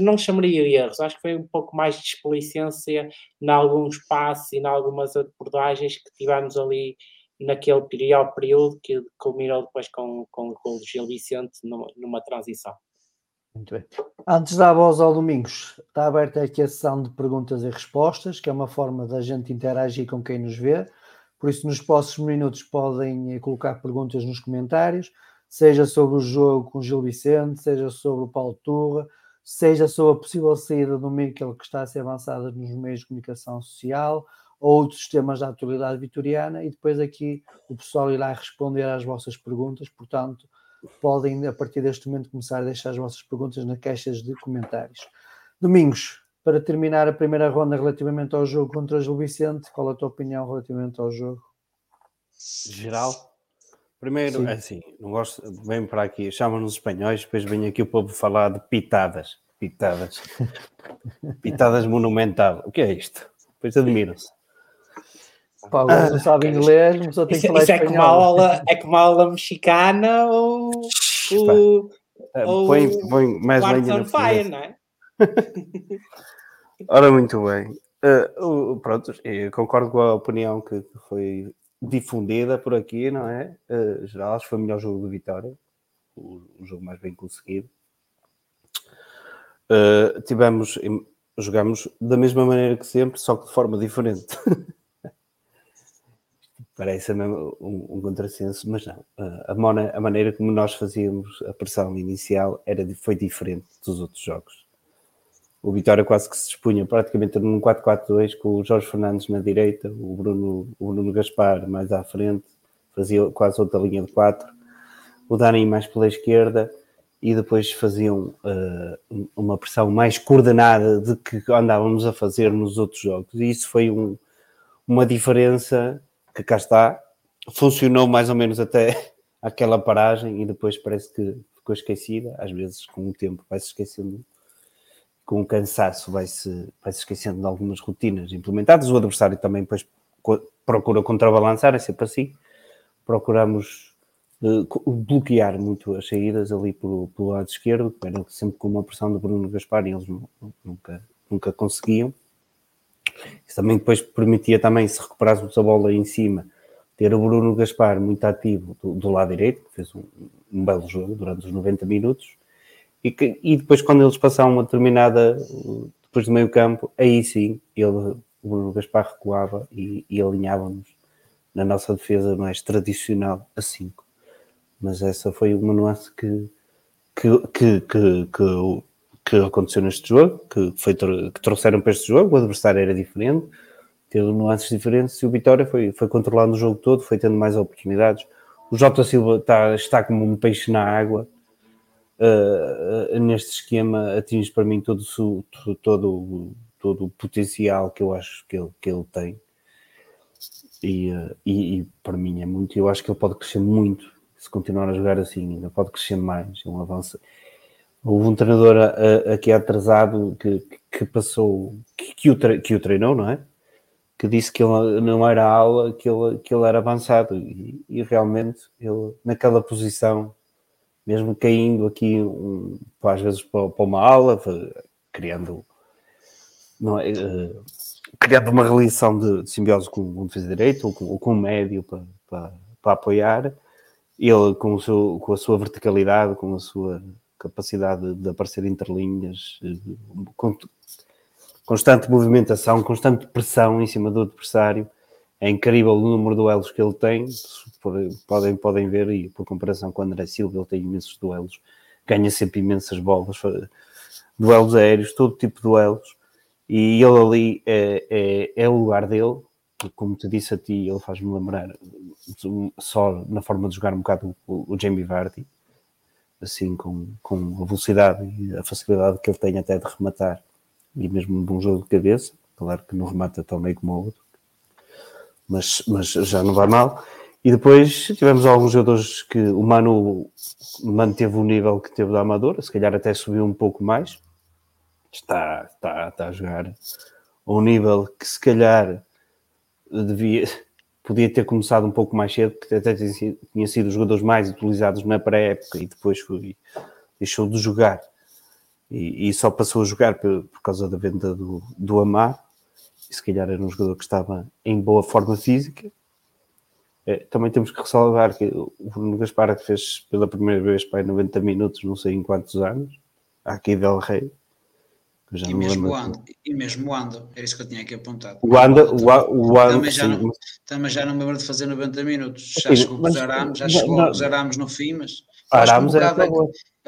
não chamaria erros, acho que foi um pouco mais de explicência em alguns passos e em algumas abordagens que tivemos ali naquele período que culminou depois com, com, com o Gil Vicente numa, numa transição. Muito bem. Antes da voz ao Domingos, está aberta aqui a sessão de perguntas e respostas, que é uma forma da gente interagir com quem nos vê. Por isso, nos próximos minutos podem eh, colocar perguntas nos comentários, seja sobre o jogo com Gil Vicente, seja sobre o Paulo Turra, seja sobre a possível saída do Miquel que está a ser avançada nos meios de comunicação social, ou outros temas da atualidade vitoriana, e depois aqui o pessoal irá responder às vossas perguntas. Portanto, podem, a partir deste momento, começar a deixar as vossas perguntas nas caixas de comentários. Domingos, para terminar a primeira ronda relativamente ao jogo contra o Gil Vicente, qual a tua opinião relativamente ao jogo? Geral? Primeiro, Sim. assim, não gosto, vem para aqui, chamam-nos espanhóis, depois vem aqui o povo falar de pitadas. Pitadas. pitadas monumental. O que é isto? Depois admiram-se. Pá, não sabe inglês, só tem que falar isso é como, aula, é como a aula mexicana ou. ou, ou põe, põe mais lenha fire, não é? Ora, muito bem. Uh, pronto, eu concordo com a opinião que foi difundida por aqui, não é? Uh, geral, acho que foi o melhor jogo de Vitória, o, o jogo mais bem conseguido. Uh, tivemos, jogamos da mesma maneira que sempre, só que de forma diferente. Parece mesmo um, um contrassenso, mas não. Uh, a, mona, a maneira como nós fazíamos a pressão inicial era, foi diferente dos outros jogos o Vitória quase que se dispunha praticamente num 4-4-2 com o Jorge Fernandes na direita, o Bruno, o Bruno Gaspar mais à frente, fazia quase outra linha de 4, o Dani mais pela esquerda e depois faziam uh, uma pressão mais coordenada de que andávamos a fazer nos outros jogos. E isso foi um, uma diferença que cá está, funcionou mais ou menos até aquela paragem e depois parece que ficou esquecida. Às vezes, com o tempo, vai-se esquecendo com o cansaço vai-se vai -se esquecendo de algumas rotinas implementadas. O adversário também depois procura contrabalançar, é sempre assim. Procuramos uh, bloquear muito as saídas ali pelo, pelo lado esquerdo, era sempre com uma pressão do Bruno Gaspar e eles nunca, nunca conseguiam. Isso também depois permitia também, se recuperássemos a bola em cima, ter o Bruno Gaspar muito ativo do, do lado direito, que fez um, um belo jogo durante os 90 minutos, e, que, e depois, quando eles passaram uma determinada, depois do meio campo, aí sim, ele, o Bruno Gaspar recuava e, e alinhávamos na nossa defesa mais tradicional a 5. Mas essa foi uma nuance que, que, que, que, que, que aconteceu neste jogo, que, foi, que trouxeram para este jogo, o adversário era diferente, teve nuances diferentes e o Vitória foi, foi controlando o jogo todo, foi tendo mais oportunidades. O Jota Silva está, está como um peixe na água, uh, neste esquema atinge para mim todo, todo, todo, todo o potencial que eu acho que ele, que ele tem. E, uh, e, e, para mim é muito, eu acho que ele pode crescer muito se continuar a jogar assim, ainda pode crescer mais, é um avanço. Houve um treinador aqui atrasado que, que passou, que, que, o, que o treinou, não é? Que disse que ele não era aula, que ele, que ele era avançado e, e realmente ele naquela posição mesmo caindo aqui um, às vezes para, para uma aula, criando, é, uh, criando uma relação de, de simbiose com o defesa direito ou com, ou com o médio para, para, para, apoiar. ele com, o seu, com a sua verticalidade, com a sua capacidade de aparecer entre linhas, com constante movimentação, constante pressão em cima do adversário. É incrível o número de duelos que ele tem. Podem, podem ver, e por comparação com o André Silva, ele tem imensos duelos, ganha sempre imensas bolas, duelos aéreos, todo tipo de duelos. E ele ali é, é, é o lugar dele, como te disse a ti, ele faz-me lembrar só na forma de jogar um bocado o, o Jamie Vardy, assim com, com a velocidade e a facilidade que ele tem até de rematar, e mesmo um bom jogo de cabeça, claro que não remata tão bem como o outro, mas, mas já não vai mal. E depois tivemos alguns jogadores que o Manu manteve o nível que teve da Amadora, se calhar até subiu um pouco mais. Está, está, está a jogar a um nível que se calhar devia, podia ter começado um pouco mais cedo, porque até tinha sido os jogadores mais utilizados na pré-época e depois foi, deixou de jogar. E, e, só passou a jogar por, por causa da venda do, do Amar. E se calhar era um jogador que estava em boa forma física. É, também temos que ressalvar que o Bruno Gaspar que fez pela primeira vez para 90 minutos, não sei em quantos anos, aqui Del Rey e mesmo, o Ando, e mesmo o Ando, era isso que eu tinha aqui apontado. O Ando, o, Ando também, já não, também já não me lembro de fazer 90 minutos. Já chegou mas, os Arames, já chegou não, os Arames no fim, mas Arames um era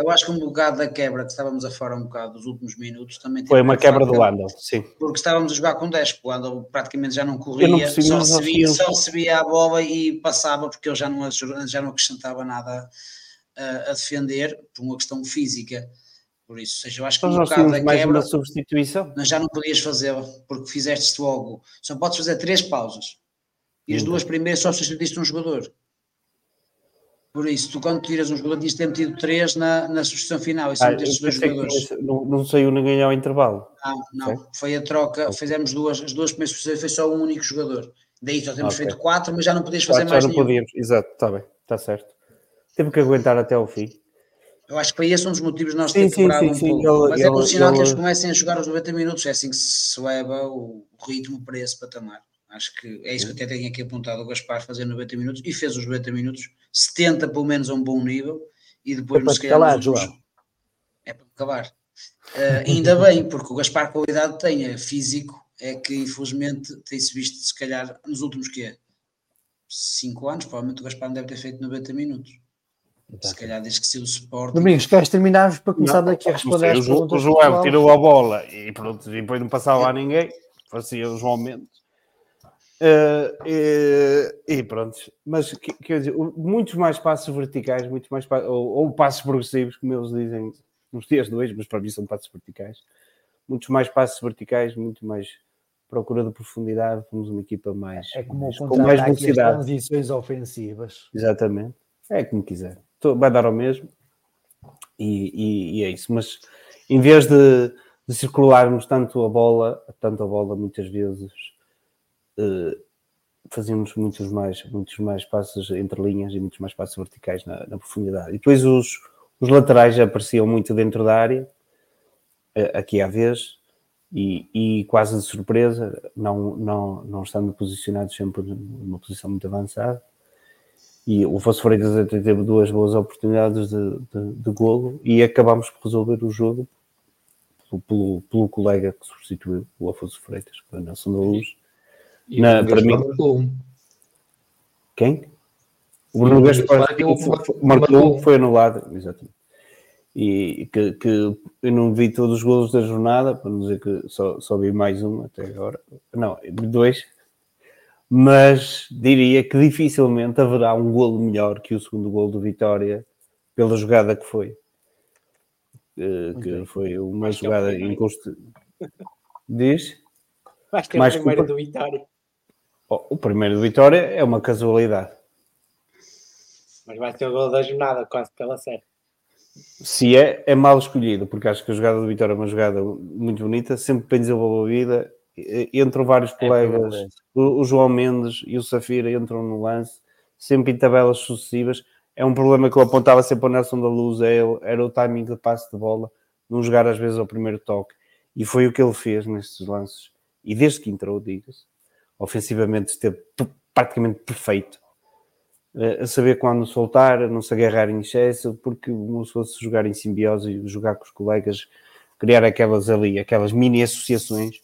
eu acho que um bocado da quebra que estávamos a fora um bocado dos últimos minutos também foi uma quebra do Ando, sim. Porque estávamos a jogar com 10, o Ando praticamente já não corria, não só, recebia, só recebia a bola e passava porque eu já não, já não acrescentava nada a, a defender por uma questão física. Por isso, seja, eu acho que um bocado da quebra. Uma substituição. Mas já não podias fazê-la, porque fizeste logo. Só podes fazer três pausas. E as duas primeiras só substituíste um jogador. Por isso, tu quando tiras um jogador, de ter metido três na, na substituição final. E só ah, dois jogadores. não, não saiu ninguém ao intervalo. Não, não. Foi a troca. Okay. Fizemos duas, as duas primeiras substituições, foi só um único jogador. Daí só temos okay. feito quatro, mas já não podias fazer mais já não nenhum. podíamos, exato, está bem, está certo. Teve que aguentar até ao fim. Eu acho que foi esse um dos motivos de nós termos quebrado um sim, pouco. Ele, Mas é ele, é sinal ele... que eles comecem a jogar os 90 minutos, é assim que se leva o ritmo para esse patamar. Acho que é isso que até tenho aqui apontado o Gaspar fazer 90 minutos e fez os 90 minutos, 70 pelo menos a um bom nível e depois é para calar, É para acabar. Uh, ainda bem, porque o Gaspar qualidade tem, é físico, é que infelizmente tem-se visto se calhar nos últimos que 5 anos, provavelmente o Gaspar não deve ter feito 90 minutos. Se calhar desde que se o suporte. Domingos, queres terminar para começar não, daqui a responder às perguntas? O João tirou a bola e pronto, e depois não passava lá ninguém, fazia o João Mendes. Uh, e, e, pronto, mas quer dizer, muitos mais passos verticais, muito mais ou, ou, passos progressivos, como eles dizem nos dias dois, mas para mim são passos verticais. Muitos mais passos verticais, muito mais procura de profundidade, fomos uma equipa mais, é como mais, com mais velocidade. transições ofensivas. Exatamente, é como quiser vai dar ao mesmo. E, e, e é isso. Mas em vez de, de, circularmos tanto a bola, tanto a bola muitas vezes fazíamos muitos mais, muitos mais passos entre linhas e muitos mais passos verticais na, na profundidade. E depois os, os laterais apareciam muito dentro da área, uh, aqui à vez, e, e, quase de surpresa, não, não, não estando posicionados sempre numa posição muito avançada e o Fosso Freitas até teve duas boas oportunidades de, de, de golo e acabámos por resolver o jogo pelo, pelo, pelo colega que substituiu o Afonso Freitas, que foi o Nelson da Luz. Na, para mim, marcou Quem? O Bruno Gaspar marcou, marcou, foi anulado, exatamente. E que, que eu não vi todos os golos da jornada, para não dizer que só, só vi mais um até agora. Não, dois, mas diria que dificilmente haverá um golo melhor que o segundo golo do Vitória pela jogada que foi. Uh, que foi uma Acho jogada é inconstante. Diz? Acho que é Mais o primeiro do Vitória. Oh, o primeiro do Vitória é uma casualidade. Mas vai ser o gol da jornada, quase pela série. Se é, é mal escolhido, porque acho que a jogada do Vitória é uma jogada muito bonita, sempre bem desenvolvida entram vários é colegas, é o, o, João Mendes e o Safira entram no lance, sempre em tabelas sucessivas. É um problema que eu apontava sempre ao Nelson da Luz, é, era o timing de passe de bola, não jogar às vezes ao primeiro toque. E foi o que ele fez nestes lances. E desde que entrou, diga-se, ofensivamente esteve praticamente perfeito. a saber quando soltar, a não se agarrar em excesso, porque como se fosse jogar em simbiose jogar com os colegas, criar aquelas ali, aquelas mini associações,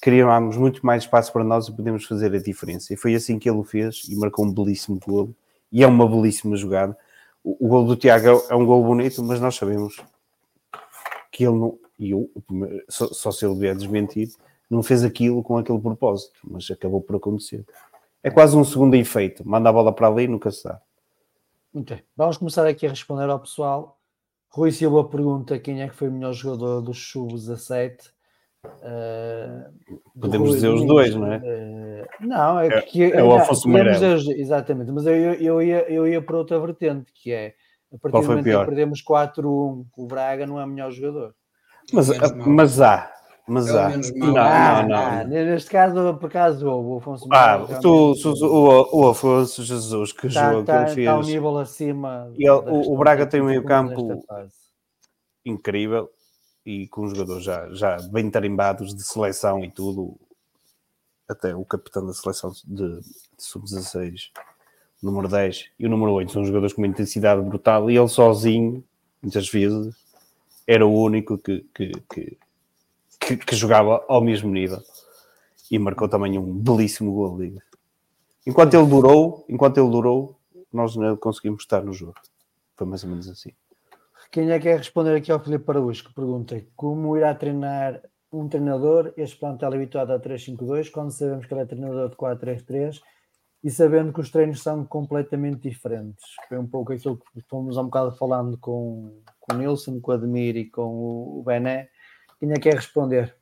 criámos muito mais espaço para nós e podemos fazer a diferença. E foi assim que ele o fez e marcou um belíssimo gol. E é uma belíssima jogada. O, o gol do Tiago é um gol bonito, mas nós sabemos que ele não, e eu, só, só se ele vier desmentir, não fez aquilo com aquele propósito, mas acabou por acontecer. É quase um segundo efeito. Manda a bola para ali e nunca se dá. Muito bem. Vamos começar aqui a responder ao pessoal. Rui Silva pergunta quem é que foi o melhor jogador do Sub-17. Uh, Podemos Rui, dizer os dois, não é? Uh, não, é, é que é, o Afonso Meirelles. Exatamente, mas eu, eu, ia, eu ia para outra vertente, que é a partir do momento que perdemos 4-1 com o Braga, não é o melhor jogador. Mas, mas há, mas há. Não, não, não. Neste caso, por acaso, o Afonso Ah, tu, o, o Afonso Jesus, que tá, jogo tá, que ele fez. Está um nível acima. Ele, o, o Braga tem um meio campo incrível e com jogadores já, já bem tarimbados de seleção e tudo. Até o capitão da seleção de, de sub-16, número 10 e o número 8 são jogadores com uma intensidade brutal e ele sozinho, muitas vezes, era o único que, que, que que, que, jogava ao mesmo nível e marcou também um belíssimo gol. Diga. Enquanto ele durou, enquanto ele durou, nós não conseguimos estar no jogo. Foi mais ou menos assim. Quem é que quer responder aqui ao Filipe Araújo, que pergunta como irá treinar um treinador, este plantel habituado a 3-5-2, quando sabemos que ele é treinador de 4-3-3 e sabendo que os treinos são completamente diferentes. Foi um pouco aquilo que fomos há um bocado falando com, com o Nilson, com o Admir e com o Bené, quem é que quer responder?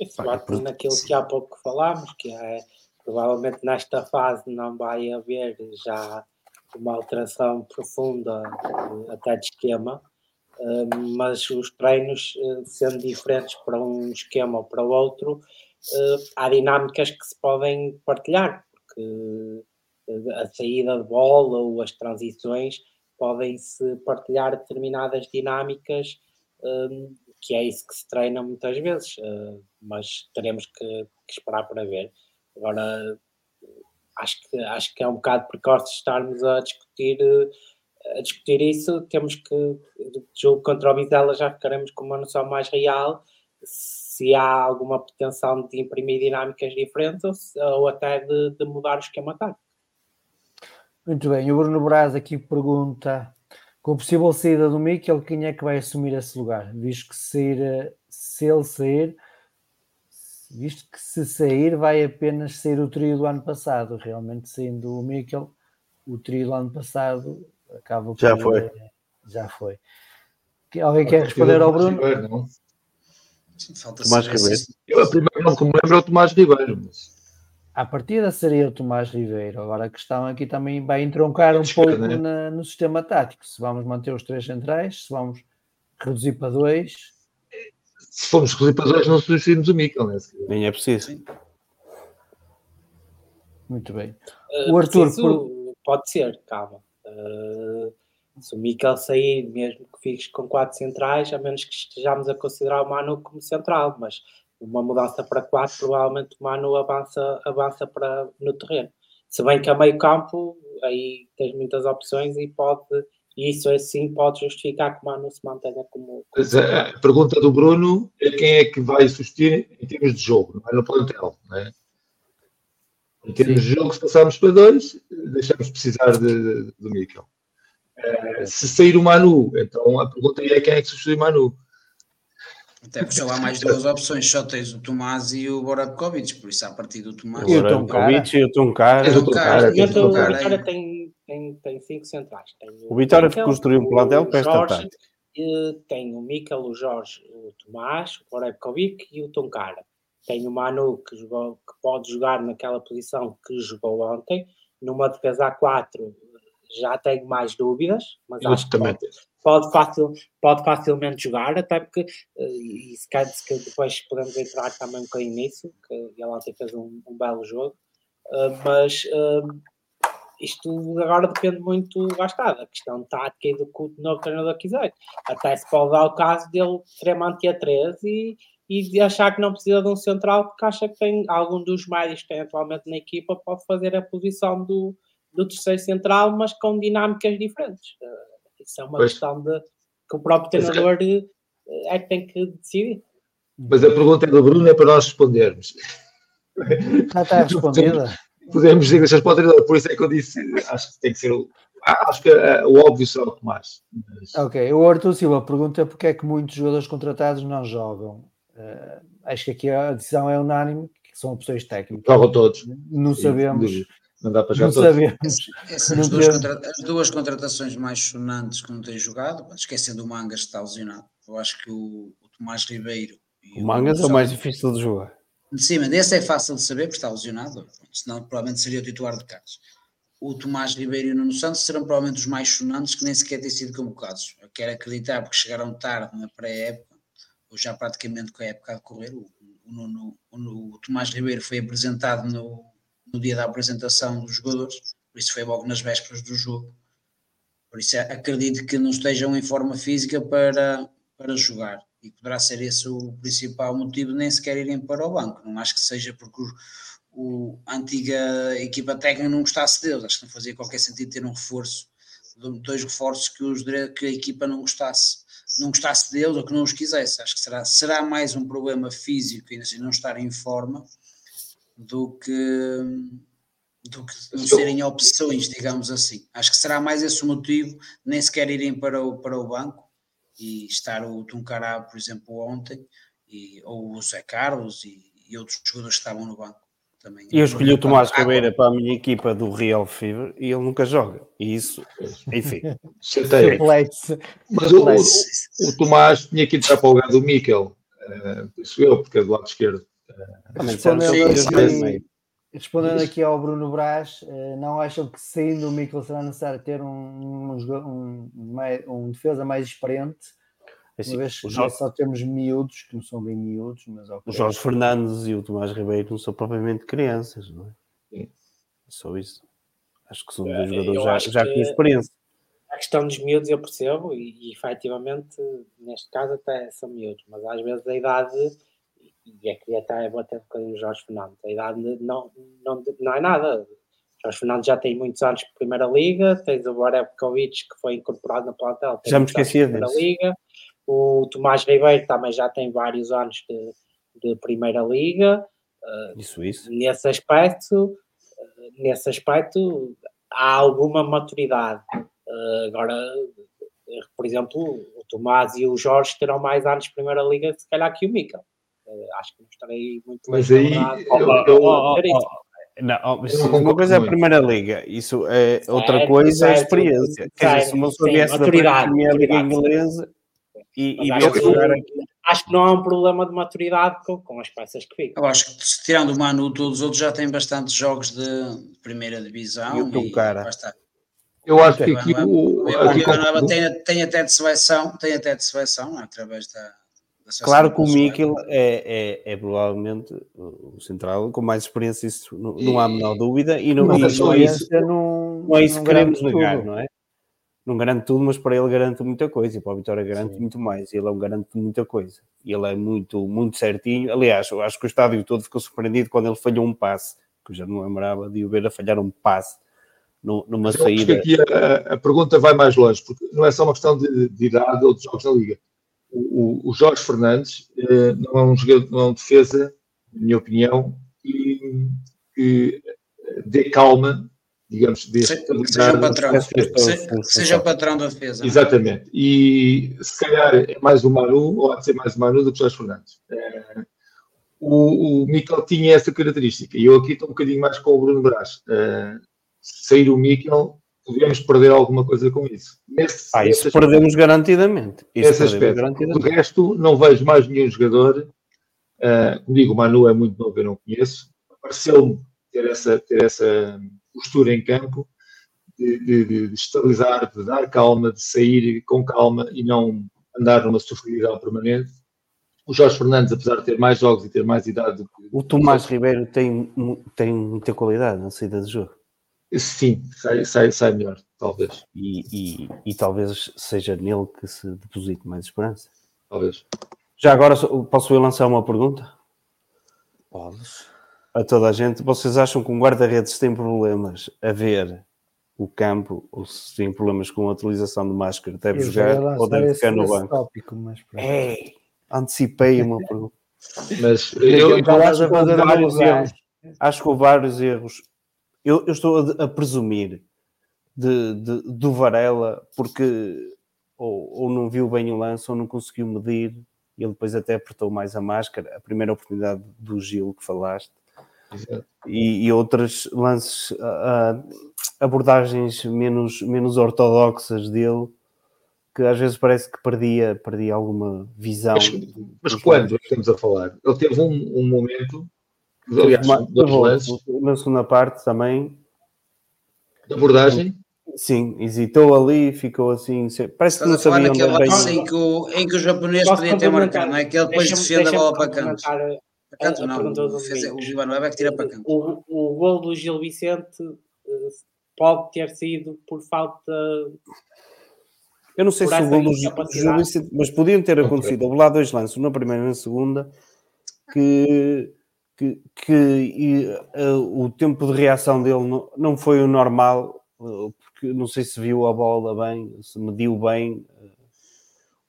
Isso bate naquilo que há pouco falámos, que é provavelmente nesta fase não vai haver já uma alteração profunda até de esquema, eh, mas os treinos eh, sendo diferentes para um esquema ou para o outro, eh, há dinâmicas que se podem partilhar, porque a saída de bola ou as transições podem-se partilhar determinadas dinâmicas que é isso que se treina muitas vezes, uh, mas teremos que, que, esperar para ver. Agora, acho que, acho que é um bocado precoce estarmos a discutir, uh, a discutir isso. Temos que, jogo contra o Vizela, já ficaremos com uma noção mais real se há alguma pretensão de imprimir dinâmicas diferentes ou, ou até de, de mudar o esquema tático. Muito bem, o Bruno Braz aqui pergunta com a possível saída do Mikel, quem é que vai assumir esse lugar? Visto que sair, se ele sair, visto que se sair, vai apenas sair o trio do ano passado. Realmente, saindo o Mikel, o trio do ano passado acaba por. Já foi. Já foi. Alguém quer responder ao Bruno? Ribeiro, não? Tomás Ribeiro. Eu, a primeira não que me lembro é o Tomás Ribeiro. Mas à partida seria o Tomás Ribeiro. Agora a questão aqui também vai entroncar um pouco né? na, no sistema tático. Se vamos manter os três centrais, se vamos reduzir para dois. Se formos reduzir para dois, não substituímos o Mikel, né? Nem é preciso. Muito bem. Uh, o Arthur. Por... Pode ser, calma. Uh, se o Mikel sair, mesmo que fiques com quatro centrais, a menos que estejamos a considerar o Manu como central, mas uma mudança para 4, provavelmente o Manu avança, avança para, no terreno. Se bem que a meio campo, aí tens muitas opções e pode, e isso assim pode justificar que o Manu se mantenha como. como a pergunta do Bruno é quem é que vai assistir em termos de jogo, não é no plantel, não é? Em termos Sim. de jogo, se passarmos para dois, deixamos de precisar de, de, do Mikel. Uh, se sair o Manu, então a pergunta é quem é que substitui o Manu. Até porque só há mais duas opções, só tens o Tomás e o Borabkovic, por isso a partir do Tomás. E o Borabkovic e o Toncara. O Vitória tem, tem, tem cinco centrais. Tem o, o Vitória construiu um plantel para esta tarde. Tem o Mikel, o Jorge, o Tomás, o Borabkovic e o Toncara. Tem o Manu que, jogou, que pode jogar naquela posição que jogou ontem. Numa defesa A4 já tenho mais dúvidas, mas Eu acho que pode, fácil, pode facilmente jogar, até porque, eh, e se calhar depois podemos entrar também um bocadinho nisso, que ele ontem fez um, um belo jogo, uh, mas uh, isto agora depende muito, lá está, da questão tática e do que o novo treinador quiser. Até se pode dar o caso dele querer manter a 13 e, e achar que não precisa de um central porque acha que tem algum dos médios que tem atualmente na equipa pode fazer a posição do, do terceiro central, mas com dinâmicas diferentes. Isso é uma pois. questão de que o próprio treinador é... é que tem que decidir. Mas a pergunta é do Bruno, é para nós respondermos. Já está respondida. Podemos dizer para o treinador, por isso é que eu disse, acho que tem que ser o. Acho que uh, o óbvio será o Tomás. Mas... Ok, o Arthur Silva pergunta porque é que muitos jogadores contratados não jogam. Uh, acho que aqui a decisão é unânime, que são opções técnicas. Jogam todos. Não sabemos. Não dá para jogar não todos. Sabemos. Essas as, duas contra... as duas contratações mais sonantes que não têm jogado, esquecendo o Mangas que está lesionado. Eu acho que o, o Tomás Ribeiro. O Mangas é o mais difícil de jogar. Sim, mas esse é fácil de saber porque está lesionado, senão provavelmente seria o titular de Carlos. O Tomás Ribeiro e o Nuno Santos serão provavelmente os mais sonantes que nem sequer têm sido convocados. Eu quero acreditar porque chegaram tarde na pré-época, ou já praticamente com a época a decorrer. O, o, o, o Tomás Ribeiro foi apresentado no, no dia da apresentação dos jogadores, por isso foi logo nas vésperas do jogo. Por isso acredito que não estejam em forma física para, para jogar e poderá ser esse o principal motivo nem sequer irem para o banco. Não acho que seja porque o, o, a antiga equipa técnica não gostasse deles, acho que não fazia qualquer sentido ter um reforço, dois reforços que, os, que a equipa não gostasse, não gostasse deles ou que não os quisesse. Acho que será, será mais um problema físico e assim não estar em forma do que do que não serem opções, digamos assim. Acho que será mais esse o motivo, nem sequer irem para o, para o banco e estar o Tuncará, por exemplo, ontem, e, ou o Zé Carlos e, e, outros jogadores que estavam no banco. Também. E eu escolhi o Tomás Ribeira para a minha equipa do Real Fever e ele nunca joga. E isso, enfim. Mas o, o, o, Tomás tinha que entrar para o lugar do Miquel, uh, isso eu, porque é do lado esquerdo. Uh, Respondendo, Respondendo aqui ao Bruno Brás, eh, não acham que saindo o Mikel será necessário ter um, um, um, um defesa mais experiente? É assim, uma vez que Jorge... só temos miúdos, que não são bem miúdos, mas okay. O Jorge Fernandes e o Tomás Ribeiro não são propriamente crianças, não é? Sim. É só isso. Acho que são dois jogadores já, já com experiência. A questão dos miúdos eu percebo e, e efetivamente neste caso até são miúdos, mas às vezes a idade e aqui até vou até um bocadinho o Jorge Fernandes. A idade não, não, não é nada. Jorge Fernandes já tem muitos anos de Primeira Liga, tens o Borevkovic que foi incorporado na plantel. Já me esqueci Primeira Liga. O Tomás Ribeiro também já tem vários anos de, de Primeira Liga. Uh, isso, isso. Nesse aspecto, nesse aspecto há alguma maturidade. Uh, agora, por exemplo, o Tomás e o Jorge terão mais anos de Primeira Liga, se calhar, que o Mica. Eh, acho que não estarei muito Mas aí, não, uma coisa é a Primeira Liga, isso é certo, outra coisa é a experiência. Quer dizer, se uma pessoa viesse da Primeira Liga Inglesa e, e viesse jogar aqui. Acho que não há um problema de maturidade com, com as peças que ficam. Eu acho que, tirando o Manu, todos os outros já têm bastantes jogos de primeira divisão. E o cara. Eu acho que aqui o. o tem, tem até de seleção, tem até de seleção, através da Claro que o Mikel é, é, é, provavelmente o central com mais experiência, isso não, não há a menor dúvida, e não, mas não, é isso, não, não é isso que queremos negar, não é? Não garante tudo, mas para ele garante muita coisa, e para a Vitória garante Sim. muito mais, ele é um garante de muita coisa, e ele é muito, muito certinho. Aliás, eu acho que o estádio todo ficou surpreendido quando ele falhou um passe, que eu já não lembrava de o ver a falhar um passe numa eu saída. Acho que aqui a, a, pergunta vai mais longe, porque não é só uma questão de, de idade ou de jogos na Liga o, o Jorge Fernandes eh, não é um jogador, não é um defesa, na minha opinião, que, que dê calma, digamos, seja, seja o patrão, seja, seja, o patrão da defesa. Exatamente. E se calhar é mais o Manu, ou há de ser mais o Manu do que o Jorge Fernandes. Eh, o, o Mikel tinha essa característica, e eu aqui estou um bocadinho mais com o Bruno Brás. Uh, sair o Mikel podemos perder alguma coisa com isso. Nesse, ah, isso perdemos aspecto, garantidamente. Isso esse aspecto. Garantidamente. O resto, não vejo mais nenhum jogador. Uh, digo, o Manu é muito novo, eu não conheço. Pareceu-me ter essa, ter essa postura em campo de, de, de, estabilizar, de dar calma, de sair com calma e não andar numa sofridão permanente. O Jorge Fernandes, apesar de ter mais jogos e ter mais idade. O Tomás Ribeiro tem, tem muita qualidade na saída de jogo. Sim, sai, sai, sai melhor, talvez. E, e, e, talvez seja nele que se deposite mais esperança. Talvez. Já agora posso eu lançar uma pergunta? Podes. A toda a gente. Vocês acham que um guarda-redes tem problemas a ver o campo ou se tem problemas com a utilização de máscara, deve Eu jogar ou deve ficar no banco. Tópico, mas é, antecipei uma pergunta. Mas eu, eu, eu acho, que vários erros, acho que houve vários erros. Eu, eu estou a, a presumir de, de, do Varela porque ou, ou não viu bem o lance ou não conseguiu medir e ele depois até apertou mais a máscara. A primeira oportunidade do Gil que falaste e, e outros lances, abordagens menos, menos ortodoxas dele que às vezes parece que perdia, perdia alguma visão. Mas, mas quando é estamos a falar? Ele teve um, um momento, aliás, dois lances. Na segunda parte também. De abordagem? Sim, hesitou ali, ficou assim. Parece que não sabia onde bem. Em que, o, em que o japonês podia ter marcado, não é? Que ele depois defende a bola para canto. Para canto não, o, fez, o Villanueva é que tira para canto. O, o gol do Gil Vicente eh, pode ter sido por falta. Eu não sei se o gol do Gil Vicente, mas podiam ter acontecido. Houve lá dois lances, na primeira e na segunda, que que, que e, uh, o tempo de reação dele não, não foi o normal, uh, porque não sei se viu a bola bem, se mediu bem. Uh,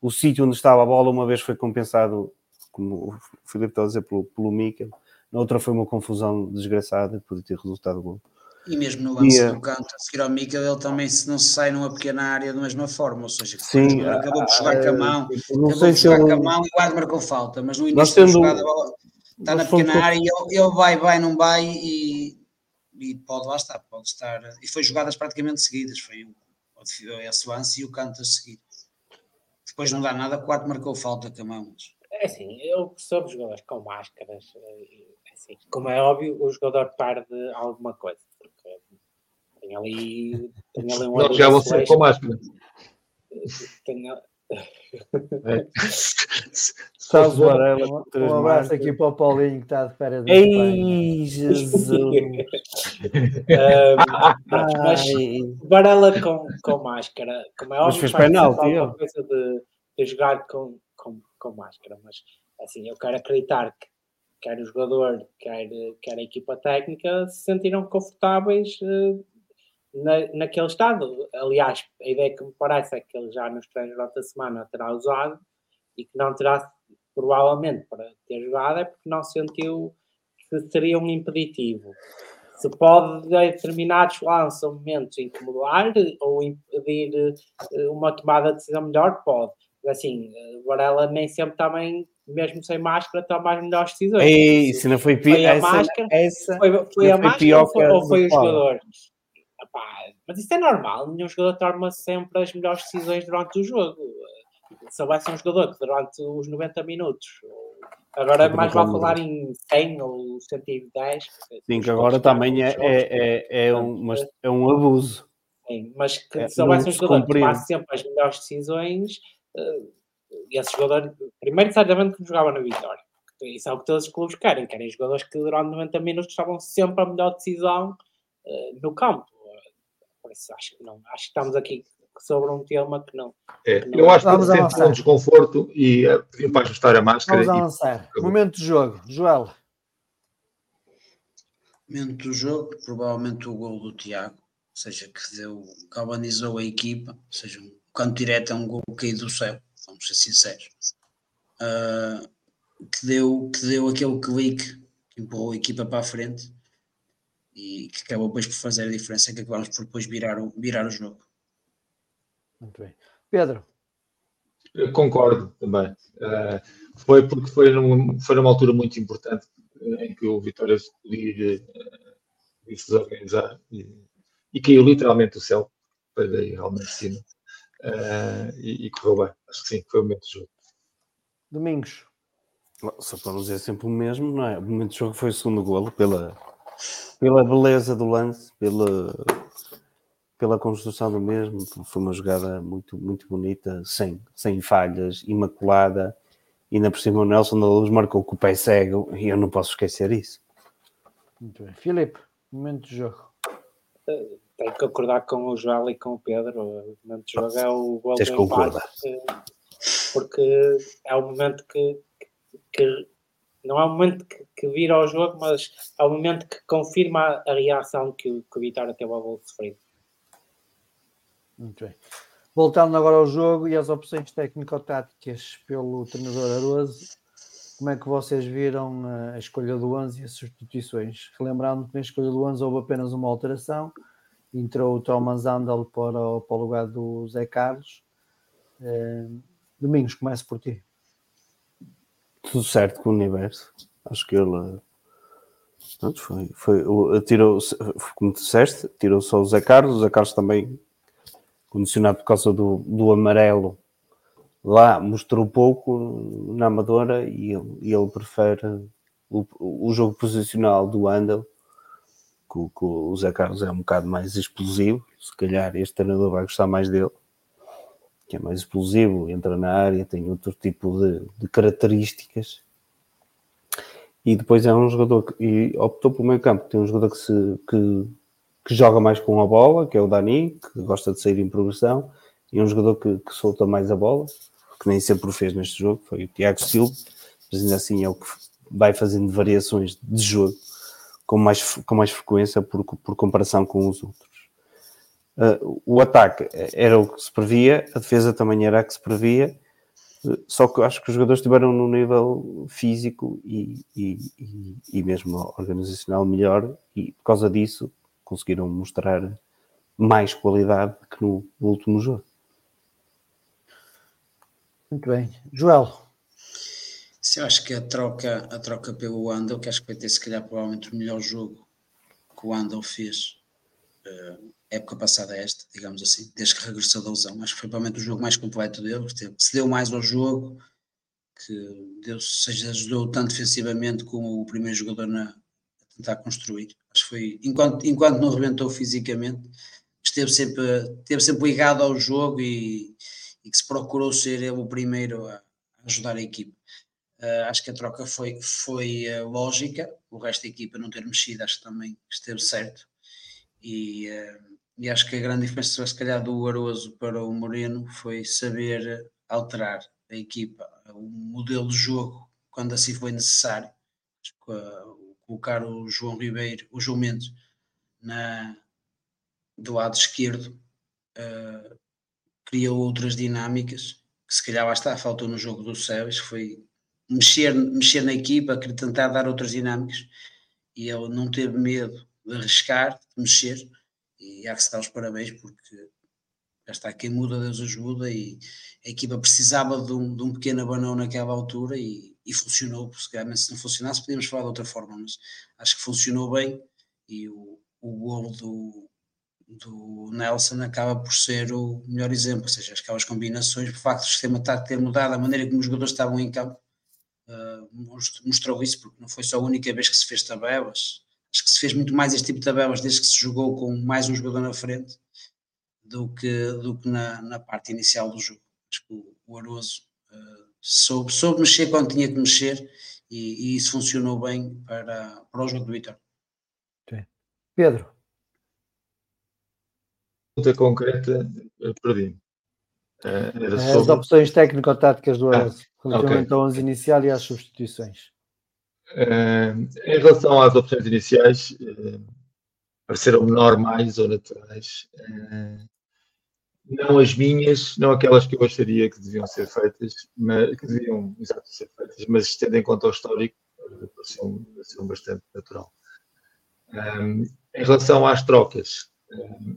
o sítio onde estava a bola uma vez foi compensado, como o Filipe está a dizer, pelo, pelo Mikel. Na outra foi uma confusão desgraçada, podia ter resultado bom. E mesmo no lance do canto, a seguir ao Mikel, ele também se não se sai numa pequena área da mesma forma, ou seja, Sim, acabou por jogar com a mão, não acabou por jogar com a mão e o guarda marcou falta, mas no início da jogada a bola está na pequena área e ele, ele, vai, vai, não vai e, e pode lá estar, pode estar. E foi jogadas praticamente seguidas, foi o, esse lance e o canto a seguir. Depois não dá nada, o quarto marcou falta com a mão. É assim, eu percebo jogadores com máscaras, é assim, como é óbvio, o jogador perde alguma coisa, porque tem ali, tem ali um. Não, já você com máscara. Tem, é. Salve Varela. Um, um abraço aqui para o Paulinho que está de férias. Ei, Jesus! um, mas Varela com, com máscara, como é óbvio, mas fez penalti, coisa de, de jogar com, com, com máscara, mas assim, eu quero acreditar que quer o jogador, quer, quer a equipa técnica se sentiram confortáveis uh, na, naquele estado. Aliás, a ideia que me parece é que ele já nos treinos durante a semana terá usado e que não terá, provavelmente, para ter jogado, é porque não sentiu que seria um impeditivo. Se pode, em determinados momentos, incomodar ou impedir eh, uma tomada de decisão melhor, pode. Mas, assim, eh, Varela nem sempre também, mesmo sem máscara, toma as melhores decisões. Ei, se não foi pior, foi a essa, máscara, essa, foi, foi a máscara ou foi, ou foi o jogador? Mas isso é normal, nenhum jogador toma sempre as melhores decisões durante o jogo. Se houvesse um jogador que durante os 90 minutos, agora mais vale falar em 100 ou 110. Sim, que agora também é, é, é, é, um, é um abuso. Sim, mas que é, se houvesse um jogador que tomasse sempre as melhores decisões, uh, esse jogador, primeiro, certamente que jogava na vitória. Isso é o que todos os clubes querem, querem jogadores que durante 90 minutos estavam sempre a melhor decisão uh, no campo por isso acho que não. Acho que estamos aqui sobre um tema que não. É, que não... Eu acho que Vamos sente um desconforto e uh, para ajustar a máscara. Vamos avançar. E... Momento de jogo. Joel. Momento do jogo, provavelmente o gol do Tiago, ou seja, que deu, galvanizou a equipa, ou seja, um canto direto é um gol caído do céu, vamos ser sinceros. Uh, que, deu, que deu aquele clique que empurrou a equipa para a frente e que acabou depois por fazer a diferença que acabamos por depois virar o, virar o jogo. Muito bem. Pedro. Eu concordo também. Uh, foi porque foi numa, foi numa altura muito importante uh, em que o Vitória se podia uh, desorganizar e, e, caiu literalmente o céu, foi daí realmente de cima e, e correu bem. Acho que sim, foi o momento do jogo. Domingos. Só para não dizer sempre o mesmo, não é? O momento do jogo foi o segundo golo pela, pela beleza do lance, pela, pela construção do mesmo. Foi uma jogada muito, muito bonita, sem, sem falhas, imaculada. E ainda por cima o Nelson da Luz marcou com o pé cego e eu não posso esquecer isso. Muito bem. Filipe, momento de jogo. Tenho que concordar com o Joel e com o Pedro. O momento de jogo é o gol do empate. Porque é o momento que, que não é o momento que, que vira ao jogo, mas é o momento que confirma a reação que, que o Vitória teve ao gol sofrido. Muito bem. Voltando agora ao jogo e às opções técnico-táticas pelo treinador Aroso, como é que vocês viram a escolha do 11 e as substituições? Relembrando que na escolha do 11 houve apenas uma alteração, entrou o Thomas Andal para, o, para o lugar do Zé Carlos. Uh, Domingos, começo por ti. Tudo certo com o universo. Acho que ele Pronto, foi, foi, tirou, como disseste, tirou só o Zé Carlos, o Zé Carlos também condicionado por causa do, do amarelo lá mostrou pouco na Amadora e ele, ele prefere o, o, jogo posicional do Andel que, o Zé Carlos é um bocado mais explosivo. Se calhar este treinador vai gostar mais dele que é mais explosivo, entra na área tem outro tipo de, de características e depois é um jogador que e optou pelo meio campo, tem um jogador que, se, que, que, joga mais com a bola, que é o Dani, que gosta de sair em progressão, e um jogador que, que solta mais a bola, que nem sempre o fez neste jogo, foi o Tiago Silva, mas ainda assim é o que vai fazendo variações de jogo com mais, com mais frequência por, por comparação com os outros. Uh, o ataque era o que se previa, a defesa também era a que se previa, só que acho que os jogadores estiveram num nível físico e, e, e, e, mesmo organizacional melhor e por causa disso conseguiram mostrar mais qualidade que no, no último jogo. Muito bem. Joel. Sim, eu acho que a troca, a troca pelo Andel, que acho que vai ter se calhar provavelmente o melhor jogo que o Andel fez uh, época passada esta, digamos assim, desde que regressou da lesão. Acho que foi provavelmente o jogo mais completo dele, que se deu mais ao jogo, que Deus seja ajudou tanto defensivamente como o primeiro jogador na, a tentar construir. Acho que foi, enquanto, enquanto não rebentou fisicamente, esteve sempre, esteve sempre ligado ao jogo e, e que se procurou ser ele o primeiro a, ajudar a equipa. Uh, acho que a troca foi, foi uh, lógica, o resto da equipa não ter mexido, acho que também esteve certo. E, uh, e acho que a grande diferença, se calhar, do Aroso para o Moreno foi saber alterar a equipa, o modelo de jogo, quando assim foi necessário. Colocar o João Ribeiro, o João Mendes, na, do lado esquerdo, uh, criou outras dinâmicas, que se calhar lá está, faltou no jogo do Sebes, foi mexer, mexer na equipa, tentar dar outras dinâmicas, e ele não teve medo de arriscar, de mexer, há que se dar os parabéns porque já está, quem muda Deus ajuda e a equipa precisava de um, de um pequeno abanão naquela altura e, e funcionou, porque se não funcionasse podíamos falar de outra forma, mas acho que funcionou bem e o, o do, do Nelson acaba por ser o melhor exemplo, ou seja, aquelas combinações, o facto do sistema tático ter mudado, a maneira como os jogadores estavam em campo, uh, mostrou isso, porque não foi só a única vez que se fez tabelas, acho que se fez muito mais este tipo de tabelas desde que se jogou com mais um jogador na frente do que, do que na, na parte inicial do jogo. Acho que o, o Aroso uh, soube, soube mexer quando tinha que mexer e, e isso funcionou bem para, para o jogo do Vitor. Pedro. Pergunta concreta, perdi. Uh, As opções técnico-táticas do Aroso, ah, relativamente okay. ao 11 inicial e às substituições. Em relação às opções iniciais, uh, pareceram normais ou naturais. Uh, não as minhas, não aquelas que eu gostaria que deviam ser feitas, mas, que deviam exato, ser feitas, mas tendo em conta o histórico, pareciam, pareciam bastante natural. Um, em relação às trocas,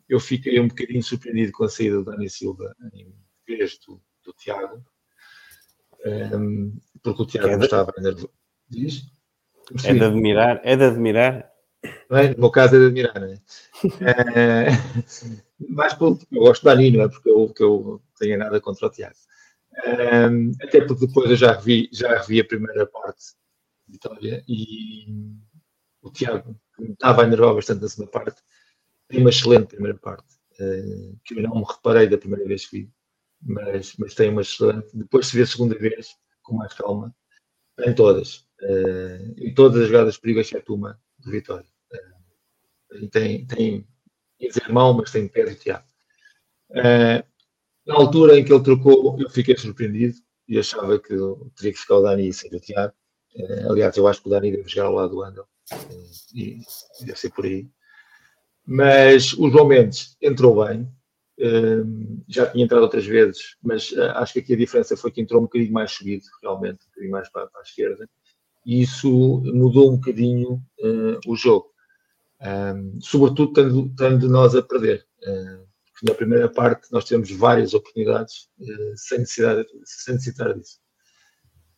eu fiquei um bocadinho surpreendido com a saída do Dani Silva em vez do, do Tiago, porque o Tiago estava nervoso. Diz? É de admirar, é de admirar. Bem, no meu caso é de admirar, não é? é mais porque eu gosto da Nino, é porque eu, que eu tenho nada contra o Tiago. É, até porque depois eu já revi, já a primeira parte de Vitória e o Tiago estava a enervar bastante na segunda parte. Tem uma excelente primeira parte, é, que eu não me reparei da primeira vez que vi, mas, mas tem uma excelente. Depois se vê a segunda vez, com mais calma, em todas uh, em todas as jogadas de perigo, exceto uma de vitória. Uh, tem, tem, ia dizer mal, mas tem pé de Tiago. Uh, na altura em que ele trocou, eu fiquei surpreendido e achava que teria que ficar o Dani e ser o Tiago. Uh, aliás, eu acho que o Dani deve jogar ao lado do Andel uh, e deve ser por aí. Mas o João Mendes entrou bem, já tinha entrado outras vezes, mas acho que aqui a diferença foi que entrou um bocadinho mais subido, realmente, um bocadinho mais para, para a esquerda, e isso mudou um bocadinho o jogo. sobretudo tendo, tendo nós a perder. porque na primeira parte nós temos várias oportunidades sem, necessidade, sem necessitar disso.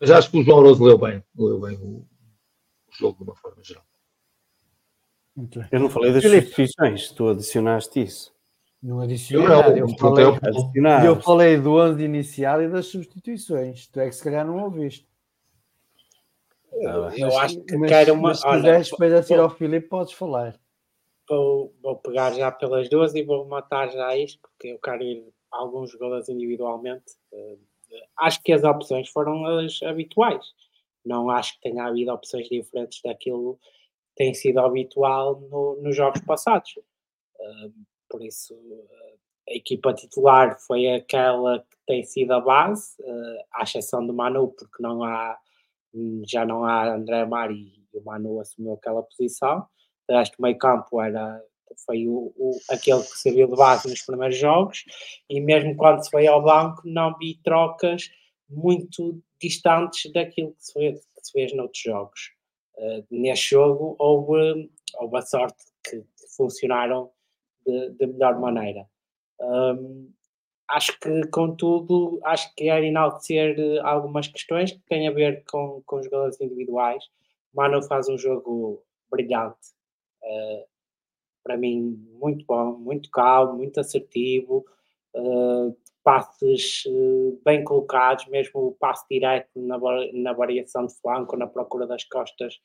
Mas acho que o João Rose leu bem, leu bem o, o jogo de uma forma geral. Eu não falei das substituições, tu adicionaste isso. Não adicionei nada. Eu, falei, eu falei do 11 inicial e das substituições. Tu é que se calhar não ouviste. Eu, eu acho que mas, quero uma. Mas se quiseres depois a seguir ao Filipe, podes falar. Vou, vou pegar já pelas duas e vou matar já isto, porque eu quero ir a alguns jogadores individualmente. Uh, acho que as opções foram as habituais. Não acho que tenha havido opções diferentes daquilo que tem sido habitual no, nos jogos passados. Uh, por isso, uh, a equipa titular foi aquela que tem sido a base, à exceção do Manu, porque não há, já não há André Mari e o Manu assumiu aquela posição. O resto do meio campo era foi o, o, aquele que serviu de base nos primeiros jogos, e mesmo quando se foi ao banco, não vi trocas muito distantes daquilo que se fez, que se fez noutros jogos. Uh, neste jogo houve, houve a sorte que, que funcionaram de, melhor maneira. Um, acho que, contudo, acho que é enaltecer algumas questões que têm a ver com, com os jogadores individuais. Mano faz um jogo brilhante. Uh, para mim, muito bom, muito calmo, muito assertivo, uh, passes uh, bem colocados, mesmo o passe direto na, na variação de flanco, na procura das costas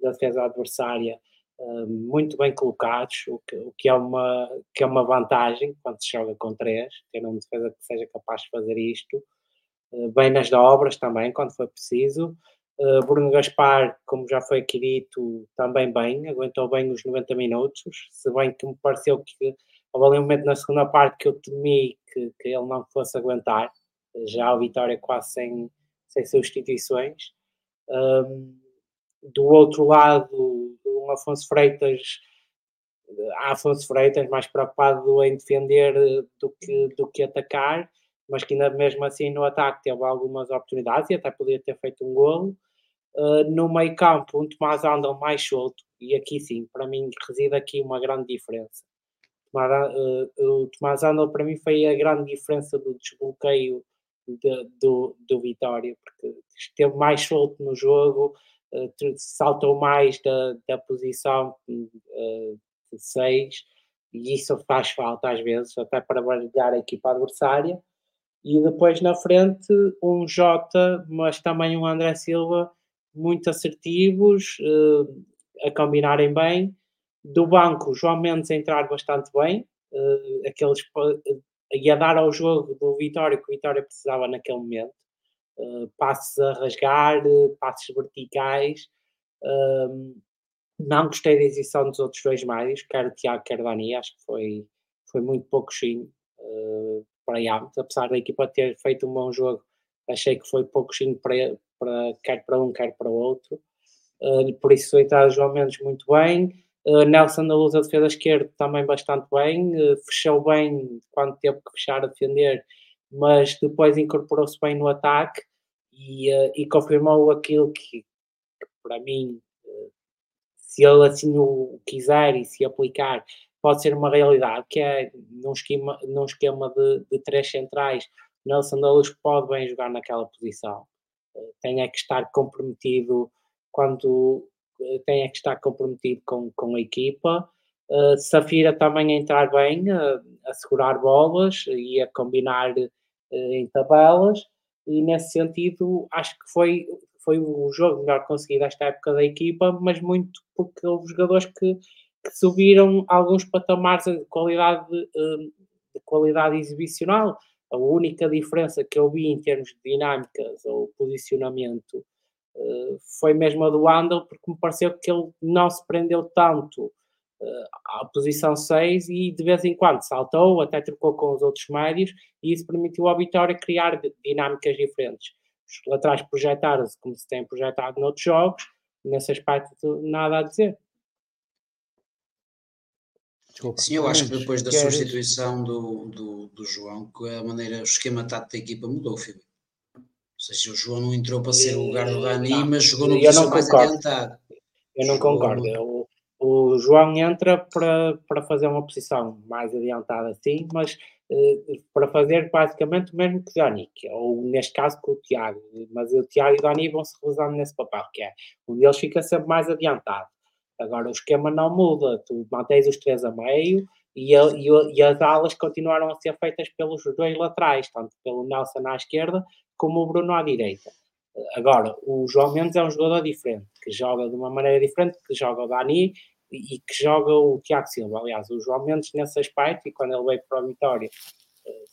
da defesa adversária, uh, muito bem colocados, o que, o que, é uma, que é uma vantagem quando se joga com três, ter um defesa que seja capaz de fazer isto. bem nas dobras também, quando foi preciso. Uh, Bruno Gaspar, como já foi aqui dito, também bem, aguentou bem os 90 minutos, se bem que me pareceu que houve ali um momento na segunda parte que eu temi que, que ele não fosse aguentar, já a vitória quase sem, sem substituições. Um, do outro lado, um Afonso Freitas, Afonso Freitas mais preocupado em defender do que, do que atacar, mas que ainda mesmo assim no ataque teve algumas oportunidades e até podia ter feito um golo. Uh, no meio campo, um Tomás Andel mais solto, e aqui sim, para mim reside aqui uma grande diferença. Uh, o Tomás Andel para mim foi a grande diferença do desbloqueio de, do, do Vitória, porque esteve mais solto no jogo, uh, saltou mais da, da posição uh, de 6, e isso faz falta às vezes, até para baralhar a equipa adversária. E depois na frente um Jota, mas também um André Silva muito assertivos, uh, a combinarem bem. Do banco, João Mendes a entrar bastante bem, aqueles, e a dar ao jogo do Vitória que o Vitória precisava naquele momento. Uh, passes a rasgar, passes verticais. não gostei da exibição dos outros dois médios, quer Tiago, quer Dani, acho que foi, foi muito pouco sim para ambos, apesar da equipa ter feito um bom jogo, achei que foi pouco sim para, para, quer para um, quer para o outro. Uh, por isso, entrada João Mendes muito bem. Uh, Nelson da Luz, a defesa esquerda, também bastante bem. Uh, fechou bem quando teve que fechar a defender, mas depois incorporou-se bem no ataque e, e confirmou aquilo que, que para mim, se ele assim o quiser e se aplicar, pode ser uma realidade, que é num esquema, num esquema de, de três centrais, Nelson da Luz pode bem jogar naquela posição tenha que estar comprometido quando eh, tenha que estar comprometido com, com a equipa. Uh, Safira também a entrar bem, uh, a segurar bolas e a combinar uh, em tabelas, e nesse sentido acho que foi, foi o jogo melhor conseguido esta época da equipa, mas muito porque houve jogadores que, que subiram alguns patamares de qualidade, de qualidade exibicional. A única diferença que eu vi em termos de dinâmicas ou posicionamento uh, foi mesmo a do Andel, porque me pareceu que ele não se prendeu tanto à posição 6 e de vez em quando saltou, até trocou com os outros médios e isso permitiu à Vitória criar dinâmicas diferentes. Os laterais projetaram-se como se tem projetado noutros jogos, nesse aspecto nada a dizer. Desculpa. Sim, eu acho que depois da queres... substituição do, do, do João, que a maneira, o esquema tático da equipa mudou, Filipe. Ou seja, o João não entrou para ser o lugar do Dani, mas jogou no posição mais adiantado. Eu não jogou concordo. No... O, João entra para, para fazer uma posição mais adiantada, sim, mas eh, para fazer basicamente o mesmo que o Dani, ou neste caso com o Tiago, mas o Tiago e o Dani vão se realizando nesse papel, que é um deles fica sempre mais adiantado. Agora o esquema não muda, tu mantens os três a meio e, a, e, e, as alas continuaram a ser feitas pelos dois laterais, tanto pelo Nelson à esquerda como o Bruno à direita. Agora, o João Mendes é um jogador diferente, que joga de uma maneira diferente, que joga o Dani e que joga o Tiago Silva. Aliás, o João Mendes nesse aspecto, e quando ele veio para a Vitória, eh,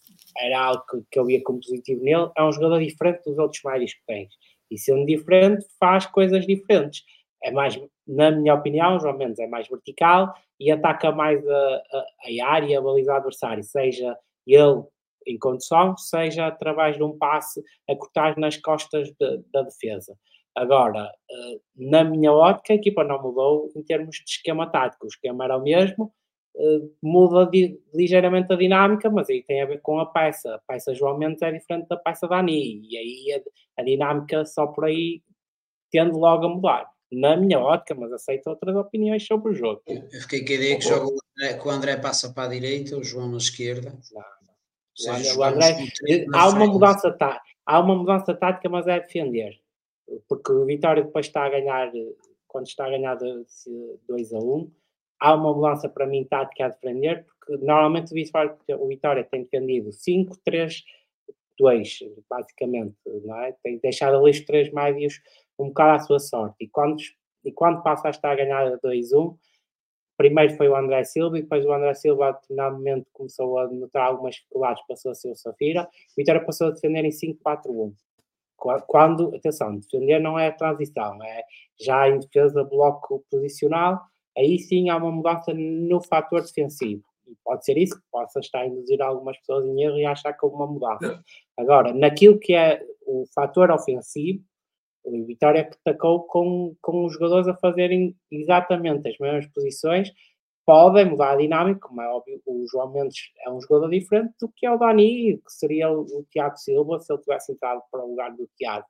era algo que, que eu via como positivo nele, é um jogador diferente dos outros médios que tens. E sendo diferente, faz coisas diferentes. É mais, na minha opinião, o João Mendes é mais vertical e ataca mais a, a, a área, a baliza adversário, seja ele em condução, seja através de um passe a cortar nas costas de, da defesa. Agora, eh, na minha ótica, a equipa não mudou em termos de esquema tático. O esquema era o mesmo, eh, muda ligeiramente a dinâmica, mas aí tem a ver com a peça. A peça João Mendes é diferente da peça da Ani, e aí a, a dinâmica só por aí tende logo a mudar. Na minha ótica, mas aceito outras opiniões sobre o jogo. Eu fiquei com a ideia que, joga o André, que o André passa para a direita, o João na esquerda. Não, não. O André, o André, há uma mudança tática, há uma mudança tática, mas é defender porque o Vitória depois está a ganhar, quando está a ganhar 2 a 1, um, há uma mudança para mim tática a defender, porque normalmente o Vitória, o Vitória tem defendido 5, 3, 2, basicamente, não é? Tem deixado ali os três médios um bocado à sua sorte. E quando, e quando passa a estar a ganhar 2 1, primeiro foi o André Silva e depois o André Silva a determinado momento começou a notar algumas dificuldades, passou a ser o Safira, o Vitória passou a defender em 5-4-1. Quando, atenção, defender não é transição, é já em defesa bloco posicional, aí sim há uma mudança no fator defensivo. E pode ser isso que possa estar a induzir algumas pessoas em erro e achar que houve uma mudança. Agora, naquilo que é o fator ofensivo, o Vitória atacou com, com os jogadores a fazerem exatamente as mesmas posições podem mudar a dinâmica, como é óbvio, o João Mendes é um jogador diferente do que é o Dani, que seria o, Tiago Silva se ele tivesse entrado para o lugar do Tiago.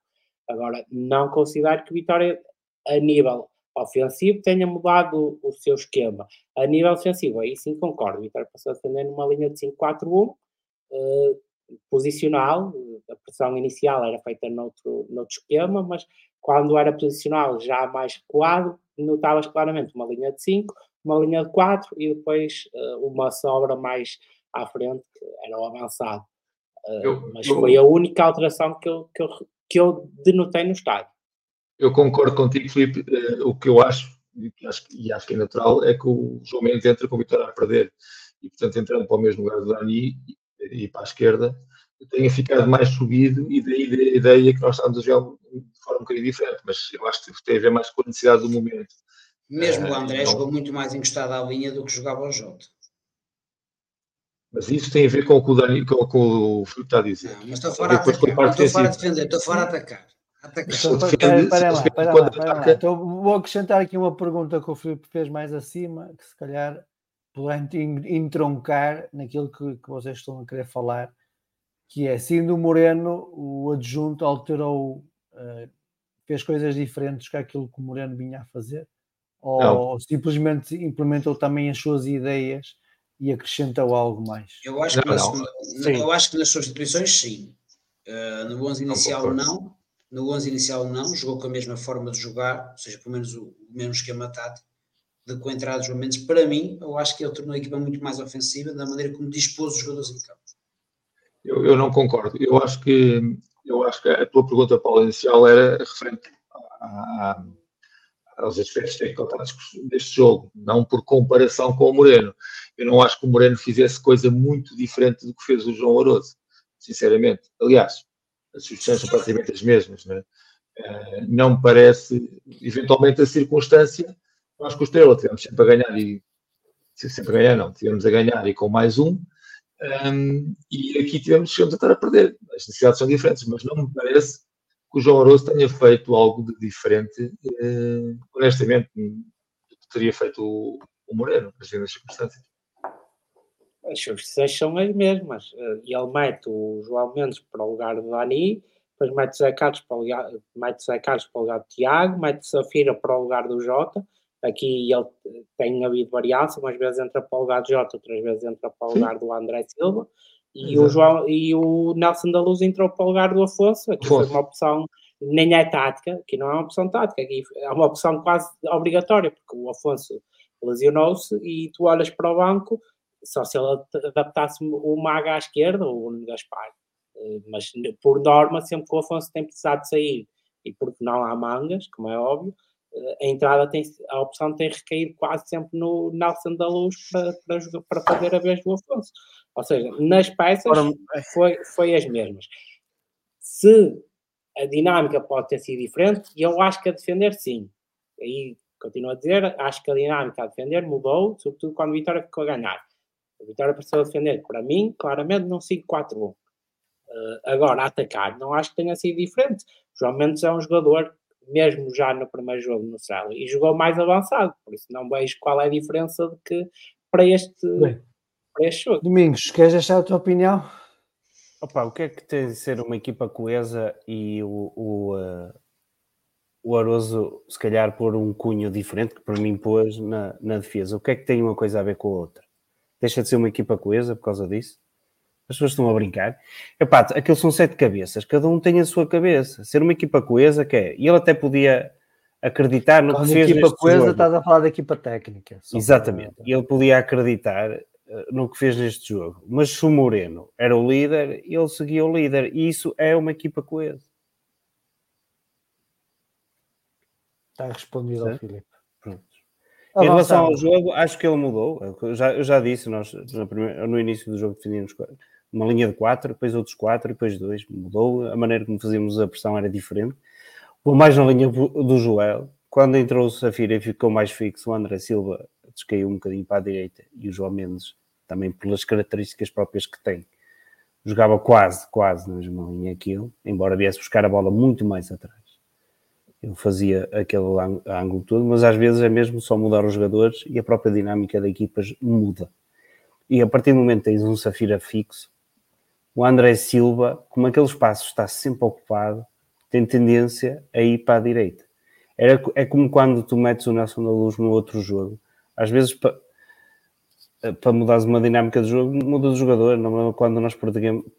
Agora, não considero que Vitória, a nível ofensivo, tenha mudado o, seu esquema. A nível defensivo, aí sim concordo. Vitória passou a defender numa linha de 5-4-1, uh, posicional, a pressão inicial era feita noutro, noutro esquema, mas quando era posicional já mais recuado, notavas claramente uma linha de 5, uma linha de 4 e depois uh, uma sobra mais à frente, que era o avançado. Uh, eu, mas eu, foi a única alteração que eu, que, eu, que eu denotei no estádio. Eu concordo contigo, Filipe. Uh, o que eu acho, e acho, e acho que é natural, é que o João Mendes entra com a vitória a perder. E, portanto, entrando para o mesmo lugar do Dani e, e para a esquerda, tenha ficado mais subido e daí a ideia que nós estamos a jogar de forma um bocadinho diferente. Mas eu acho que tem a ver mais com a necessidade do momento. Mesmo o André então, jogou muito mais encostado à linha do que jogava o Jota. Mas isso tem a ver com o que o, Dani, com, com o Filipe está a dizer. Não, mas estou fora a atacar, não estou fora a defender, estou fora a atacar. Então, vou acrescentar aqui uma pergunta que o Filipe fez mais acima, que se calhar poderá entroncar naquilo que, que vocês estão a querer falar, que é, sendo o Moreno, o adjunto alterou, fez coisas diferentes que aquilo que o Moreno vinha a fazer? Ou não. simplesmente implementou também as suas ideias e acrescentou algo mais? Eu acho, que, não, nas, eu acho que nas substituições sim. Uh, no 11 inicial não, não, no 11 inicial não, jogou com a mesma forma de jogar, ou seja, pelo menos o, o mesmo esquema tático, de com a entrada dos momentos. Para mim, eu acho que ele tornou a equipa muito mais ofensiva da maneira como dispôs os jogadores em campo. Eu, eu, não concordo. Eu acho que eu acho que a tua pergunta, Paulo, inicial era referente à, aos aspectos técnicos deste jogo, não por comparação com o Moreno. Eu não acho que o Moreno fizesse coisa muito diferente do que fez o João Oroso, sinceramente. Aliás, as sugestões são praticamente as mesmas. Não, é? uh, não me parece, eventualmente, a circunstância. Nós com o Estrela tivemos sempre a ganhar e sempre a ganhar, não, tivemos a ganhar e com mais um. Um, e aqui tivemos, chegamos a estar a perder. As necessidades são diferentes, mas não me parece que o João Aroso tenha feito algo de diferente, eh, honestamente, do que teria feito o, o Moreno, nas circunstâncias. As substituições são as mesmas. Eh, ele mete o João Mendes para o lugar do Dani, depois mete o Zé Carlos para o lugar, mete Zé Carlos para o lugar do Tiago, mete Safira para o lugar do Jota. Aqui ele tem havido variação, umas vezes entra para o lugar do Jota, outras vezes entra para o lugar do André Silva. E o, João, e o Nelson da Luz entrou para o lugar do Afonso. Aqui foi uma opção, nem é tática, aqui não é uma opção tática, aqui é uma opção quase obrigatória, porque o Afonso lesionou-se e tu olhas para o banco, só se ele adaptasse o Maga à esquerda ou o Gaspar. Eh, mas por norma, sempre que o Afonso tem precisado de sair e porque não há mangas, como é óbvio, a entrada tem, a opção tem recaído quase sempre no Nelson da Luz para, para, jogar, para fazer a vez do Afonso. Ou seja, nas peças foi, foi as mesmas. Se a dinâmica pode ter sido diferente, eu acho que a defender sim. Aí continuo a dizer, acho que a dinâmica a defender mudou, sobretudo quando a Vitória ficou a ganhar. A Vitória pareceu a defender, para mim, claramente, num 5-4-1. Uh, agora, a atacar, não acho que tenha sido diferente. João Mendes é um jogador, mesmo já no primeiro jogo no Céu, e jogou mais avançado, por isso não vejo qual é a diferença de que para este, Bem, para este jogo. Domingos, queres deixar a tua opinião? Opa, o que é que tem de ser uma equipa coesa e o, o, uh, o Aroso, se calhar, pôr um cunho diferente que para mim pôs na, na defesa? O que é que tem uma coisa a ver com a outra? Deixa de ser uma equipa coesa por causa disso? As pessoas estão a brincar. Epá, aqueles são sete cabeças, cada um tem a sua cabeça. Ser uma equipa coesa, que é? E ele até podia acreditar no que fez equipa coesa, jogo. estás a falar da equipa técnica. Exatamente. Para... E ele podia acreditar eh, no que fez neste jogo. Mas se o Moreno era o líder, ele seguia o líder. E isso é uma equipa coesa. Está respondido ao Filipe. Pronto. Em relação ao jogo, acho que ele mudou. Eu já, eu já disse, nós primeira, no início do jogo definimos uma linha de 4, depois outros 4, depois 2. Mudou. A maneira como fazíamos a pressão era diferente. Vou mais na linha do Joel. Quando entrou o Safira e ficou mais fixo, o André Silva descaiu um bocadinho para a direita e o João Mendes também pelas características próprias que tem. Jogava quase, quase na mesma linha que ele, embora viesse buscar a bola muito mais atrás. Ele fazia aquele ângulo todo, mas às vezes é mesmo só mudar os jogadores e a própria dinâmica da equipa muda. E a partir do momento que tens um Safira fixo, o André Silva, como aquele espaço está sempre ocupado, tem tendência a ir para a direita. Era, é como quando tu metes o Nelson da Luz no outro jogo. Às vezes, eh, para mudar uma dinâmica do jogo, muda o jogador. Não, quando nós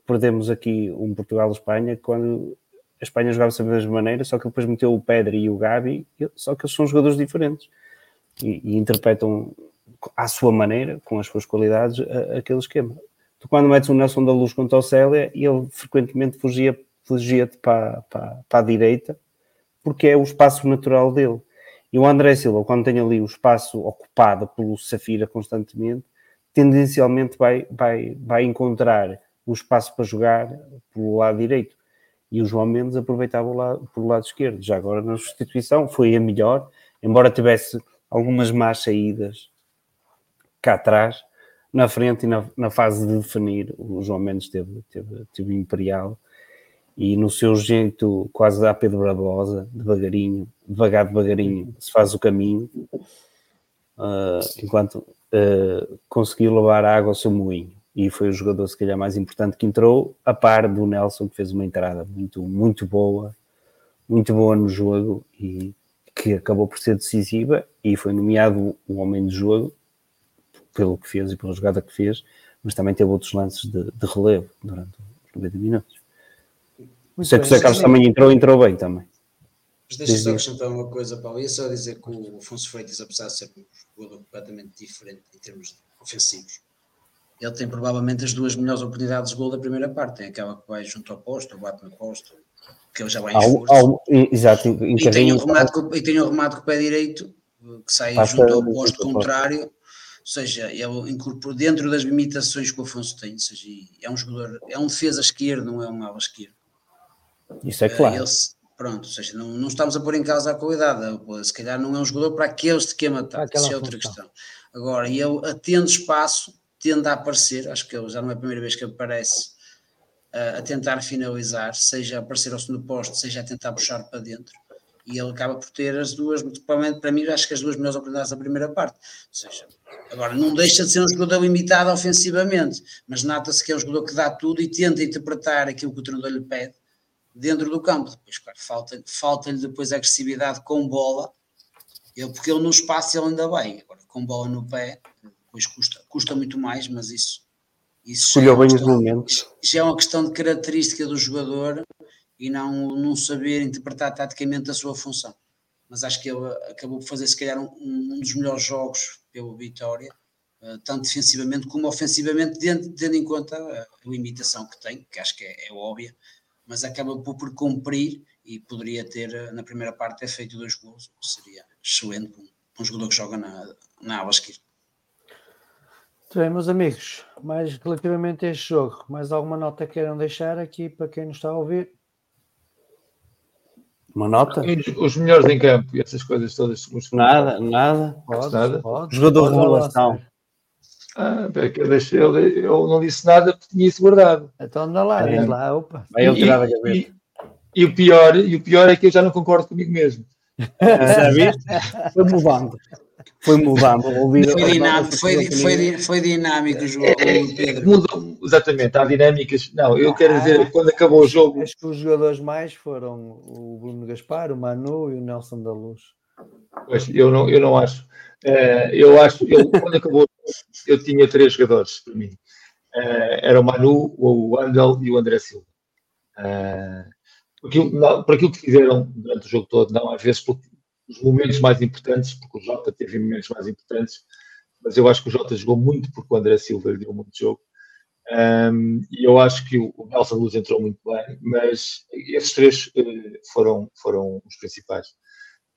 perdemos aqui um Portugal-Espanha, quando a Espanha jogava sempre da mesma maneira, só que depois meteu o Pedro e o Gabi, só que eles são jogadores diferentes e, e interpretam à sua maneira, com as suas qualidades, aquele esquema. Tu, quando metes o Nelson da Luz contra o Célia, ele frequentemente fugia, fugia-te para, para, para a direita, porque é o espaço natural dele. E o André Silva, quando tem ali o espaço ocupado pelo Safira constantemente, tendencialmente vai, vai, vai encontrar o espaço para jogar pelo lado direito. E o João Mendes aproveitava o lado, pelo lado esquerdo. Já agora na substituição foi a melhor, embora tivesse algumas más saídas cá atrás, na frente e na, na fase de definir, o João Mendes teve, teve, teve imperial e no seu jeito quase da Pedro Barbosa, devagarinho, devagar, devagarinho, se faz o caminho, uh, enquanto uh, conseguiu levar a água ao seu moinho. E foi o jogador, se calhar, mais importante que entrou, a par do Nelson, que fez uma entrada muito, muito boa, muito boa no jogo e que acabou por ser decisiva e foi nomeado o homem do jogo pelo que fez e pela jogada que fez, mas também teve outros lances de, de relevo durante os 90 minutos. Muito Sei que o Zé Carlos também entrou, entrou bem também. Mas deixa só acrescentar uma coisa, Paulo. Ia só dizer que o Afonso Freitas, apesar de ser um jogador completamente diferente em termos ofensivos, ele tem provavelmente as duas melhores oportunidades de gol da primeira parte. Tem aquela que vai junto ao posto, ou bate no posto, que ele já vai em esforço. exato, e, tem um remate com, e tem um remate com o pé direito, que sai Passa junto ao posto contrário. Ou seja, ele incorporou dentro das limitações que o Afonso tem. Ou seja, é um jogador, é um defesa esquerdo, não é um ala esquerdo. Isso é claro. Ele, pronto, ou seja, não, não estamos a pôr em causa a qualidade. Se calhar não é um jogador para aquele esquema tático, isso é outra questão. Agora, ele atende espaço, tende a aparecer, acho que ele já não é a primeira vez que aparece uh, a tentar finalizar, seja a aparecer ao segundo posto, seja a tentar puxar para dentro. E ele acaba por ter as duas, provavelmente para mim, acho que as duas melhores oportunidades da primeira parte. Ou seja, agora não deixa de ser um jogador limitado ofensivamente, mas nota-se que é um jogador que dá tudo e tenta interpretar aquilo que o treinador lhe pede dentro do campo. Depois, claro, falta-lhe falta depois agressividade com bola, ele, porque ele no espaço ele ainda bem, agora com bola no pé, depois custa, custa muito mais, mas isso. isso Escolheu é bem os momentos. Já é uma questão de característica do jogador e não, não saber interpretar taticamente a sua função. Mas acho que ele acabou por fazer, se calhar, um, um dos melhores jogos pelo Vitória, uh, tanto defensivamente como ofensivamente, tendo, tendo em conta a, limitação que tem, que acho que é, é óbvia, mas acaba por, por, cumprir e poderia ter, eh, na primeira parte, ter feito dois gols, seria excelente para um, para um jogador que joga na, na ala esquerda. Muito bem, meus amigos, mais relativamente a este jogo, mais alguma nota queiram deixar aqui para quem nos está a ouvir? Uma nota? Os melhores em campo e essas coisas todas. Nada, nada. Pode, nada. Pode, Jogador pode de revelação. Ah, eu, deixei, eu, eu, não disse nada porque tinha isso guardado. Então anda lá, É. diz lá, opa. Vai eu tirar da E, e, e o pior, e o pior é que eu já não concordo comigo mesmo. Já viste? Foi mudando. Foi mudando. Foi dinâmico, foi, foi, foi dinâmico o jogo, Pedro. Mudou, exatamente, há dinâmicas. Não, eu quero dizer, que quando acabou o jogo, Acho que os jogadores mais foram o Bruno Gaspar, o Manu e o Nelson da Luz. Pois, eu não, eu não acho. Eh, eu acho, eu, quando acabou, eu tinha três jogadores para mim. Eh, era o Manu, o Andel e o André Silva. Eh, por, aquilo, não, por aquilo que fizeram durante o jogo todo, não, às vezes por os momentos mais importantes, porque o Jota teve momentos mais importantes, mas eu acho que o Jota jogou muito porque o André Silva deu muito jogo. Um, e eu acho que o, Nelson Luz entrou muito bem, mas esses três eh, foram, foram os principais.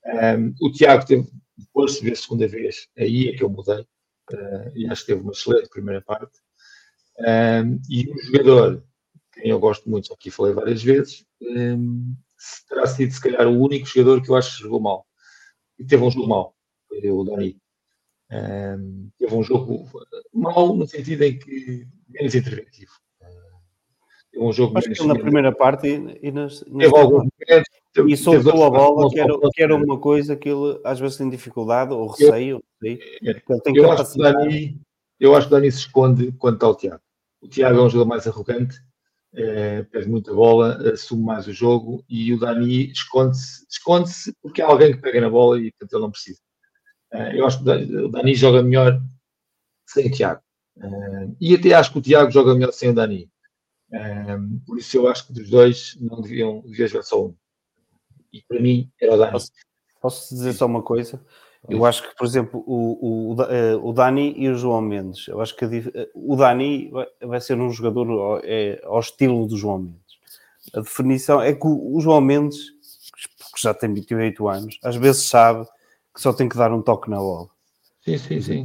Um, o Tiago teve, depois de ver a segunda vez, aí é que eu mudei, eh, e acho que teve uma excelente primeira parte. Um, e o jogador, quem eu gosto muito, aqui falei várias vezes, terá sido se calhar o único jogador que eu acho que jogou mal. E teve um jogo mau, o Dani. Um, teve um jogo mau no sentido em que menos interventivo. Teve um jogo Acho que na primeira parte e, e nas, nas Teve alguns momentos. teve- e soltou a bola, que era, que era uma coisa que ele às vezes tem dificuldade, ou receio, tem Eu acho, que o capacidade. Dani, eu acho que o Dani se esconde quando está o Tiago. O Tiago é um jogador mais arrogante, eh, perde muita bola, assume mais o jogo e o Dani esconde-se esconde porque há alguém que pega na bola e portanto ele não precisa. Eh, eu acho que o Dani- joga melhor sem o Tiago. Eh, e até acho que o Tiago joga melhor sem o Dani. Por isso eu acho que dos dois não deviam, devia jogar só um. E para mim era o Dani. Posso, posso dizer só uma coisa? Eu acho que, por exemplo, o, o, eh, o Dani e o João Mendes, eu acho que eh, o Dani vai, ser um jogador ao, é, ao estilo do João Mendes. A definição é que o, o João Mendes, que já tem 28 anos, às vezes sabe que só tem que dar um toque na bola. Sim, sim, sim.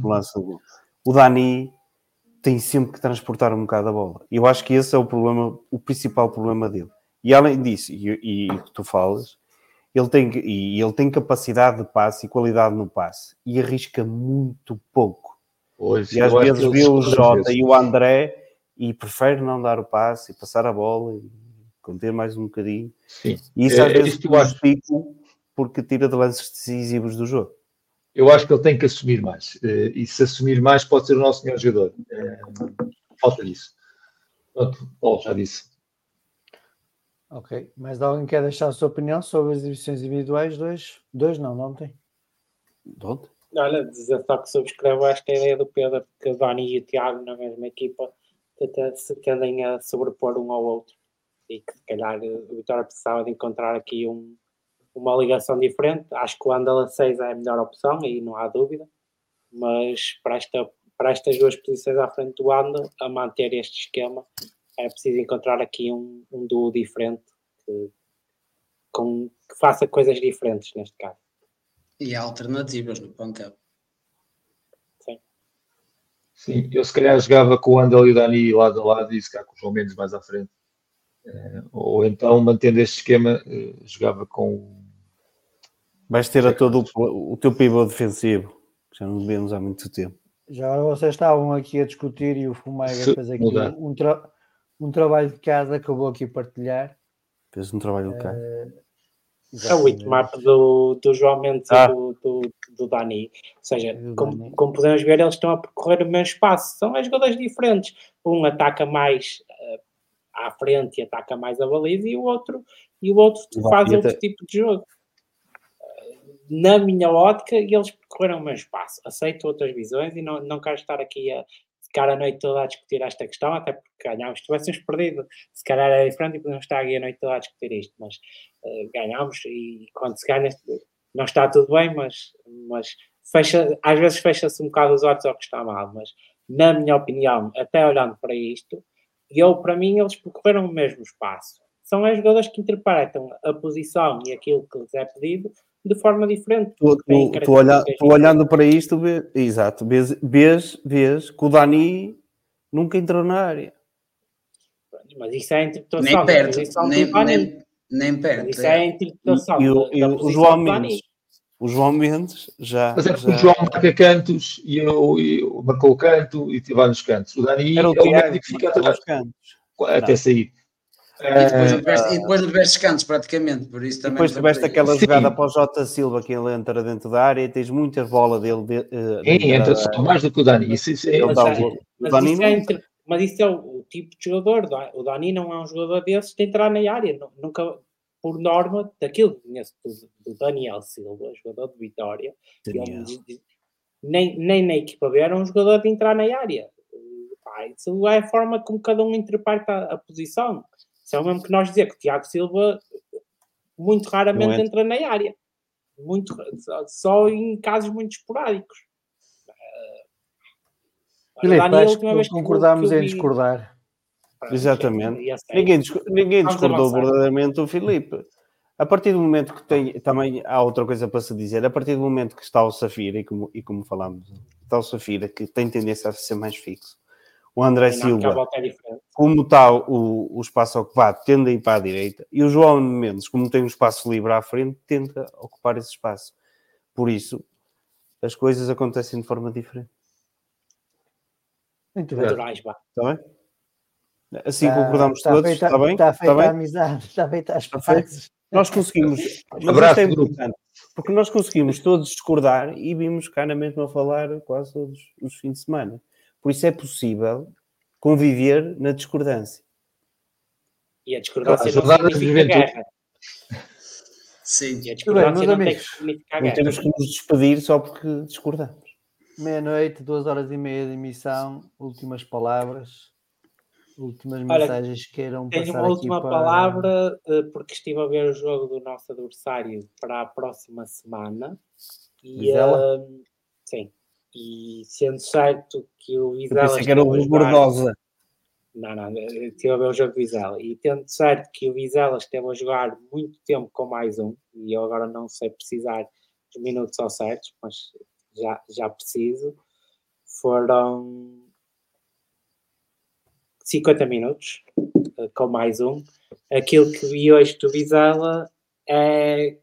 O Dani tem sempre que transportar um bocado a bola. E eu acho que esse é o problema, o principal problema dele. E além disso, e, e o que tu falas, ele tem, e ele tem capacidade de passe e qualidade no passe e arrisca muito pouco. Pois, E às vezes vê o Jota e o André e prefere não dar o passe e passar a bola e conter mais um bocadinho. Sim. E isso É- às é vezes eu acho. porque tira de lances decisivos do jogo. Eu acho que ele tem que assumir mais. eh, E se assumir mais, pode ser o nosso melhor jogador. Eh, Falta disso. Pronto, Paulo já disse. Ok. Mais alguém quer deixar a sua opinião sobre as divisões individuais? Dois? Dois não, não tem. De onde? Olha, dizer só que subscrevo esta ideia do Pedro, que o Dani e o Tiago na mesma equipa até se tendem a sobrepor um ao outro. E que se calhar o Vitória precisava de encontrar aqui um, uma ligação diferente. Acho que o Andala 6 é a melhor opção, e não há dúvida. Mas para, esta, para estas duas posições à frente do Andal, a manter este esquema, é preciso encontrar aqui um, um duo diferente que, com, que faça coisas diferentes neste caso. E há alternativas no pancão. Sim, eu se calhar jogava com o Andel e o Dani lado a lado e se calhar com o João Mendes mais à frente. Eh, Ou então, mantendo este esquema, eh, jogava com Vais ter a todo o, o teu pivô defensivo, que já não vemos há muito tempo. Já vocês estavam aqui a discutir e o Fumega fez aqui mudar. um, tra- um trabalho de casa que eu vou aqui partilhar. Fez um trabalho de cá. É o hitmap do, do João Mendes ah. e do, do, do, Dani. Ou seja, como, Dani. como podemos ver, eles estão a percorrer o mesmo espaço. São as jogadores diferentes. Um ataca mais uh, à frente e ataca mais a baliza, e o outro, e o outro faz outro tipo de jogo. Uh, na minha ótica, eles percorreram o mesmo espaço. Aceito outras visões e não, não quero estar aqui a, ficar a noite toda a discutir esta questão, até porque ganhámos. Se tivéssemos perdido, se calhar era diferente e podemos estar aqui a noite toda a discutir isto, mas uh, ganhámos e quando se ganha, não está tudo bem, mas, mas fecha, às vezes fecha-se um bocado os olhos ao que está mal, mas na minha opinião, até olhando para isto, eu, para mim, eles percorreram o mesmo espaço. São as jogadores que interpretam a posição e aquilo que lhes é pedido de forma diferente. Tu, tu, tu, olha, tu olhando para isto, vê, exato, vês, vês, vês que o Dani nunca entrou na área. Mas isso é a interpretação. Nem perto, nem, nem, nem perto. Isso é a interpretação. E, e, o, e o João Mendes. O João Mendes já. Mas é porque já... o João marca cantos e eu, eu marcou o canto e vai nos cantos. O Dani Era o é o médico que fica atrás. Até sair. E depois, tiveste, e depois tiveste descansos, praticamente, por isso também. Depois tiveste aquela Sim. jogada para o Jota Silva que ele entra dentro da área e tens muitas bolas dele. De, uh, Sim, entra da... mais do que o Dani. Isso, isso é, mas, dá, o, mas, Dani isso é entre, mas isso é o, o, tipo de jogador. O Dani não é um jogador desses de entrar na área. Nunca, por norma, daquilo que conheço do, do Daniel Silva, jogador de Vitória, ele, nem, nem na equipa B era um jogador de entrar na área. isso é a forma como cada um interpreta a, a posição. Isso é o mesmo que nós dizer que o Tiago Silva muito raramente entra na área. Muito, só em casos muito esporádicos. Uh, Filipe, acho que concordámos em discordar. Exatamente. Ninguém, ninguém discordou verdadeiramente o Filipe. A partir do momento que tem, também há outra coisa para se dizer, a partir do momento que está o Safira, e como, e como falámos, está o Safira, que tem tendência a ser mais fixo, o André Silva, é como está o, o espaço ocupado, tende a ir para a direita, e o João Mendes, como tem um espaço livre à frente, tenta ocupar esse espaço. Por isso, as coisas acontecem de forma diferente. Muito bem. Está bem? Assim está, concordamos está todos, feita, está bem? Está feita está a amizade, está feita as pazes. Nós conseguimos, mas é importante, porque nós conseguimos todos discordar e vimos cá na mesma falar quase todos os fins de semana. Por isso é possível conviver na discordância. E a discordância ah, não significa guerra. Sim. E a discordância não tem que Não temos que nos despedir só porque discordamos. Meia-noite, duas horas e meia de emissão, últimas palavras, últimas Olha, mensagens que queiram tenho passar uma última para... palavra, eh, porque estive a ver o jogo do nosso adversário para a próxima semana. E, uh, sim, e sendo certo que o Vizela. Pensei que era o Bordosa. Não, não, estive a ver o jogo do Vizela. E tendo certo que o Vizela esteve a jogar muito tempo com mais um, e eu agora não sei precisar dos minutos ao certos, mas já, já preciso, foram 50 minutos eh, com mais um. Aquilo que vi hoje do Vizela é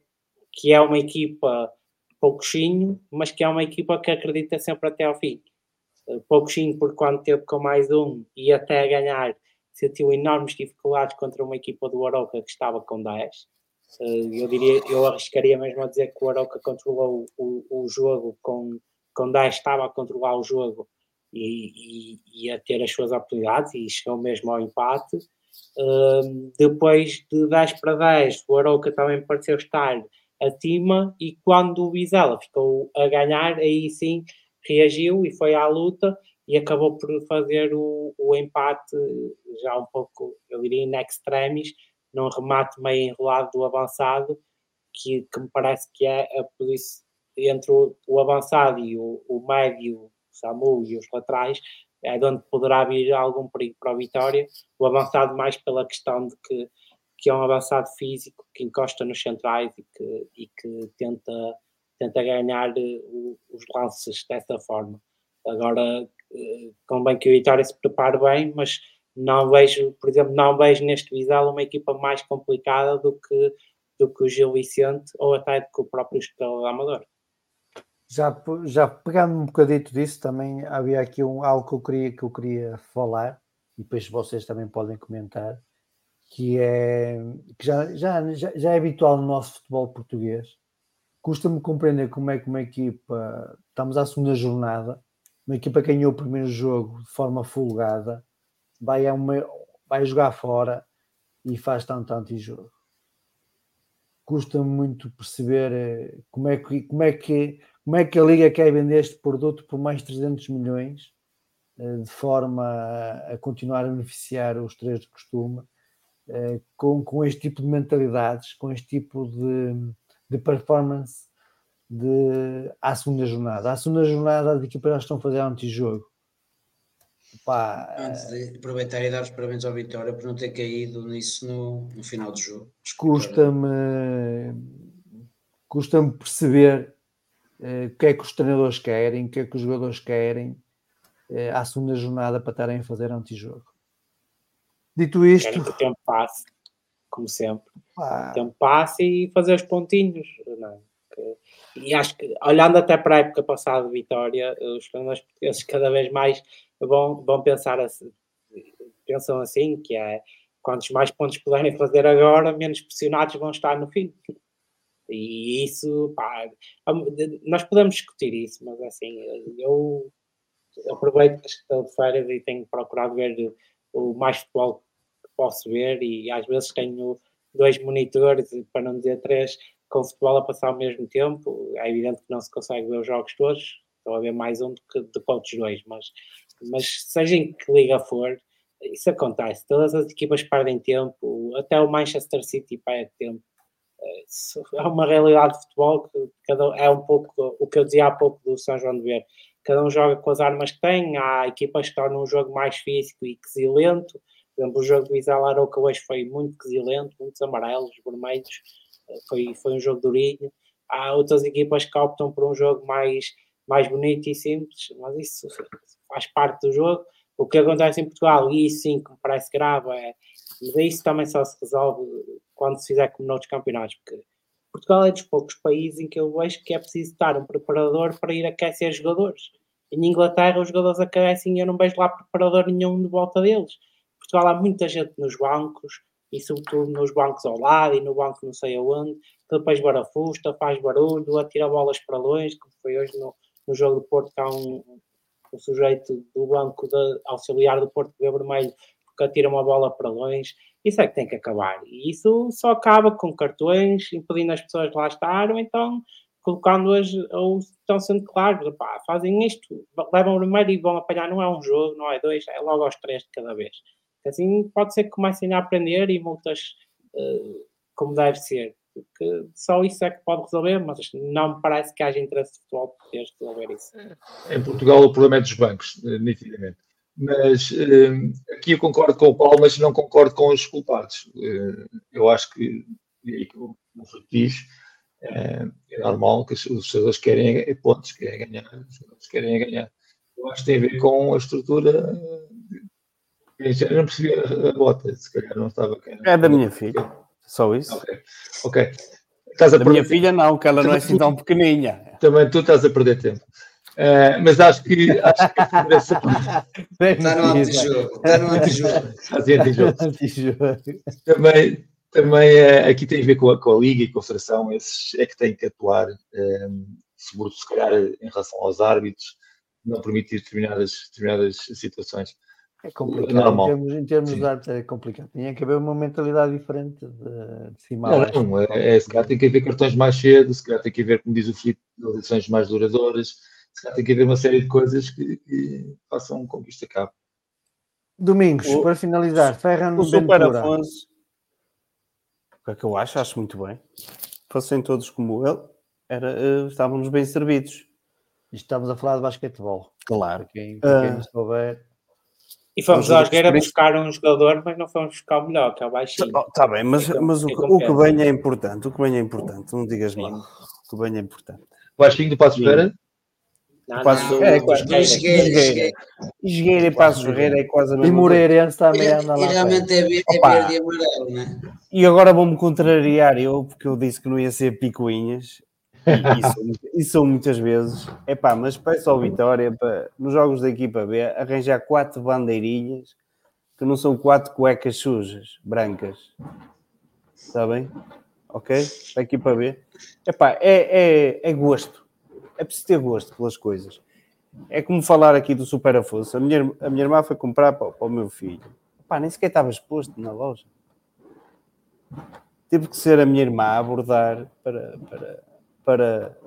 que é uma equipa pouquinho, mas que é uma equipa que acredita sempre até ao fim. Eh, pouquinho por quando teve com mais um e até ganhar sentiu enormes dificuldades contra uma equipa do Aroca que estava com 10. Eh, eu diria, eu arriscaria mesmo a dizer que o Aroca controlou o, o, jogo com, com 10, estava a controlar o jogo e, e, e, a ter as suas oportunidades e chegou mesmo ao empate. Uh, depois de 10 para 10, o Aroca também pareceu estar acima e quando o Vizela ficou a ganhar, aí sim reagiu e foi à luta e acabou por fazer o, o empate já um pouco, eu diria, in extremis, num remate meio enrolado do avançado, que, que me parece que é a posição entre o, o, avançado e o, o médio, o Samu e os laterais, é de onde poderá vir algum perigo para a vitória. O avançado mais pela questão de que que é um avançado físico que encosta nos centrais e que, e que tenta, tenta ganhar uh, os lances dessa forma. Agora, uh, convém que o Vitória se prepare bem, mas não vejo, por exemplo, não vejo neste Vizela uma equipa mais complicada do que, do que o Gil Vicente ou até do que o próprio Estrela Amador. Já, já pegando um bocadito disso, também havia aqui um, algo que eu, queria, que eu queria falar, e depois vocês também podem comentar, que é que já, já, já é habitual no nosso futebol português. Custa-me compreender como é que uma equipa, estamos à segunda jornada, uma equipa que ganhou o primeiro jogo de forma folgada, vai, a uma, vai jogar fora e faz tanto anti-jogo. Custa-me muito perceber eh, como é, que, como, é que, como é que a Liga quer vender este produto por mais 300 milhões eh, de forma a continuar a beneficiar os três de costume, com, com este tipo de mentalidades, com este tipo de, de performance de, à segunda jornada. À segunda jornada, as equipas já estão a fazer antijogo. Pá, Antes de aproveitar e dar os parabéns ao Vitória por não ter caído nisso no, no final do jogo. Custa-me custa-me perceber uh, o que é que os treinadores querem, o que é que os jogadores querem uh, à segunda jornada para estarem a fazer antijogo. Dito isto. Que o tempo passe, como sempre. Pá. O tempo passe e fazer os pontinhos. Não. É? e acho que, olhando até para a época passada de Vitória, os treinadores portugueses cada vez mais vão, vão pensar assim, pensam assim, que é quantos mais pontos puderem fazer agora, menos pressionados vão estar no fim. E isso, pá, nós podemos discutir isso, mas assim, eu aproveito que estou de férias e tenho procurado ver o mais futebol que posso ver e às vezes tenho dois monitores, para não dizer três, com futebol a passar ao mesmo tempo. É evidente que não se consegue ver os jogos todos, estão a ver mais um do que, que outros dois, mas, mas seja em que liga for, isso acontece. Todas as equipas perdem tempo, até o Manchester City perde tempo. Isso é uma realidade de futebol que cada, é um pouco o que eu dizia há pouco do São João de Ver. Cada um joga com as armas que tem, há equipas que tornam um jogo mais físico e quesilento. Exemplo, o jogo do Isal Aroca hoje foi muito quesilento, muitos amarelos, vermelhos foi, foi um jogo durinho. Há outras equipas que optam por um jogo mais, mais bonito e simples, mas isso faz parte do jogo. O que acontece em Portugal, e isso sim que me parece grave, é, mas isso também só se resolve quando se fizer como noutros campeonatos, porque Portugal é dos poucos países em que eu vejo que é preciso estar um preparador para ir aquecer jogadores. Em Inglaterra, os jogadores aquecem e eu não vejo lá preparador nenhum de volta deles. Portugal há muita gente nos bancos, e sobretudo nos bancos ao lado e no banco não sei aonde, que depois barafusta, faz barulho, atira bolas para longe, como foi hoje no, no jogo do Porto, que há um, um sujeito do banco de, auxiliar do Porto que vê vermelho porque atira uma bola para longe. Isso é que tem que acabar. E isso só acaba com cartões, impedindo as pessoas de lá estar, ou então colocando-as, ou estão sendo claros, fazem isto, levam o vermelho e vão apanhar, não é um jogo, não é dois, é logo aos três de cada vez. Assim pode ser que comecem a aprender e multas uh, como deve ser. Porque só isso é que pode resolver, mas não me parece que haja interesse de futebol português resolver isso. Em Portugal o problema é dos bancos, eh, nitidamente. Mas uh, aqui eu concordo com o Paulo, mas não concordo com os culpados. Uh, eu acho que, e que o Filipe diz, é, é normal que os jogadores querem pontos, querem ganhar, os jogadores querem ganhar. Eu acho que tem a ver com a estrutura eu não percebi a bota, se calhar não estava. É da minha filha, só isso. Ok. okay. Estás a da perder... minha filha não, que ela não é assim tão pequeninha. Também tu estás a perder tempo. Uh, mas acho que acho que essa... está no antijogo. Está no antijogo. antijogo. também também uh, aqui tem a ver com a, com a Liga e com a Federação, esses é que têm que atuar, um, seguro, se calhar, em relação aos árbitros, não permitir determinadas, determinadas situações. É complicado, normal. em termos, em termos de arte é complicado. Tinha que haver uma mentalidade diferente de, de cima não, a baixo. Não, é, é, se calhar tem que haver cartões mais cedo, se calhar tem que haver, como diz o Filipe, eleições mais duradouras, se calhar tem que haver uma série de coisas que, que façam com que isto acabe. Domingos, o, para finalizar, Ferran o Super Afonso, o que é que eu acho? Acho muito bem. Fossem todos como ele, era, uh, estávamos bem servidos. Estamos a falar de basquetebol. Claro. Para quem, para quem uh, não souber, e fomos à Jogueira buscar um jogador, mas não fomos buscar o melhor, que é o baixinho. Está tá bem, mas, é mas o, o, que vem é importante. O que vem é importante, não digas mal. O que vem é importante. O baixinho do Passo Ferreira? Não, Passo não, é. Jogueira e Passo Ferreira é quase a mesma E Moreirense também anda lá. E realmente é, é verde e amarelo, não é? E agora vou-me contrariar eu, porque eu disse que não ia ser picuinhas. Isso, isso muitas vezes. É pá, mas peço ao Vitória para, nos jogos da equipa B arranjar quatro bandeirinhas que não são quatro cuecas sujas, brancas. Está bem? Ok? Aqui para ver. Epá, é, é, é gosto. É preciso ter gosto pelas coisas. É como falar aqui do Super Afonso. A minha, a minha irmã foi comprar para, para o meu filho. Epá, nem sequer estava exposto na loja. Teve que ser a minha irmã a abordar para, para, para,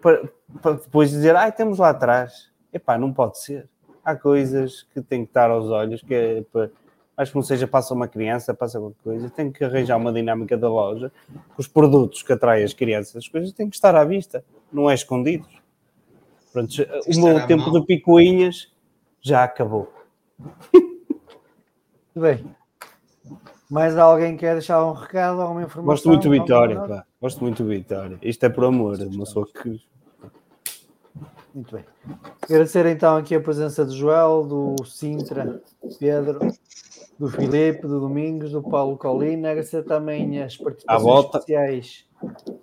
para, para depois dizer, ai, ah, temos lá atrás. Epá, não pode ser há coisas que têm que estar aos olhos, que é para, mas que não seja passa uma criança, passa qualquer coisa, tem que arranjar uma dinâmica da loja, os produtos que atraem as crianças, as coisas têm que estar à vista, não é escondidos. Pronto, o meu tempo de picuinhas já acabou. Muito bem. Mais alguém quer deixar um recado, alguma informação? Gosto muito de Vitória, pá. Gosto muito de Vitória. Isto é por amor, uma pessoa que muito bem. Agradecer então aqui a presença do Joel, do Sintra, do Pedro, do Filipe, do Domingos, do Paulo Colina. Agradecer também as participações especiais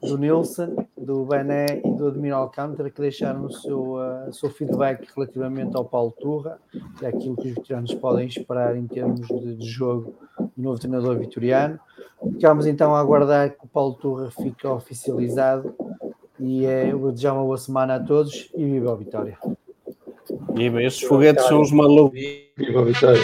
do Nilson, do Bené e do Admiro Alcântara que deixaram o seu, uh, seu feedback relativamente ao Paulo Turra e aquilo que os veteranos podem esperar em termos de, de jogo do novo treinador vitoriano. Ficamos então a aguardar que o Paulo Turra fique oficializado e é, eu vou desejar uma boa semana a todos e viva a vitória. Viva, estes foguetes são os malucos. Viva a vitória.